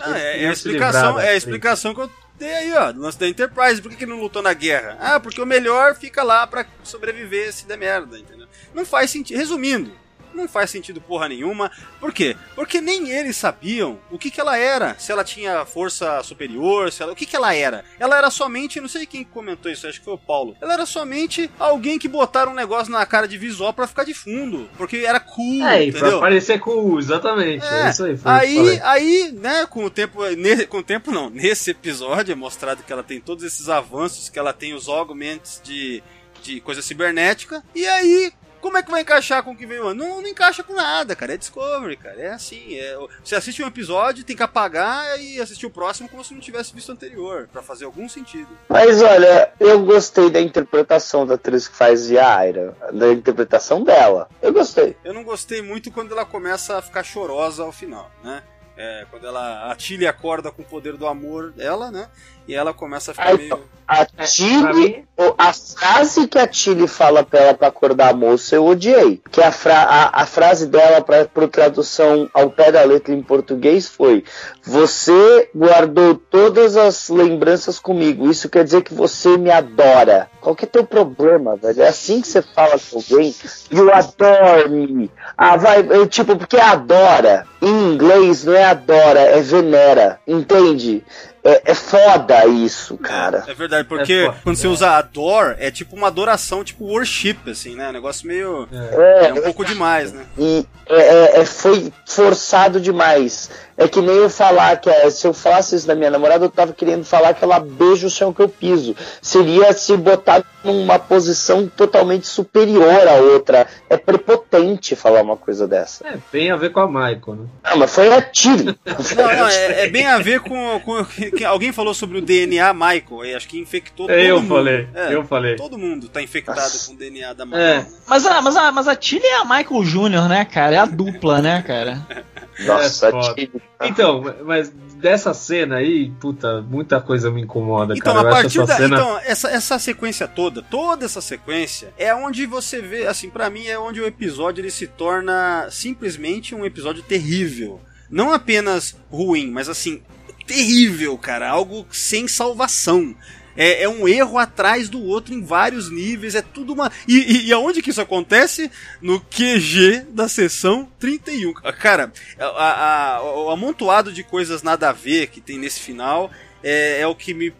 Ah, é, é, a explicação, é a explicação que eu dei aí, ó, do lance da Enterprise. Por que, que não lutou na guerra? Ah, porque o melhor fica lá para sobreviver se der merda, entendeu? Não faz sentido. Resumindo, não faz sentido porra nenhuma. Por quê? Porque nem eles sabiam o que, que ela era. Se ela tinha força superior, se ela, o que, que ela era. Ela era somente, não sei quem comentou isso, acho que foi o Paulo. Ela era somente alguém que botaram um negócio na cara de visual para ficar de fundo. Porque era cool. É, entendeu? pra parecer cool, exatamente. É, é isso aí. aí, aí, né, com o tempo. Ne, com o tempo não. Nesse episódio é mostrado que ela tem todos esses avanços, que ela tem os augments de de coisa cibernética. E aí, como é que vai encaixar com o que veio antes? Não, não encaixa com nada, cara. É Discovery, cara. É assim. É... Você assiste um episódio, tem que apagar e assistir o próximo como se não tivesse visto o anterior, para fazer algum sentido. Mas olha, eu gostei da interpretação da atriz que faz Yaira, da interpretação dela. Eu gostei. Eu não gostei muito quando ela começa a ficar chorosa ao final, né? É, quando ela a Tilly acorda com o poder do amor dela, né? E ela começa a ficar Aí, meio. A Tilly, a frase que a Tilly fala pra ela pra acordar a moça, eu odiei. Que a, fra a, a frase dela pra, pro tradução ao pé da letra em português foi: Você guardou todas as lembranças comigo. Isso quer dizer que você me adora. Qual que é teu problema, velho? É assim que você fala com alguém? You adore me. Ah, vai, eu, tipo, porque adora. Em inglês não é adora, é venera. Entende? É, é foda isso, cara. É, é verdade, porque é quando você usa adore, é tipo uma adoração, tipo worship, assim, né? Um negócio meio. É, é um pouco demais, né? E é, é, foi forçado demais. É que nem eu falar que é, se eu falasse isso da minha namorada, eu tava querendo falar que ela beija o chão que eu piso. Seria se botar numa posição totalmente superior à outra. É prepotente falar uma coisa dessa. É, bem a ver com a Michael, né? Não, mas foi a tiro. [LAUGHS] não, não, é, é, bem a ver com, com que alguém falou sobre o DNA Michael, e acho que infectou todo eu mundo. Falei, é, eu falei. Todo mundo tá infectado Nossa. com o DNA da Michael. É. Mas, a, mas, a, mas a Tilly é a Michael Jr., né, cara? É a dupla, né, cara? [LAUGHS] Nossa, é, Então, mas dessa cena aí, puta, muita coisa me incomoda, então, cara. A partir essa da, cena... Então, essa, essa sequência toda, toda essa sequência, é onde você vê, assim, para mim é onde o episódio ele se torna simplesmente um episódio terrível. Não apenas ruim, mas assim, terrível, cara. Algo sem salvação. É, é, um erro atrás do outro em vários níveis, é tudo uma. E, e, e aonde que isso acontece? No QG da sessão 31. Cara, a, a, o amontoado de coisas nada a ver que tem nesse final é, é, o que me,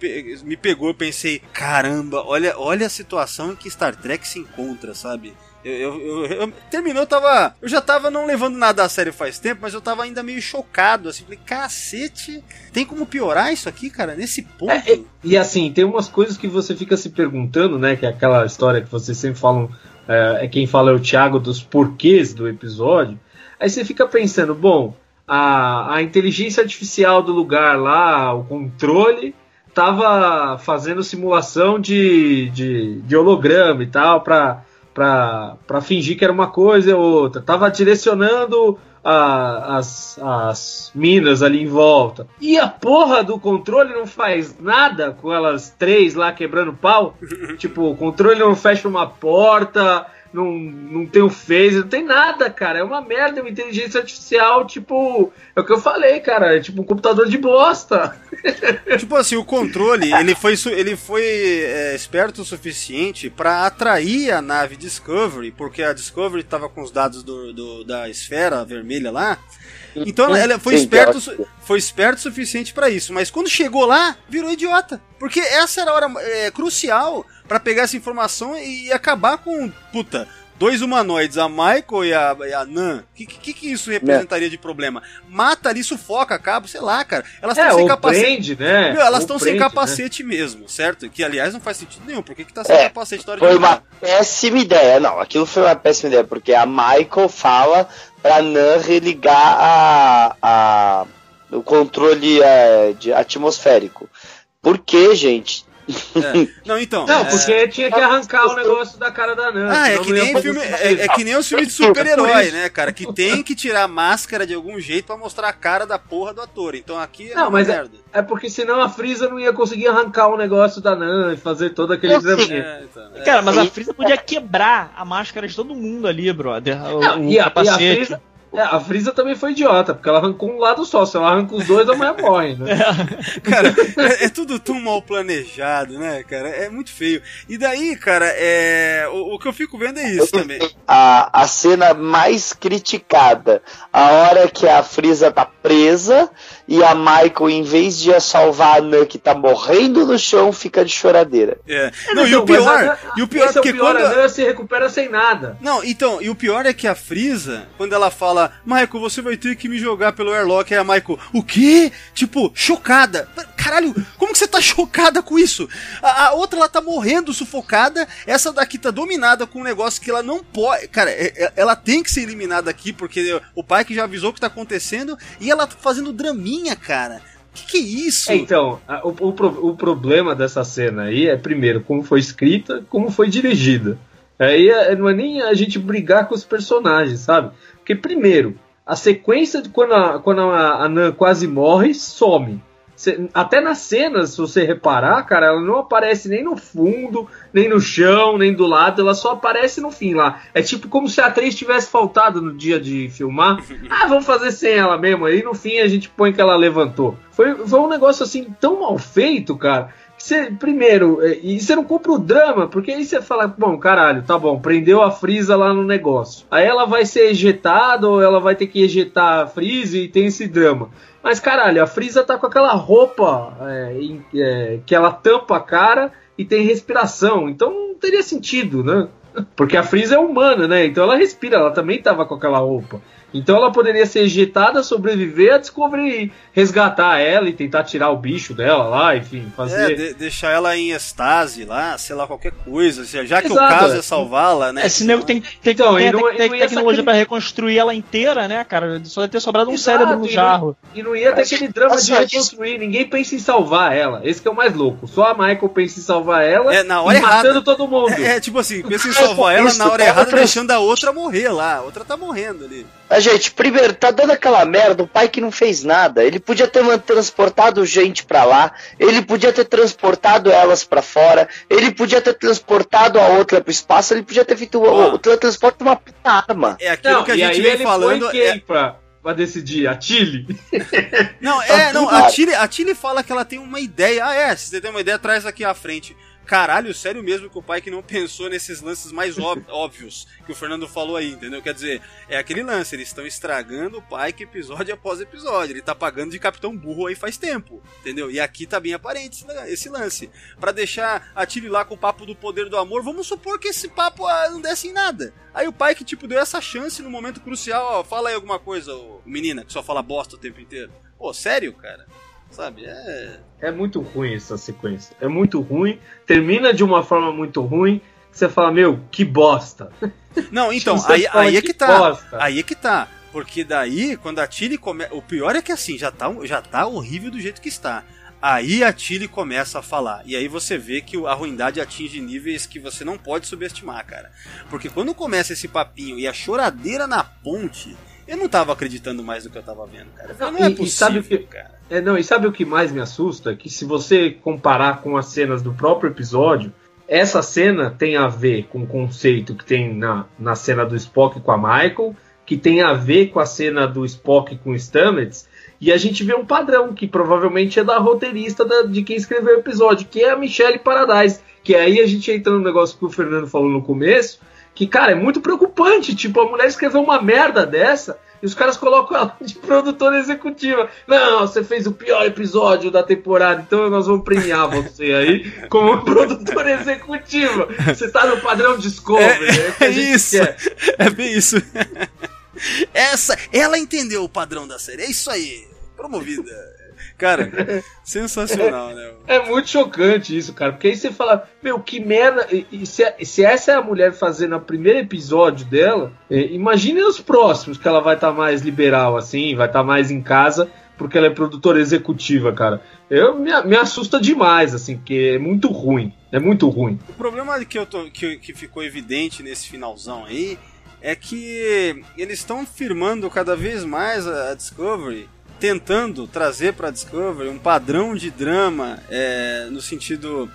me pegou. Eu pensei, caramba, olha, olha a situação em que Star Trek se encontra, sabe? Eu, eu, eu, eu, terminou, eu tava. Eu já tava não levando nada a sério faz tempo, mas eu tava ainda meio chocado, assim. Falei, cacete, tem como piorar isso aqui, cara, nesse ponto? É, e, e, assim, tem umas coisas que você fica se perguntando, né? Que é aquela história que vocês sempre falam. É, é quem fala é o Thiago dos porquês do episódio. Aí você fica pensando, bom, a, a inteligência artificial do lugar lá, o controle tava fazendo simulação de, de, de holograma e tal, para para fingir que era uma coisa ou outra. Tava direcionando a, as, as minas ali em volta. E a porra do controle não faz nada com elas três lá quebrando pau. [LAUGHS] tipo, o controle não fecha uma porta, não, não tem o phase, não tem nada, cara. É uma merda, é uma inteligência artificial, tipo. É o que eu falei, cara. É tipo um computador de bosta. [LAUGHS] tipo assim, o controle, ele foi, ele foi é, esperto o suficiente para atrair a nave Discovery, porque a Discovery tava com os dados do, do da esfera vermelha lá. Então ela, foi esperto, foi esperto o suficiente para isso, mas quando chegou lá, virou idiota. Porque essa era a hora é, crucial para pegar essa informação e acabar com, puta, dois humanoides, a Michael e a, e a Nan. O que, que, que, isso representaria é. de problema? Mata ali, sufoca, acaba, sei lá, cara. Elas estão é, sem capacete. Prende, né? Meu, elas estão sem né? capacete né? mesmo, certo? Que aliás não faz sentido nenhum. Por que, que tá sem é, capacete na hora Foi uma péssima ideia. Não, aquilo foi uma péssima ideia, porque a Michael fala pra Nan religar a, a, o controle é, de atmosférico. Por que, gente? É. Não, então. Não, porque é... tinha que arrancar o negócio da cara da Nan. Ah, é que, nem filme, é, é, que nem os filmes de super-herói, né, cara? Que tem que tirar a máscara de algum jeito para mostrar a cara da porra do ator. Então aqui é Não, mas é- merda. É, é, porque senão a Frisa não ia conseguir arrancar o negócio da Nan e fazer todo aquele exame. É, então, cara, mas a Frisa podia quebrar a máscara de todo mundo ali, brother. O, não, o e, a, e a Frisa é, a Frisa também foi idiota, porque ela arrancou um lado só. Se ela arranca os dois, a mulher morre, né? É. [LAUGHS] Cara, é, é, tudo tão mal planejado, né, cara? É muito feio. E daí, cara, é... o, o que eu fico vendo é isso também. A, a cena mais criticada, a hora que a Frisa tá presa e a Michael, em vez de salvar a Nan que tá morrendo no chão, fica de choradeira. É. é não, e o pior, e o pior é que pior, quando a Nan se recupera sem nada. Não, então, e o pior é que a Frisa, quando ela fala fala: Michael, você vai ter que me jogar pelo airlock. Aí a Michael, o quê? Tipo, chocada. Caralho, como que você tá [LAUGHS] chocada com isso? A, a, outra ela tá morrendo, sufocada. Essa daqui tá dominada com um negócio que ela não pode. Cara, é, é, ela tem que ser eliminada aqui, porque o pai que já avisou o que tá acontecendo. E ela tá fazendo draminha, cara. Que que é isso? É, então, o, o, o, problema dessa cena aí é, primeiro, como foi escrita, como foi dirigida. Aí é, não é nem a gente brigar com os personagens, sabe? Porque, primeiro, a sequência de quando a, quando a, a Nan quase morre, some. Cê, até nas cenas, se você reparar, cara, ela não aparece nem no fundo, nem no chão, nem do lado, ela só aparece no fim lá. É tipo como se a atriz tivesse faltado no dia de filmar. [LAUGHS] Ah, vamos fazer sem ela mesmo. Aí no fim a gente põe que ela levantou. Foi, foi um negócio assim tão mal feito, cara, primeiro, é, e você não compra o drama, porque aí você fala, bom, caralho, tá bom, prendeu a Frisa lá no negócio. Aí ela vai ser ejetada ou ela vai ter que ejetar a Frisa e tem esse drama. Mas caralho, a Frisa tá com aquela roupa é, é, que ela tampa a cara e tem respiração, então não teria sentido, né? [LAUGHS] Porque a Frisa é humana, né? Então ela respira, ela também tava com aquela roupa. Então ela poderia ser ejetada, sobreviver, a descobrir, resgatar ela e tentar tirar o bicho dela lá, enfim, fazer. É, de deixar ela em estase lá, sei lá, qualquer coisa. Já que Exato, o caso é salvá-la, né? Esse nego tem, tem, então, tem, não, tem, tem tecnologia para reconstruir ela inteira, né, cara? Só deve ter sobrado um Exato, cérebro no jarro. E não ia ter aquele drama de reconstruir, ninguém pensa em salvar ela. Esse que é o mais louco. Só a Michael pensa em salvar ela é, na hora e matando todo mundo. É, [LAUGHS] é, tipo assim, pensa em salvar ela na hora errada, deixando a outra morrer lá. A outra tá morrendo ali. A gente, primeiro, tá dando aquela merda, o pai que não fez nada. Ele podia ter transportado gente para lá, ele podia ter transportado elas para fora, ele podia ter transportado a outra pro espaço, ele podia ter feito o, o transporte de uma puta arma. É aquilo não, que a gente vem falando. Quem é... pra, pra decidir? A Tilly? [LAUGHS] não, é, não, a Tilly, a Tilly fala que ela tem uma ideia. Ah, é, se você tem uma ideia, traz aqui à frente. Caralho, sério mesmo que o pai que não pensou nesses lances mais [LAUGHS] óbvios que o Fernando falou aí, entendeu? Quer dizer, é aquele lance, eles estão estragando o pai que episódio após episódio. Ele tá pagando de capitão burro aí faz tempo, entendeu? E aqui tá bem aparente esse lance. para deixar a Tilly lá com o papo do poder do amor, vamos supor que esse papo ah, não desse em nada. Aí o pai que, tipo, deu essa chance no momento crucial, ó, fala aí alguma coisa, ô, menina, que só fala bosta o tempo inteiro. Pô, sério, cara? Sabe? É. É muito ruim essa sequência. É muito ruim. Termina de uma forma muito ruim. Que você fala, meu, que bosta. [LAUGHS] Não, então, aí, aí é que tá. Bosta. Aí é que tá. Porque daí, quando a Tilly começa. O pior é que assim, já tá, já tá horrível do jeito que está. Aí a Tilly começa a falar. E aí você vê que a ruindade atinge níveis que você não pode subestimar, cara. Porque quando começa esse papinho e a choradeira na ponte, eu não tava acreditando mais do que eu tava vendo, cara. Não, não é possível, e sabe o que, cara. É, não, e sabe o que mais me assusta? Que se você comparar com as cenas do próprio episódio, essa cena tem a ver com o conceito que tem na, na cena do Spock com a Michael, que tem a ver com a cena do Spock com o Stamets, e a gente vê um padrão que provavelmente é da roteirista da, de quem escreveu o episódio, que é a Michelle Paradise. Que aí a gente entra no negócio que o Fernando falou no começo, que, cara, é muito preocupante. Tipo, a mulher escreveu uma merda dessa e os caras colocam ela de produtora executiva. Não, você fez o pior episódio da temporada, então nós vamos premiar você aí como [LAUGHS] produtora executiva. Você tá no padrão Discovery. É, é, é isso. Quer. É bem isso. [LAUGHS] Essa, ela entendeu o padrão da série. É isso aí. Promovida. Cara, [LAUGHS] sensacional, né? É muito chocante isso, cara. Porque aí você fala, meu, que merda. E, se, se, essa é a mulher fazendo o primeiro episódio dela, imagine os próximos, que ela vai estar tá mais liberal, assim, vai estar tá mais em casa, porque ela é produtora executiva, cara. Eu me, me assusta demais, assim, porque é muito ruim. É muito ruim. O problema que, eu tô, que, que ficou evidente nesse finalzão aí é que eles estão firmando cada vez mais a Discovery tentando trazer para Discovery um padrão de drama é, no sentido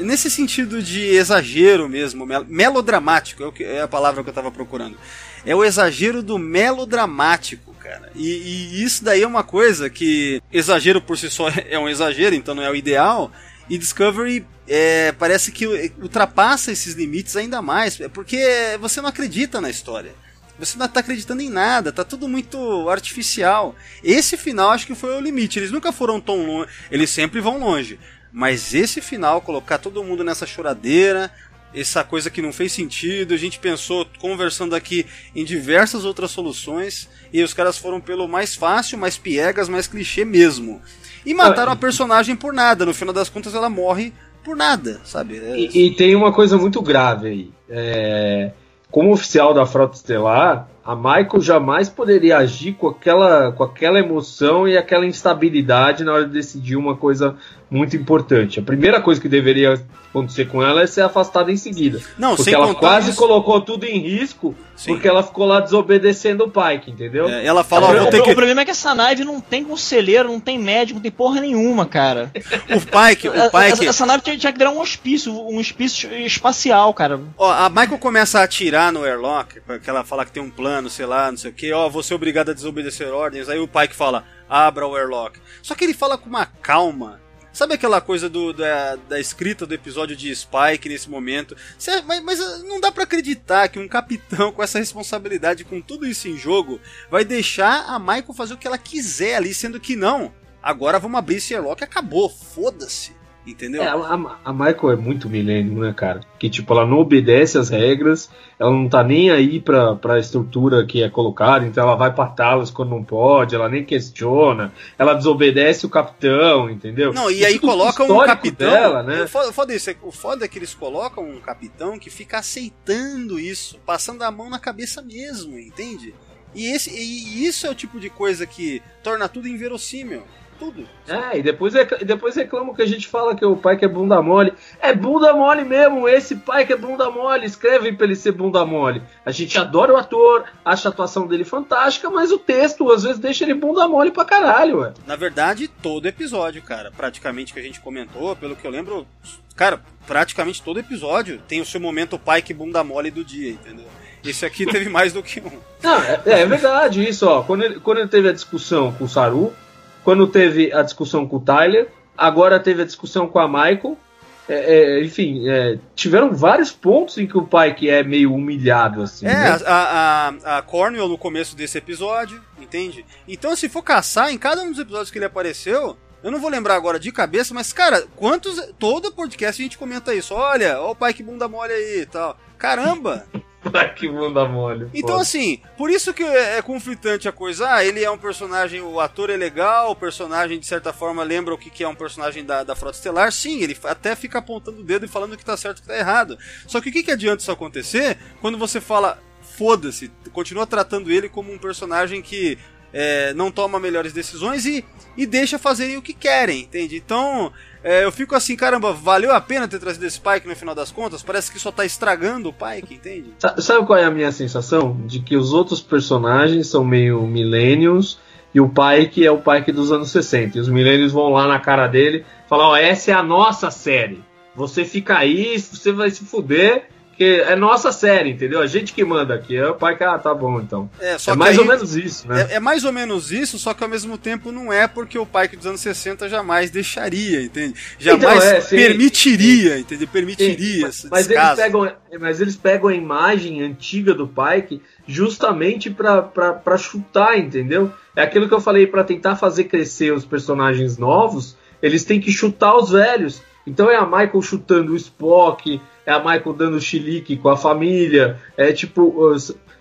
nesse sentido de exagero mesmo, melodramático é, que, é a palavra que eu estava procurando. É o exagero do melodramático, cara. E, e, isso daí é uma coisa que exagero por si só [LAUGHS] é um exagero, então não é o ideal. E Discovery é, parece que ultrapassa esses limites ainda mais, é porque você não acredita na história. Você não tá acreditando em nada, tá tudo muito artificial. Esse final acho que foi o limite. Eles nunca foram tão longe, eles sempre vão longe. Mas esse final, colocar todo mundo nessa choradeira, essa coisa que não fez sentido, a gente pensou, conversando aqui, em diversas outras soluções, e os caras foram pelo mais fácil, mais piegas, mais clichê mesmo. E mataram a personagem por nada, no final das contas ela morre por nada, sabe? É... E, e, tem uma coisa muito grave aí. É como oficial da Frota Estelar, a Michael jamais poderia agir com aquela, com aquela emoção e aquela instabilidade na hora de decidir uma coisa muito importante. A primeira coisa que deveria acontecer com ela é ser afastada em seguida. Não, porque ela quase isso. colocou tudo em risco Sim. porque ela ficou lá desobedecendo o Pike, entendeu? É, ela fala, o, o, que... o, problema é que essa nave não tem conselheiro, não tem médico, não tem porra nenhuma, cara. [LAUGHS] o Pike, o Pike... Essa, essa nave tinha, tinha, que virar um hospício, um hospício espacial, cara. Ó, a Michael começa a atirar no airlock, porque ela fala que tem um plano, sei lá, não sei o que, ó, você é obrigado a desobedecer ordens, aí o Pike fala, abra o airlock. Só que ele fala com uma calma Sabe aquela coisa do, da, da escrita do episódio de Spike nesse momento? Cê, mas, mas, ah, não dá para acreditar que um capitão [LAUGHS] com essa responsabilidade, com tudo isso em jogo, vai deixar a Michael fazer o que ela quiser ali, sendo que não. Agora vamos abrir esse airlock acabou, foda-se. Entendeu? É, a, a, Michael é muito milênio, né, cara? Que, tipo, ela não obedece às regras, ela não tá nem aí pra, pra estrutura que é colocada, então ela vai pra talas quando não pode, ela nem questiona, ela desobedece o capitão, entendeu? Não, e, e aí colocam um capitão. Dela, né? O foda, foda, isso, é, o foda é que eles colocam um capitão que fica aceitando isso, passando a mão na cabeça mesmo, entende? E, esse, e isso é o tipo de coisa que torna tudo inverossímil tudo. É, e depois, depois reclamam que a gente fala que o pai que é bunda mole. É bunda mole mesmo, esse pai que é bunda mole. Escreve pra ele ser bunda mole. A gente adora o ator, acha a atuação dele fantástica, mas o texto às vezes deixa ele bunda mole pra caralho, ué. Na verdade, todo episódio, cara, praticamente que a gente comentou, pelo que eu lembro, cara, praticamente todo episódio tem o seu momento pai que bunda mole do dia, entendeu? Esse aqui [LAUGHS] teve mais do que um. Não, é, é verdade isso, ó. Quando ele, quando ele teve a discussão com o Saru, quando teve a discussão com o Tyler, agora teve a discussão com a Michael. É, é, enfim, é, tiveram vários pontos em que o pai que é meio humilhado assim. É, né? a, a, a Cornwell no começo desse episódio, entende? Então, se for caçar, em cada um dos episódios que ele apareceu, eu não vou lembrar agora de cabeça, mas, cara, quantos. Todo podcast a gente comenta isso. Olha, ó o pai que bunda mole aí e tal. Caramba! Que bunda mole. Então, pô. assim, por isso que é, é conflitante a coisa. Ah, ele é um personagem, o ator é legal, o personagem, de certa forma, lembra o que é um personagem da, da Frota Estelar. Sim, ele até fica apontando o dedo e falando que tá certo e que tá errado. Só que o que, que adianta isso acontecer quando você fala, foda-se, continua tratando ele como um personagem que é, não toma melhores decisões e, e deixa fazerem o que querem, entende? Então, é, eu fico assim, caramba, valeu a pena ter trazido esse Pike no final das contas? Parece que só tá estragando o Pike, entende? Sabe qual é a minha sensação? De que os outros personagens são meio millennials e o Pike é o Pike dos anos 60. E os millennials vão lá na cara dele falar, ó, essa é a nossa série. você fica aí, você vai se fuder, que é nossa série, entendeu? A gente que manda aqui. É o pai que, ah, tá bom então. É, é mais aí, ou menos isso, né? É, é, mais ou menos isso, só que ao mesmo tempo não é porque o pai dos anos 60 jamais deixaria, entende? Jamais então, é, sim, permitiria, sim. entendeu? Permitiria sim, mas, mas eles pegam Mas eles pegam a imagem antiga do Pike justamente para chutar, entendeu? É aquilo que eu falei, para tentar fazer crescer os personagens novos, eles têm que chutar os velhos. Então é a Michael chutando o Spock, é a Michael dando chilique com a família, é tipo,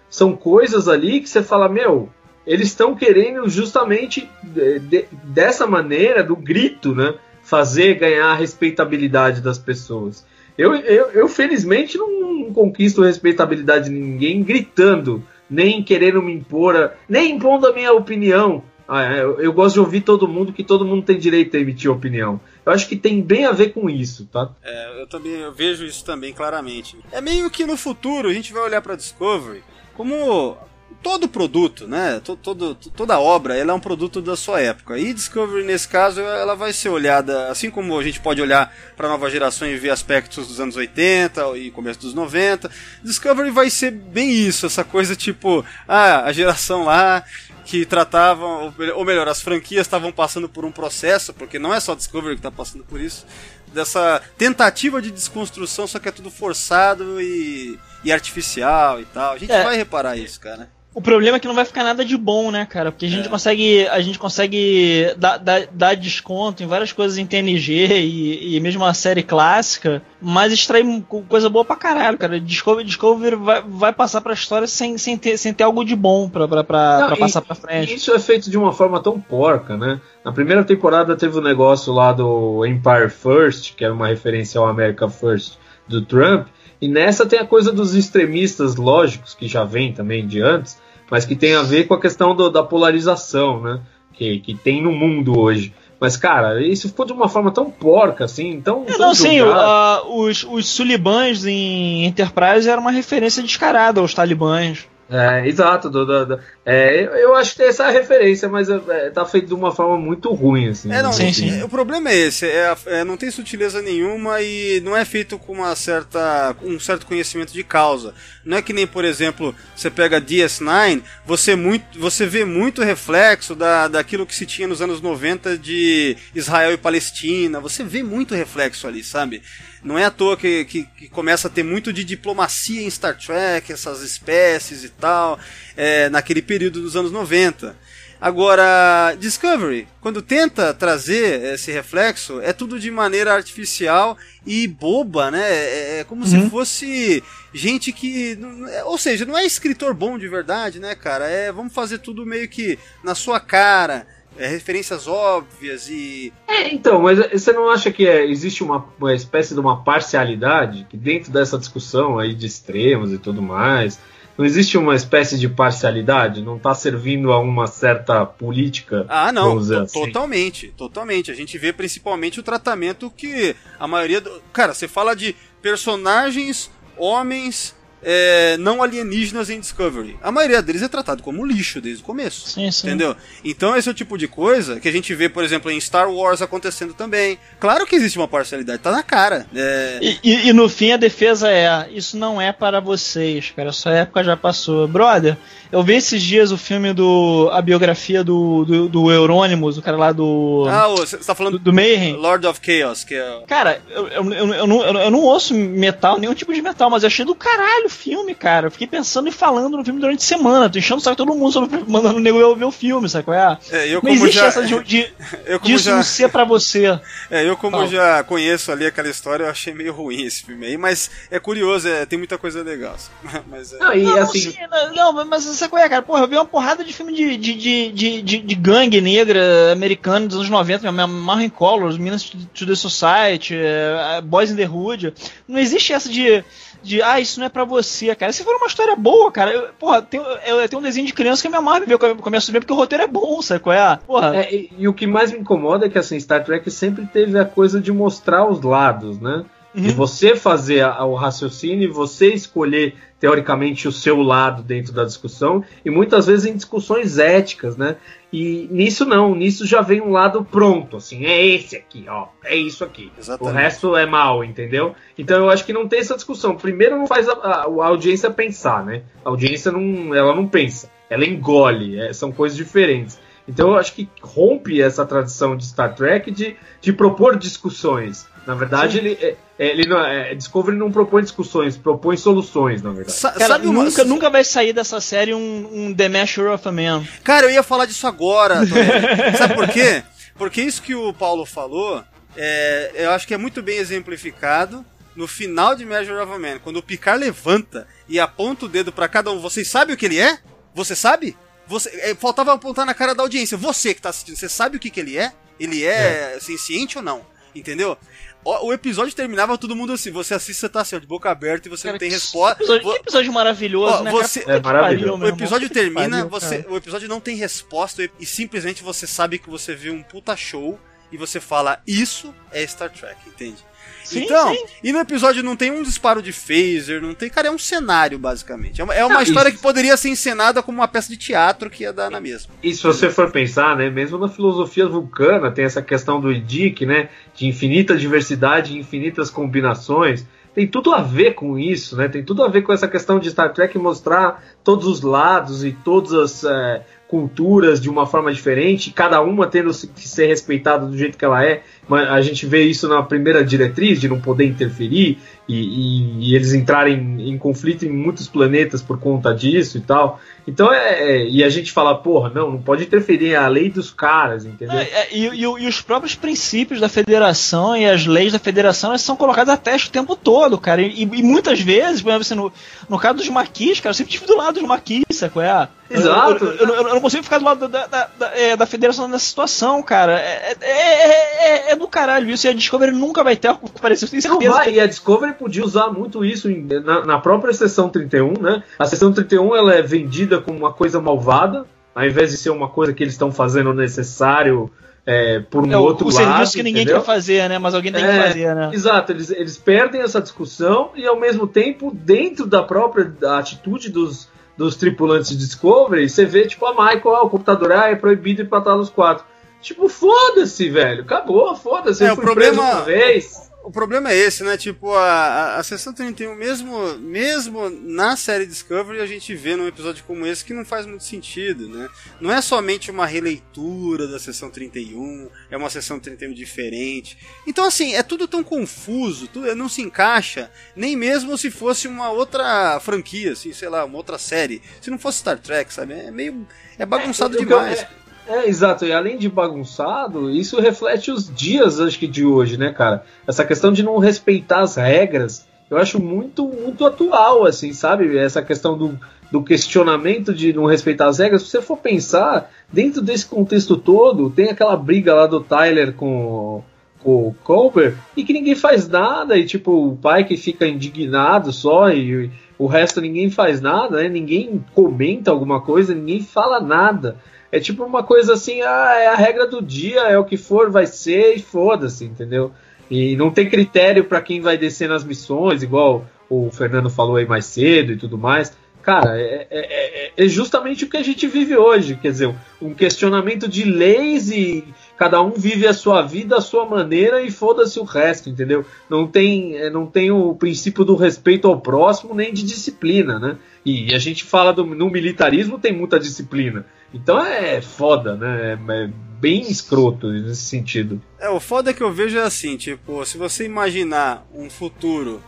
são coisas ali que você fala, meu, eles estão querendo justamente de, de, dessa maneira, do grito, né, fazer ganhar a respeitabilidade das pessoas. Eu, eu, eu felizmente não conquisto a respeitabilidade de ninguém gritando, nem querendo me impor, nem impondo a minha opinião. Ah, é, eu, eu, gosto de ouvir todo mundo, que todo mundo tem direito a emitir opinião. Eu acho que tem bem a ver com isso, tá? É, eu também eu vejo isso também claramente. É meio que no futuro a gente vai olhar para Discovery como todo produto, né? Todo, todo, toda obra, ela é um produto da sua época. E Discovery nesse caso, ela vai ser olhada, assim como a gente pode olhar para nova geração e ver aspectos dos anos 80 e começo dos 90. Discovery vai ser bem isso, essa coisa tipo, ah, a geração lá que tratavam, ou melhor, as franquias estavam passando por um processo, porque não é só Discovery que está passando por isso, dessa tentativa de desconstrução, só que é tudo forçado e, e artificial e tal. A gente é. vai reparar isso, cara. O problema é que não vai ficar nada de bom, né, cara? Porque a gente é. consegue, a gente consegue dar, dar, dar, desconto em várias coisas em TNG e, e mesmo uma série clássica, mas extrair coisa boa pra caralho, cara. Discovery, Discovery vai, vai passar pra história sem, sem, ter, sem ter algo de bom pra, pra, pra, não, pra passar pra frente. Isso é feito de uma forma tão porca, né? Na primeira temporada teve o um negócio lá do Empire First, que era uma referência ao America First do Trump, e nessa tem a coisa dos extremistas lógicos, que já vem também de antes, mas que tem a ver com a questão do, da polarização, né? Que, que tem no mundo hoje. Mas, cara, isso ficou de uma forma tão porca, assim, tão. É, não, sim, uh, os, os sulibãs em Enterprise era uma referência descarada aos talibãs. É, exato. Do, do, do, é, eu acho que essa é a referência, mas é, tá feito de uma forma muito ruim, assim. É, não, sim, sim. O problema é esse, é, é, não tem sutileza nenhuma e não é feito com uma certa, um certo conhecimento de causa. Não é que nem, por exemplo, você pega DS9, você, muito, você vê muito reflexo da, daquilo que se tinha nos anos 90 de Israel e Palestina, você vê muito reflexo ali, sabe? Não é à toa que, que, que, começa a ter muito de diplomacia em Star Trek, essas espécies e tal, é, naquele período dos anos 90. Agora, Discovery, quando tenta trazer esse reflexo, é tudo de maneira artificial e boba, né? É, é como uhum. se fosse gente que. Ou seja, não é escritor bom de verdade, né, cara? É vamos fazer tudo meio que na sua cara é, referências óbvias e. É, então, mas você não acha que é, existe uma, uma espécie de uma parcialidade que dentro dessa discussão aí de extremos e tudo mais, não existe uma espécie de parcialidade? Não está servindo a uma certa política? Ah, não. Assim? Totalmente, totalmente. A gente vê principalmente o tratamento que a maioria. Do... Cara, você fala de personagens, homens é, não alienígenas em Discovery. A maioria deles é tratado como lixo desde o começo. Sim, sim. Entendeu? Então esse é o tipo de coisa que a gente vê, por exemplo, em Star Wars acontecendo também. Claro que existe uma parcialidade, tá na cara. É... E, e, e, no fim a defesa é: isso não é para vocês, cara. Sua época já passou. Brother, eu vi esses dias o filme do. a biografia do, do, do Euronymous, o cara lá do. Ah, você tá falando do, do Mayhem. Lord of Chaos, que é. Cara, eu, eu, eu, eu, não, eu não ouço metal, nenhum tipo de metal, mas eu achei do caralho filme, cara. Eu fiquei pensando e falando no filme durante a semana. Tô enchendo o saco todo mundo sobre, mandando o nego eu ver o filme, sabe qual é? é eu, não existe já... essa de, de [LAUGHS] eu disso já... não ser pra você. É, eu como já conheço ali aquela história, eu achei meio ruim esse filme aí, mas é curioso, é, tem muita coisa legal. [LAUGHS] mas, é... Não, e não, assim. Não, não, mas sabe qual é, cara? Porra, eu vi uma porrada de filme de, de, de, de, de, de gangue negra americano dos anos 90, Marvin Colors, Minas to the Society, uh, Boys in the Hood. Não existe essa de de ah, isso não é pra você, cara. Se for uma história boa, cara, eu, porra, tem, eu, tenho um desenho de criança que me amarra ver, eu começo a ver porque o roteiro é bom, sabe qual é? Porra. É, e, e, o que mais me incomoda é que assim, Star Trek sempre teve a coisa de mostrar os lados, né? De você fazer a- o raciocínio e você escolher teoricamente o seu lado dentro da discussão e muitas vezes em discussões éticas, né? E nisso não, nisso já vem um lado pronto, assim, é esse aqui, ó, é isso aqui. O Exatamente. resto é mal, entendeu? Então eu acho que não tem essa discussão. Primeiro não faz a, a- a audiência pensar, né? A audiência não, ela não pensa, ela engole, é, são coisas diferentes. Então eu acho que rompe essa tradição de Star Trek de, de propor discussões. Na verdade, ele, é, é, ele não, é, Discovery não propõe discussões, propõe soluções, na verdade. Sa- Cara, sabe uma- nunca, nunca vai sair dessa série um, um The Measure of a Man. Cara, eu ia falar disso agora. [LAUGHS] Sabe por quê? Porque isso que o Paulo falou, é, eu acho que é muito bem exemplificado no final de Measure of a Man, quando o Picard levanta e aponta o dedo pra cada um. Vocês sabem o que ele é? Você sabe? Você, é, faltava apontar na cara da audiência. Você que tá assistindo, você sabe o que, que ele é? Ele é, senciente ou não? Entendeu? O, o episódio terminava todo mundo assim. Você assiste, você tá assim, ó, de boca aberta e você não tem resposta. episódio, que episódio maravilhoso, Ó, né? você- cara? É maravilhoso. O episódio termina, pariu, você, cara. o episódio não tem resposta e, e simplesmente você sabe que você viu um puta show e você fala, isso é Star Trek, entende? Sim, então, sim. e no episódio não tem um disparo de phaser, não tem, cara, é um cenário basicamente. É uma, é uma Não, história isso- que poderia ser encenada como uma peça de teatro que ia dar na mesma. E se você for pensar, né, mesmo na filosofia vulcana, tem essa questão do IDIC, né, de infinita diversidade, infinitas combinações. Tem tudo a ver com isso, né? Tem tudo a ver com essa questão de Star Trek mostrar todos os lados e todas as é, culturas de uma forma diferente, cada uma tendo que ser respeitada do jeito que ela é. Mas a gente vê isso na primeira diretriz de não poder interferir e, e- e eles entrarem em conflito em muitos planetas por conta disso e tal. Então é, é- e a gente fala, porra, não, não pode interferir, é a lei dos caras, entendeu? É, é, e, e os próprios princípios da federação e as leis da federação elas são colocadas a teste o tempo todo, cara. E, muitas vezes, por exemplo, assim, no, no caso dos maquis, cara, eu sempre estive do lado dos maquis, sacou? É? Exato. Eu, eu- eu- eu não consigo ficar do lado da, da, da, é, da federação nessa situação, cara. É- é do caralho isso. E a Discovery nunca vai ter algo que parecer. Eu tenho Não certeza. vai, e a Discovery podia usar muito isso em- na, na própria sessão 31, né? A sessão 31 ela é vendida como uma coisa malvada, ao invés de ser uma coisa que eles estão fazendo necessário é, por um É o, outro o lado. serviço que ninguém entendeu? quer fazer, né? Mas alguém tem que É, fazer, né? Exato, eles, eles perdem essa discussão e ao mesmo tempo, dentro da própria da atitude dos, dos tripulantes de Discovery, você vê tipo a Michael, ah, o computador ah, é proibido ir pra trás dos quatro. Tipo, foda-se, velho. Acabou, foda-se. É, eu o problema- preso uma vez. O problema é esse, né? Tipo, a, a, a sessão 31, mesmo, mesmo na série Discovery, a gente vê num episódio como esse que não faz muito sentido, né? Não é somente uma releitura da sessão 31, é uma sessão 31 diferente. Então, assim, é tudo tão confuso, tudo, não se encaixa, nem mesmo se fosse uma outra franquia, assim, sei lá, uma outra série. Se não fosse Star Trek, sabe? É meio. É bagunçado É, demais. eu- É, é, exato. E além de bagunçado, isso reflete os dias, acho que, de hoje, né, cara? Essa questão de não respeitar as regras, eu acho muito, muito atual, assim, sabe? Essa questão do, do questionamento de não respeitar as regras. Se você for pensar, dentro desse contexto todo, tem aquela briga lá do Tyler com, o Culper e que ninguém faz nada, e tipo, o pai que fica indignado só e o resto ninguém faz nada, né? Ninguém comenta alguma coisa, ninguém fala nada. É tipo uma coisa assim, ah, é a regra do dia, é o que for, vai ser e foda-se, entendeu? E não tem critério para quem vai descer nas missões, igual o Fernando falou aí mais cedo e tudo mais. Cara, é, é- é- é justamente o que a gente vive hoje. Quer dizer, um questionamento de leis e cada um vive a sua vida à sua maneira e foda-se o resto, entendeu? Não tem, é, não tem o princípio do respeito ao próximo nem de disciplina, né? E a gente fala do, no militarismo tem muita disciplina. Então é foda, né? É, é bem escroto nesse sentido. É, o foda que eu vejo é assim, tipo, se você imaginar um futuro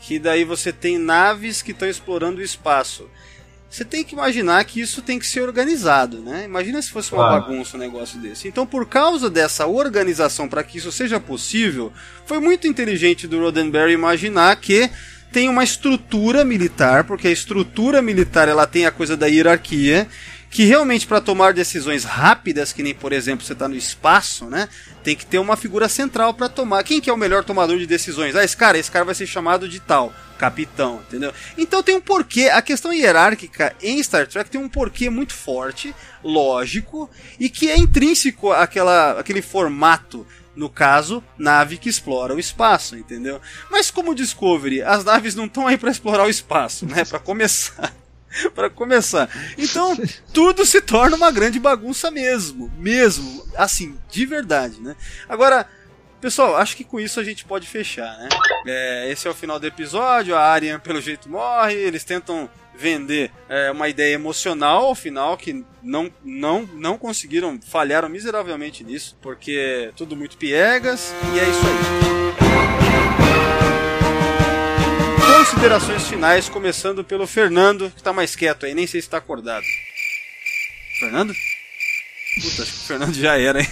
que daí você tem naves que estão explorando o espaço, você tem que imaginar que isso tem que ser organizado, né? Imagina se fosse uma Claro. bagunça um negócio desse. Então, por causa dessa organização para que isso seja possível, foi muito inteligente do Roddenberry imaginar que tem uma estrutura militar, porque a estrutura militar ela tem a coisa da hierarquia, que realmente para tomar decisões rápidas, que nem por exemplo você está no espaço, né? Tem que ter uma figura central para tomar. Quem que é o melhor tomador de decisões? Ah, esse cara, esse cara vai ser chamado de tal, capitão, entendeu? Então tem um porquê. A questão hierárquica em Star Trek tem um porquê muito forte, lógico, e que é intrínseco àquela, àquele formato No caso, nave que explora o espaço, entendeu? Mas como Discovery, as naves não estão aí para explorar o espaço, né? Para começar. [LAUGHS] para começar. Então, tudo se torna uma grande bagunça mesmo, mesmo, assim, de verdade, né? Agora, Pessoal, acho que com isso a gente pode fechar, né? É, esse é o final do episódio, a Aryan pelo jeito morre, eles tentam vender é, uma ideia emocional ao final que não, não, não conseguiram, falharam miseravelmente nisso, porque tudo muito piegas e é isso aí. Considerações finais, começando pelo Fernando, que tá mais quieto aí, nem sei se tá acordado. Fernando? Puta, acho que o Fernando já era, hein?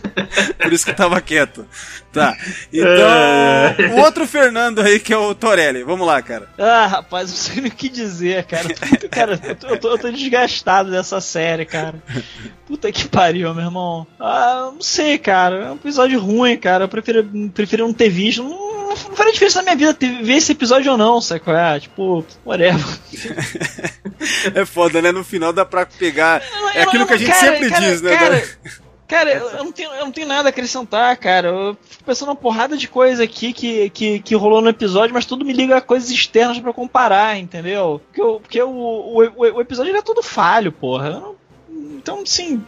[LAUGHS] Por isso que tava quieto. Tá. Então, é. o outro Fernando aí que é o Torelli. Vamos lá, cara. Ah, rapaz, não sei nem o que dizer, cara. Puta, cara, eu tô, eu, tô, eu tô, desgastado dessa série, cara. Puta que pariu, meu irmão. Ah, não sei, cara. É um episódio ruim, cara. Eu prefiro, prefiro não ter visto. Não, não, não faria diferença na minha vida ver esse episódio ou não, sabe qual é? Tipo, whatever. [LAUGHS] é foda, né? No final dá pra pegar. é aquilo que a gente cara, sempre cara, diz, né? Cara, cara eu, não tenho, eu não tenho nada a acrescentar, cara. Eu fico pensando uma porrada de coisa aqui que, que, que rolou no episódio, mas tudo me liga a coisas externas para comparar, entendeu? Porque, eu, porque o, o, o, episódio é tudo falho, porra. Eu não então, sim.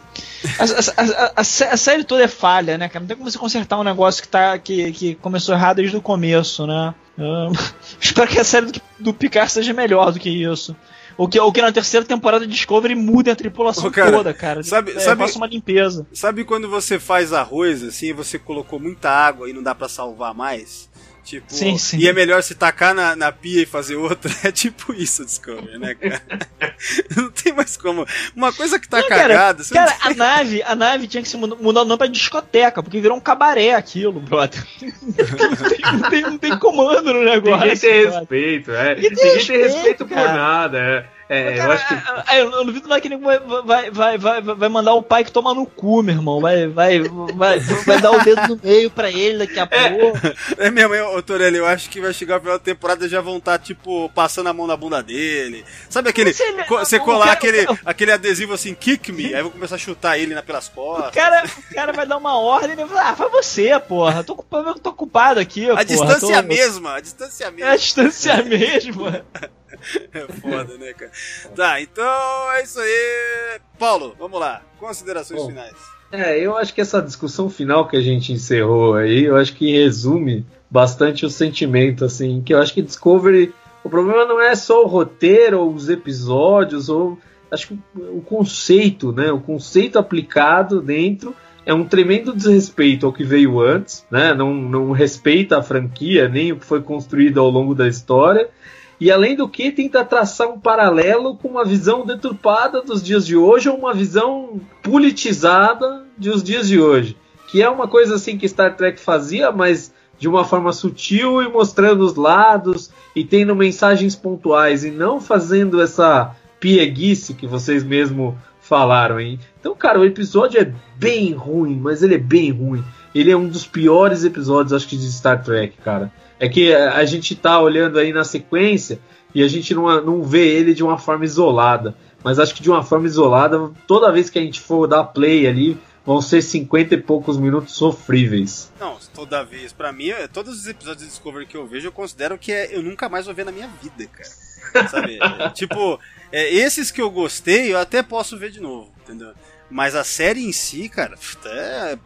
A, a, a, a, série toda é falha, né, cara? Não tem como você consertar um negócio que, tá, que, que começou errado desde o começo, né? Uh, [LAUGHS] espero que a série do, do Picard seja melhor do que isso. O que, o que na terceira temporada de Discovery muda a tripulação cara, toda, cara. Sabe, é, sabe, uma limpeza. Sabe quando você faz arroz, assim, você colocou muita água e não dá para salvar mais? Tipo, sim, sim. e é melhor se tacar na, na pia e fazer outra. [LAUGHS] É tipo isso, Discovery, né, cara? [LAUGHS] não tem mais como. Uma coisa que tá não, cagada. Cara, cara a nave, a nave tinha que se mudar, o nome pra discoteca, porque virou um cabaré aquilo, brother. [LAUGHS] não, tem, não, tem, não tem comando no negócio. Ninguém tem respeito, é. Ninguém tem respeito, respeito por nada, é. É, cara, eu acho que. É, eu não duvido mais que ele vai, vai, vai, vai, mandar o pai que toma no cu, meu irmão. Vai, vai, vai, vai dar o dedo no meio pra ele daqui a é, pouco. É mesmo, eu, Torelli, eu acho que vai chegar a final da temporada já vão estar, tá, tipo, passando a mão na bunda dele. Sabe aquele. Você colar cara, aquele, aquele adesivo assim, kick me, aí vou começar a chutar ele pelas costas. O cara, o cara vai dar uma ordem e vai falar, ah, foi você, porra. Tô, tô ocupado aqui, A porra, distância tô... é a mesma, a distância é a mesma. É a distância é a mesma. [LAUGHS] [LAUGHS] É foda, né, cara? Tá, então é isso aí. Paulo, vamos lá. Considerações Bom, finais. É, eu acho que essa discussão final que a gente encerrou aí, eu acho que resume bastante o sentimento, assim, que eu acho que Discovery. O problema não é só o roteiro ou os episódios, ou. Acho que o conceito, né? O conceito aplicado dentro é um tremendo desrespeito ao que veio antes, né? Não, não respeita a franquia, nem o que foi construído ao longo da história e além do que tenta traçar um paralelo com uma visão deturpada dos dias de hoje ou uma visão politizada dos dias de hoje, que é uma coisa assim que Star Trek fazia, mas de uma forma sutil e mostrando os lados e tendo mensagens pontuais e não fazendo essa pieguice que vocês mesmo falaram, hein? Então, cara, o episódio é bem ruim, mas ele é bem ruim. Ele é um dos piores episódios, acho que, de Star Trek, cara. É que a gente tá olhando aí na sequência e a gente não, não vê ele de uma forma isolada. Mas acho que de uma forma isolada, toda vez que a gente for dar play ali, vão ser 50 e poucos minutos sofríveis. Não, toda vez. para mim, é, todos os episódios de Discovery que eu vejo, eu considero que é, eu nunca mais vou ver na minha vida, cara. [LAUGHS] Sabe? É, tipo, é, esses que eu gostei, eu até posso ver de novo, entendeu? Mas a série em si, cara, é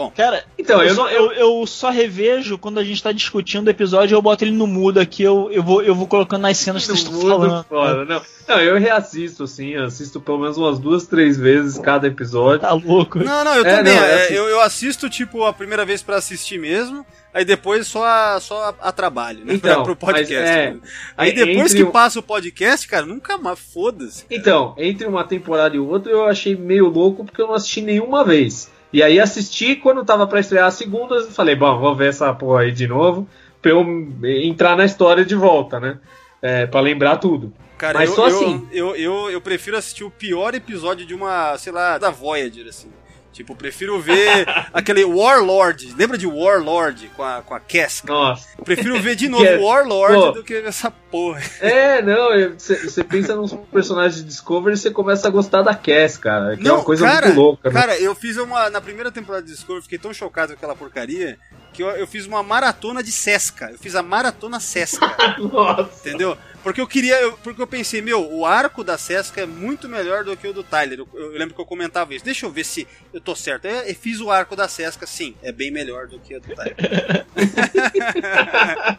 Bom, cara, então, eu, eu, só, eu, eu, só revejo quando a gente tá discutindo o episódio, eu boto ele no mudo aqui, eu, eu, vou, eu vou colocando nas cenas que vocês estão falando. Foda, não. não, eu reassisto, assim, assisto pelo menos umas duas, três vezes cada episódio. Tá louco. Não, não, eu é, também. Não, é, eu, eu assisto, tipo, a primeira vez para assistir mesmo. Aí depois só a, só a, a trabalho, né? [LAUGHS] Então, pro podcast. É, né? Aí depois que passa o podcast, cara, nunca mais, foda-se. Então, entre uma temporada e outra eu achei meio louco porque eu não assisti nenhuma vez. E aí assisti quando tava para estrear a segunda, eu falei, bom, vou ver essa porra aí de novo, pra eu entrar na história de volta, né? É, pra lembrar tudo. Cara, Mas eu, só assim. Eu, eu, eu, eu, prefiro assistir o pior episódio de uma, sei lá, da Voyager, assim. Tipo, prefiro ver [LAUGHS] aquele Warlord. Lembra de Warlord com a, com a Casca? Nossa. Prefiro ver de novo [LAUGHS] é- Warlord Pô. do que essa porra. É, não, você pensa nos personagens de Discovery e você começa a gostar da Cass, cara. Que é uma coisa cara, muito louca, né? Cara, eu fiz uma. Na primeira temporada de Discovery, fiquei tão chocado com aquela porcaria que eu, eu fiz uma maratona de Sesca. Eu fiz a maratona Sesca. [LAUGHS] Nossa. Entendeu? Porque eu queria. porque eu pensei, meu, o arco da Sesca é muito melhor do que o do Tyler. Eu, eu lembro que eu comentava isso. Deixa eu ver se eu tô certo. Eu, eu fiz o arco da Sesca, sim. É bem melhor do que o do Tyler. [LAUGHS]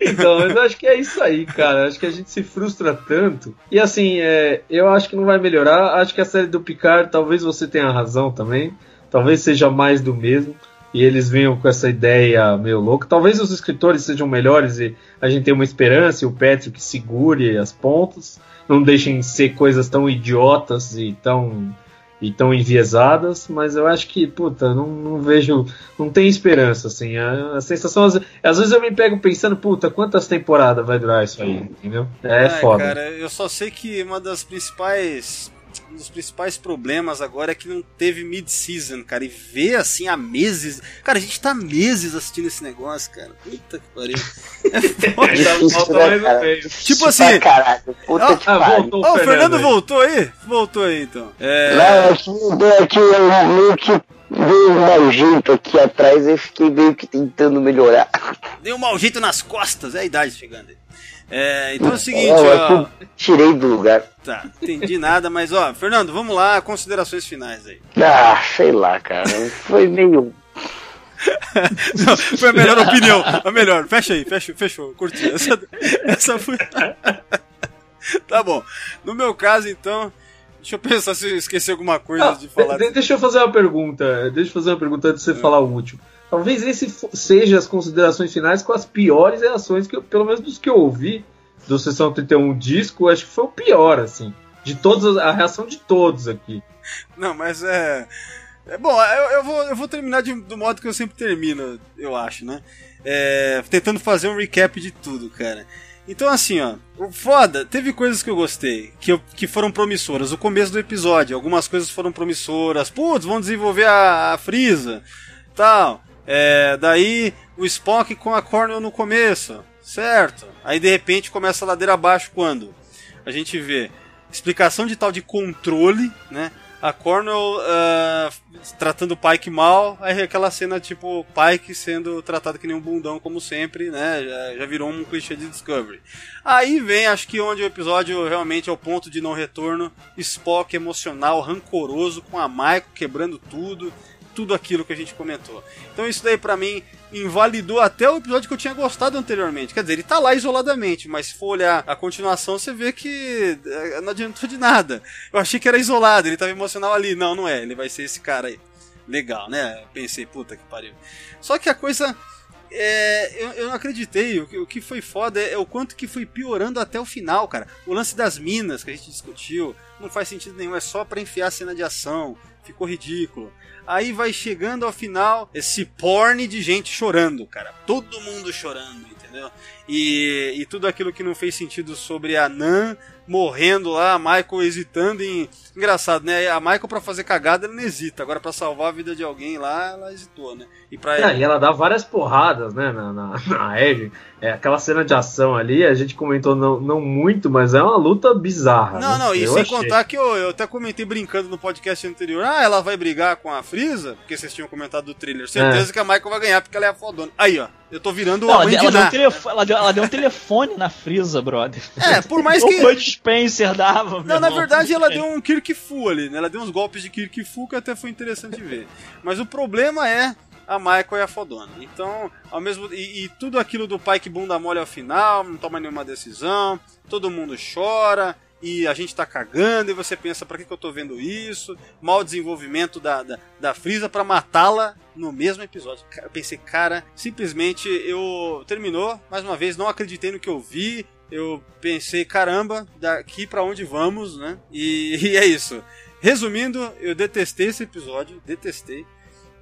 Então, mas eu acho que é isso aí, cara. Acho que a gente se frustra tanto. E assim, é, eu acho que não vai melhorar. Acho que a série do Picard, talvez você tenha razão também. Talvez seja mais do mesmo. E eles venham com essa ideia meio louca. Talvez os escritores sejam melhores e a gente tenha uma esperança e o Patrick segure as pontas. Não deixem ser coisas tão idiotas e tão e tão enviesadas, mas eu acho que, puta, não, não vejo, não tem esperança, assim, a, a sensação, às, às vezes eu me pego pensando, puta, quantas temporadas vai durar isso aí, entendeu? É Ai, foda. Cara, eu só sei que uma das principais. Um dos principais problemas agora é que não teve mid-season, cara. E ver assim há meses. Cara, a gente tá meses assistindo esse negócio, cara. Puta que pariu. [LAUGHS] É foda. Difícil Tipo assim- pra Caralho. Puta Ah, que ah, pariu. voltou. Ó, o Fernando aí. voltou aí? Voltou aí então. É. Não, aqui, aqui eu meio que veio um mau jeito aqui atrás e fiquei meio que tentando melhorar. Deu um mau jeito nas costas, é a idade chegando aí. É, então é o seguinte, é ó. tirei do lugar. Tá, entendi nada, mas ó, Fernando, vamos lá, considerações finais aí. Ah, sei lá, cara. Foi meio. [LAUGHS] Não, foi a melhor opinião, a melhor. Fecha aí, fecha, fechou, curti. Essa, essa foi. [LAUGHS] tá bom. No meu caso, então, deixa eu pensar se eu esqueci alguma coisa Ah, de falar. de- deixa eu fazer uma pergunta. Deixa eu fazer uma pergunta antes de você falar o último. Talvez esse seja as considerações finais com as piores reações que eu, pelo menos dos que eu ouvi do Sessão 31 disco, acho que foi o pior, assim. De todos, a reação de todos aqui. Não, mas é. é bom, eu, eu vou, eu vou terminar de- do modo que eu sempre termino, eu acho, né? É, tentando fazer um recap de tudo, cara. Então, assim, ó, foda, teve coisas que eu gostei, que, eu- que foram promissoras. O começo do episódio, algumas coisas foram promissoras. Putz, vão desenvolver a, a Frieza, tal. É, daí o Spock com a Cornell no começo, certo? Aí de repente começa a ladeira abaixo quando a gente vê explicação de tal de controle, né? A Cornell ah, tratando o Pike mal, aí aquela cena tipo Pike sendo tratado que nem um bundão como sempre, né? Já, já virou um clichê de Discovery. Aí vem, acho que onde o episódio realmente é o ponto de não retorno, Spock emocional, rancoroso com a Michael quebrando tudo, tudo aquilo que a gente comentou. Então isso daí pra mim invalidou até o episódio que eu tinha gostado anteriormente. Quer dizer, ele tá lá isoladamente, mas se for olhar a continuação, você vê que eh, não adiantou de nada. Eu achei que era isolado, ele tava emocional ali. Não, não é, ele vai ser esse cara aí. Legal, né? Pensei, puta que pariu. Só que a coisa. É, eu, eu não acreditei. O que, o que foi foda é, é o quanto que foi piorando até o final, cara. O lance das minas que a gente discutiu não faz sentido nenhum, é só pra enfiar a cena de ação. Ficou ridículo. Aí vai chegando ao final esse porn de gente chorando, cara. Todo mundo chorando, entendeu? E, e tudo aquilo que não fez sentido sobre a Nan morrendo lá, a Michael hesitando em. Engraçado, né? A Michael pra fazer cagada ela não hesita. Agora pra salvar a vida de alguém lá, ela hesitou, né? E pra Ah, e ela dá várias porradas, né, na, na, [LAUGHS] na Eve. É, aquela cena de ação ali, a gente comentou não, não muito, mas é uma luta bizarra. Não, né? não, e Eu sem achei. contar que eu, eu até comentei brincando no podcast anterior. Ah, ela vai brigar com a Frieza, porque vocês tinham comentado do thriller. Certeza que a Michael vai ganhar porque ela é a fodona. Aí, ó, eu tô virando Não, a ela, ela, deu um ela, deu, ela deu um telefone na Frisa, brother. É, por mais [LAUGHS] O que. Bud Spencer dava. Não, na verdade ela deu um Kirk Fu ali, né? Ela deu uns golpes de Kirk Fu que até foi interessante ver. Mas o problema é a Michael é a fodona. Então, ao mesmo e, e tudo aquilo do pai que bunda mole ao final, não toma nenhuma decisão, todo mundo chora e a gente tá cagando e você pensa pra que, que eu tô vendo isso? Mal desenvolvimento da, da, da pra matá-la no mesmo episódio. Eu pensei, cara, simplesmente eu terminou, mais uma vez, não acreditei no que eu vi, eu pensei, caramba, daqui pra onde vamos, né? E, [LAUGHS] e é isso. Resumindo, eu detestei esse episódio, detestei.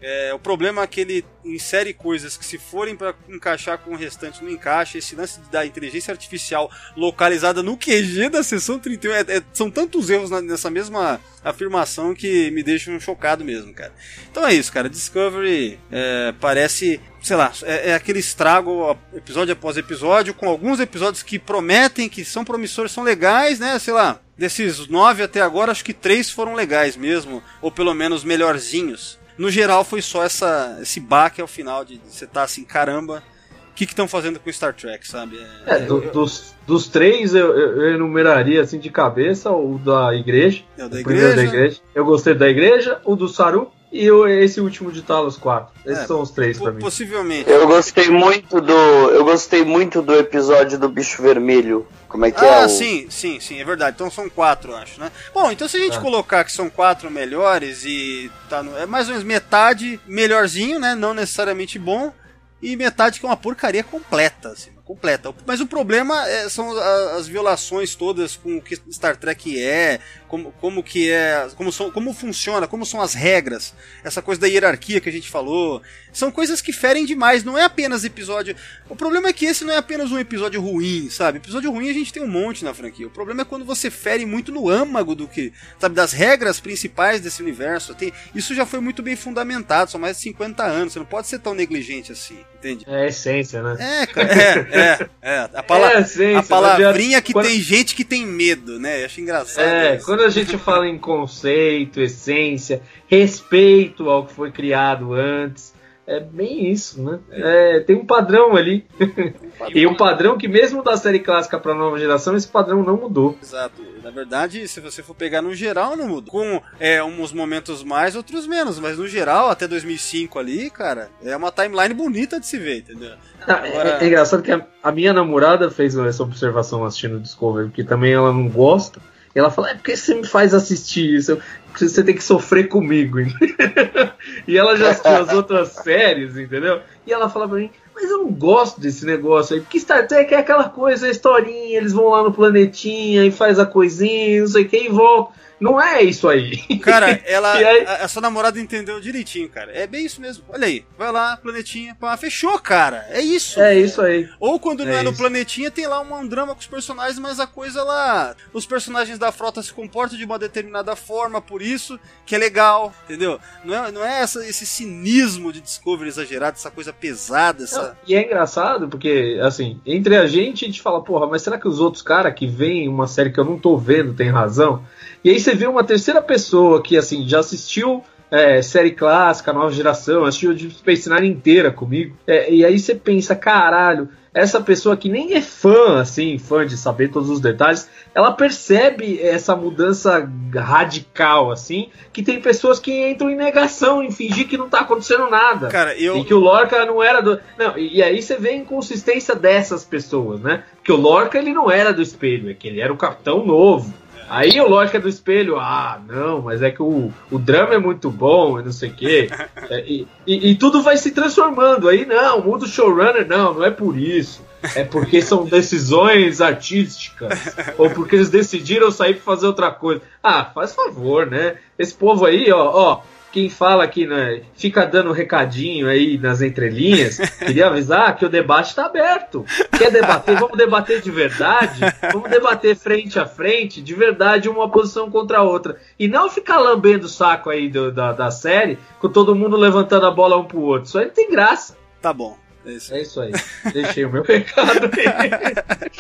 É, o problema é que ele insere coisas que, se forem para encaixar com o restante, não encaixa. Esse lance da inteligência artificial localizada no QG da sessão 31 é, é, são tantos erros na, nessa mesma afirmação que me deixam chocado mesmo, cara. Então é isso, cara. Discovery é, parece sei lá, é, é, aquele estrago episódio após episódio, com alguns episódios que prometem, que são promissores, são legais, né? Sei lá, desses nove até agora, acho que três foram legais mesmo, ou pelo menos melhorzinhos. No geral, foi só essa, esse baque ao final de você estar tá assim, caramba, o que estão fazendo com Star Trek, sabe? É, é do, dos, dos três, eu, eu, enumeraria assim de cabeça o da igreja. É o da igreja. da igreja. Eu gostei da igreja, o do Saru e eu, esse último de Talos 4. Esses é, são os três para mim. Possivelmente. Eu gostei muito do. Eu gostei muito do episódio do bicho vermelho. Como é que ah, é? Ah, o... sim, sim, sim, é verdade. Então são quatro, acho, né? Bom, então se a gente é. colocar que são quatro melhores e tá no, é mais ou menos metade melhorzinho, né? Não necessariamente bom. E metade que é uma porcaria completa, assim completa. Mas o problema é, são as violações todas com o que Star Trek é, como, como que é, como, são, como funciona, como são as regras, essa coisa da hierarquia que a gente falou. São coisas que ferem demais, não é apenas episódio. O problema é que esse não é apenas um episódio ruim, sabe? Episódio ruim a gente tem um monte na franquia. O problema é quando você fere muito no âmago do que, sabe, das regras principais desse universo. Tem, isso já foi muito bem fundamentado, são mais de 50 anos, você não pode ser tão negligente assim, entende? É a essência, né? É, [LAUGHS] cara, é, é, é. A, pala é a, a palavrinha que quando... tem gente que tem medo, né? Eu acho engraçado. É, isso. quando a gente fala em conceito, essência, respeito ao que foi criado antes, é bem isso, né? É, tem um padrão ali. [LAUGHS] e um padrão que, mesmo da série clássica para nova geração, esse padrão não mudou. Exato. Na verdade, se você for pegar no geral, não muda. Com é, uns momentos mais, outros menos. Mas no geral, até 2005 ali, cara, é uma timeline bonita de se ver, entendeu? Ah, Agora... é, é, engraçado que a, a, minha namorada fez essa observação assistindo o Discovery, porque também ela não gosta. Ela fala, é porque você me faz assistir isso? Você tem que sofrer comigo. [LAUGHS] e ela já assistiu as outras séries, entendeu? E ela fala pra mim, mas eu não gosto desse negócio aí, porque Star Trek é aquela coisa, a historinha, eles vão lá no planetinha e faz a coisinha, não sei o que, e voltam. Não é isso aí. Cara, [LAUGHS] ela. aí... a, a, sua namorada entendeu direitinho, cara. É bem isso mesmo. Olha aí. Vai lá, planetinha. Pá, fechou, cara. É isso. É isso aí. Ou quando não é, é no planetinha, tem lá um drama com os personagens, mas a coisa lá. Os personagens da frota se comportam de uma determinada forma, por isso que é legal, entendeu? Não é, não é essa, esse cinismo de Discovery exagerado, essa coisa pesada. Essa... E é engraçado, porque, assim, entre a gente, a gente fala, porra, mas será que os outros caras que veem uma série que eu não tô vendo tem razão? E aí você vê uma terceira pessoa que assim já assistiu é, série clássica, nova geração, assistiu de Space Nine inteira comigo. É, e aí você pensa, caralho, essa pessoa que nem é fã, assim, fã de saber todos os detalhes, ela percebe essa mudança radical, assim, que tem pessoas que entram em negação, em fingir que não tá acontecendo nada. Cara, eu... E que o Lorca não era do... Não, e aí você vê a inconsistência dessas pessoas, né? Porque o Lorca, ele não era do espelho, é que ele era o capitão novo. Aí o lógica do espelho, ah, não, mas é que o, o drama é muito bom e não sei o quê. [LAUGHS] É, e, e, e, tudo vai se transformando. Aí não, muda o showrunner, não, não é por isso. É porque são decisões artísticas. [LAUGHS] ou porque eles decidiram sair pra fazer outra coisa. Ah, faz favor, né? Esse povo aí, ó, ó, quem fala aqui, né, fica dando recadinho aí nas entrelinhas, [LAUGHS] queria avisar que o debate está aberto. Quer debater? Vamos debater de verdade? Vamos debater frente a frente, de verdade, uma posição contra a outra. E não ficar lambendo o saco aí do, da, da série, com todo mundo levantando a bola um pro outro. Isso aí não tem graça. Tá bom. É isso, é isso aí. Deixei o meu recado aí.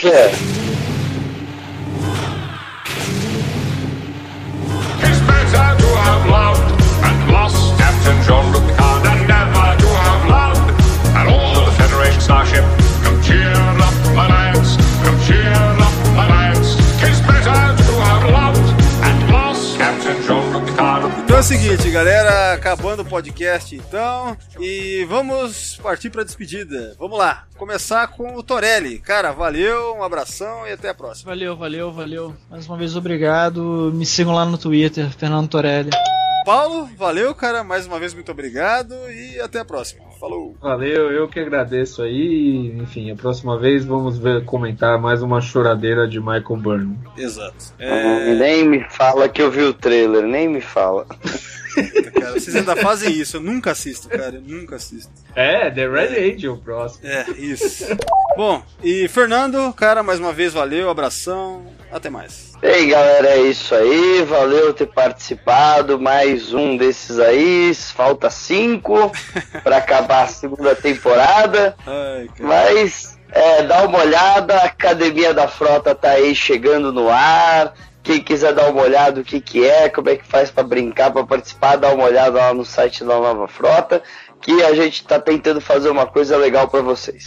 [LAUGHS] É. Jean-Luc Picard and never to have loved. And all the Federation starship, come cheer up, lads, come cheer up, lads. Tis better to have loved and lost Captain Jean-Luc Picard. Então é o seguinte, galera, acabando o podcast então, e vamos partir para despedida. Vamos lá, começar com o Torelli. Cara, valeu, um abração e até a próxima. Valeu, valeu, valeu. Mais uma vez obrigado. Me sigam lá no Twitter, Fernando Torelli. Paulo, valeu, cara. Mais uma vez, muito obrigado e até a próxima. Falou. Valeu, eu que agradeço aí. Enfim, a próxima vez vamos ver comentar mais uma choradeira de Michael Byrne. Exato. É... Nem me fala que eu vi o trailer, nem me fala. cara, vocês ainda fazem isso. Eu nunca assisto, cara. Eu nunca assisto. É, The Red Angel, o próximo. É, isso. Bom, e Fernando, cara, mais uma vez valeu, abração, até mais. Ei galera, é isso aí. Valeu ter participado. Mais um desses aí. Falta cinco [LAUGHS] para acabar a segunda temporada. Ai. Mas é, dá uma olhada. A Academia da Frota tá aí chegando no ar. Quem quiser dar uma olhada o que, que é, como é que faz para brincar, para participar, dá uma olhada lá no site da Nova Frota. Que a gente tá tentando fazer uma coisa legal para vocês.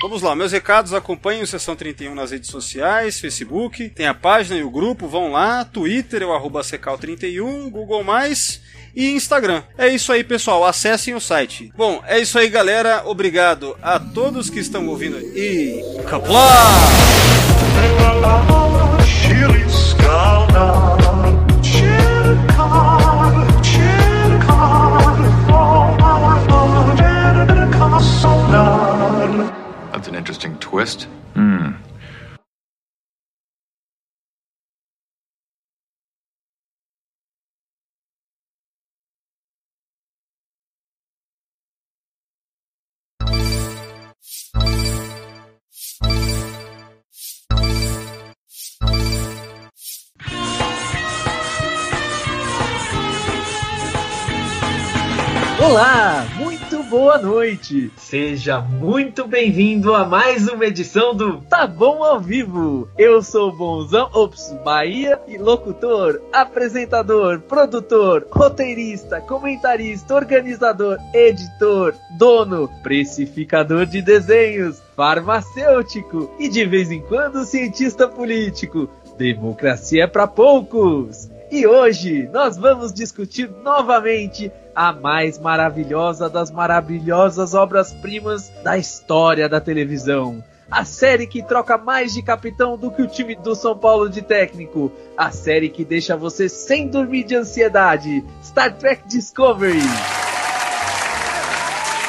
Vamos lá, meus recados, acompanhem o Sessão 31 nas redes sociais, Facebook, tem a página e o grupo, vão lá, Twitter, é o arroba Secal31, Google+, e Instagram. É isso aí, pessoal, acessem o site. Bom, é isso aí, galera, obrigado a todos que estão ouvindo e... Caplá! Twist. Hmm. Olá, muito boa noite. Seja muito bem-vindo a mais uma edição do Tá bom ao vivo. Eu sou o Bonzão Ops Bahia e locutor, apresentador, produtor, roteirista, comentarista, organizador, editor, dono, precificador de desenhos, farmacêutico e de vez em quando cientista político. Democracia é para poucos. E hoje nós vamos discutir novamente a mais maravilhosa das maravilhosas obras-primas da história da televisão. A série que troca mais de capitão do que o time do São Paulo de técnico. A série que deixa você sem dormir de ansiedade. Star Trek Discovery.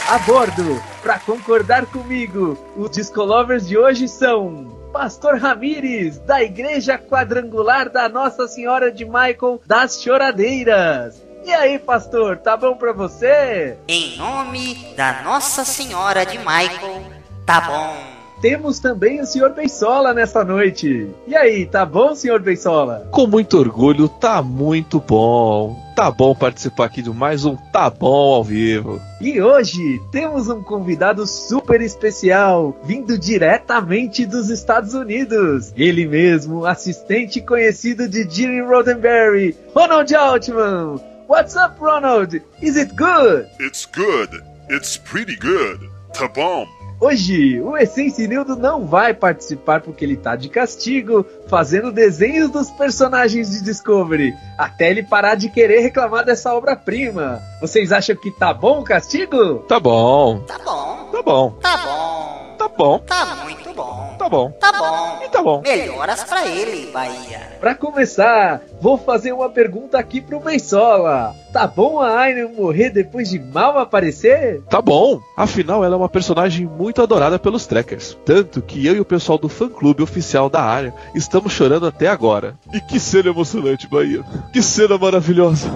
A bordo, para concordar comigo, os Discolovers de hoje são Pastor Ramires, da Igreja Quadrangular da Nossa Senhora de Michael das Choradeiras. E aí, pastor, tá bom pra você? Em nome da Nossa Senhora de Michael, tá bom. Temos também o Sr. Beisola nessa noite. E aí, tá bom, Sr. Beisola? Com muito orgulho, tá muito bom. Tá bom participar aqui de mais um Tá Bom ao vivo. E hoje temos um convidado super especial, vindo diretamente dos Estados Unidos. Ele mesmo, assistente conhecido de Gene Roddenberry, Ronald Altman. What's up, Ronald? Is it good? It's good. It's pretty good. Tá bom. Hoje, o Essencinildo não vai participar porque ele tá de castigo, fazendo desenhos dos personagens de Discovery, até ele parar de querer reclamar dessa obra-prima. Vocês acham que tá bom o castigo? Tá bom, Tá bom, tá bom, tá bom, tá bom, tá muito bom, tá bom. tá bom. E tá bom. Melhoras pra ele, Bahia. Pra começar, vou fazer uma pergunta aqui pro Bensola. Tá bom a Aina morrer depois de mal aparecer? Tá bom. Afinal, ela é uma personagem muito adorada pelos trekkers. Tanto que eu e o pessoal do fã-clube oficial da área estamos chorando até agora. E que cena emocionante, Bahia. Que cena maravilhosa.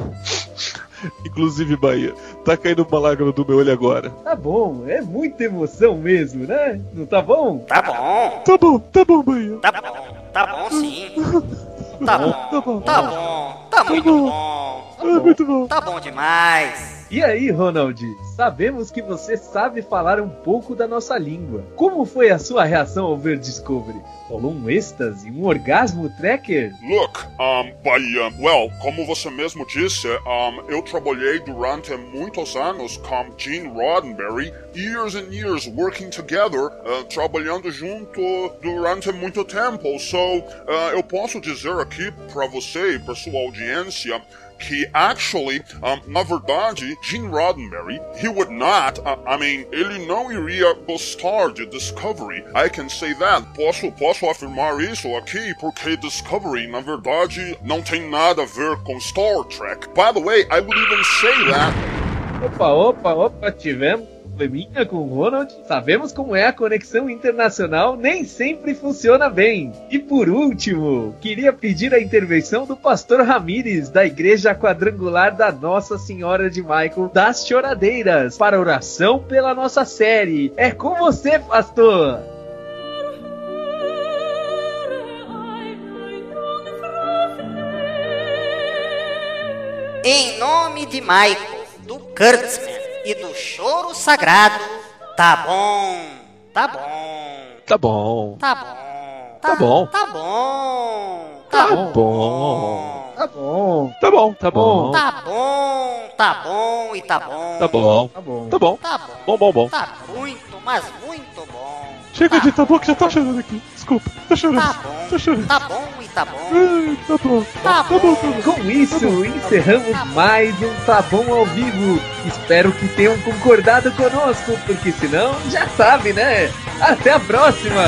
Inclusive, Bahia, tá caindo uma lágrima do meu olho agora. Tá bom, é muita emoção mesmo, né? Não tá bom? Tá bom, Tá bom, tá bom, Bahia. tá bom, tá bom sim. [LAUGHS] Tá bom, Tá bom. tá bom, tá muito bom. bom. É muito bom. Tá bom demais. E aí, Ronald? Sabemos que você sabe falar um pouco da nossa língua. Como foi a sua reação ao ver Discovery? Rolou um êxtase, um orgasmo tracker? Look, um, Bahia, well, como você mesmo disse, um, eu trabalhei durante muitos anos com Gene Roddenberry, years and years working together, uh, trabalhando junto durante muito tempo. So, uh, eu posso dizer aqui para você e para sua audiência que actually, um, na verdade, Gene Roddenberry, he would not, uh, I mean, ele não iria gostar de Discovery. I can say that. Posso, posso afirmar isso aqui porque Discovery, na verdade, não tem nada a ver com Star Trek. By the way, I would even say that Opa, opa, opa, tivemos, probleminha com o Ronald. Sabemos como é a conexão internacional, nem sempre funciona bem. E por último, queria pedir a intervenção do pastor Ramires, da Igreja Quadrangular da Nossa Senhora de Michael das Choradeiras, para oração pela nossa série. É com você, pastor! Em nome de Michael, do Kurtzman e do choro sagrado, tá bom, tá bom, Tá bom. tá bom, Tá bom. tá bom, Tá tá bom. Tá bom, Tá bom, tá bom. Tá bom, tá bom e tá bom. Tá bom. tá bom. Tá bom. Tá bom. Bom, bom, bom. Tá muito, mas muito bom. Chega de tá bom que já tá chorando aqui. Desculpa, tá chorando. Tá bom. Tá chorando. Tá bom e tá bom. Ai, tá bom. Tá Tá bom, bom. tá bom. Com isso, encerramos mais um Tá Bom ao vivo. Espero que tenham concordado conosco, porque senão, já sabe, né? Até a próxima!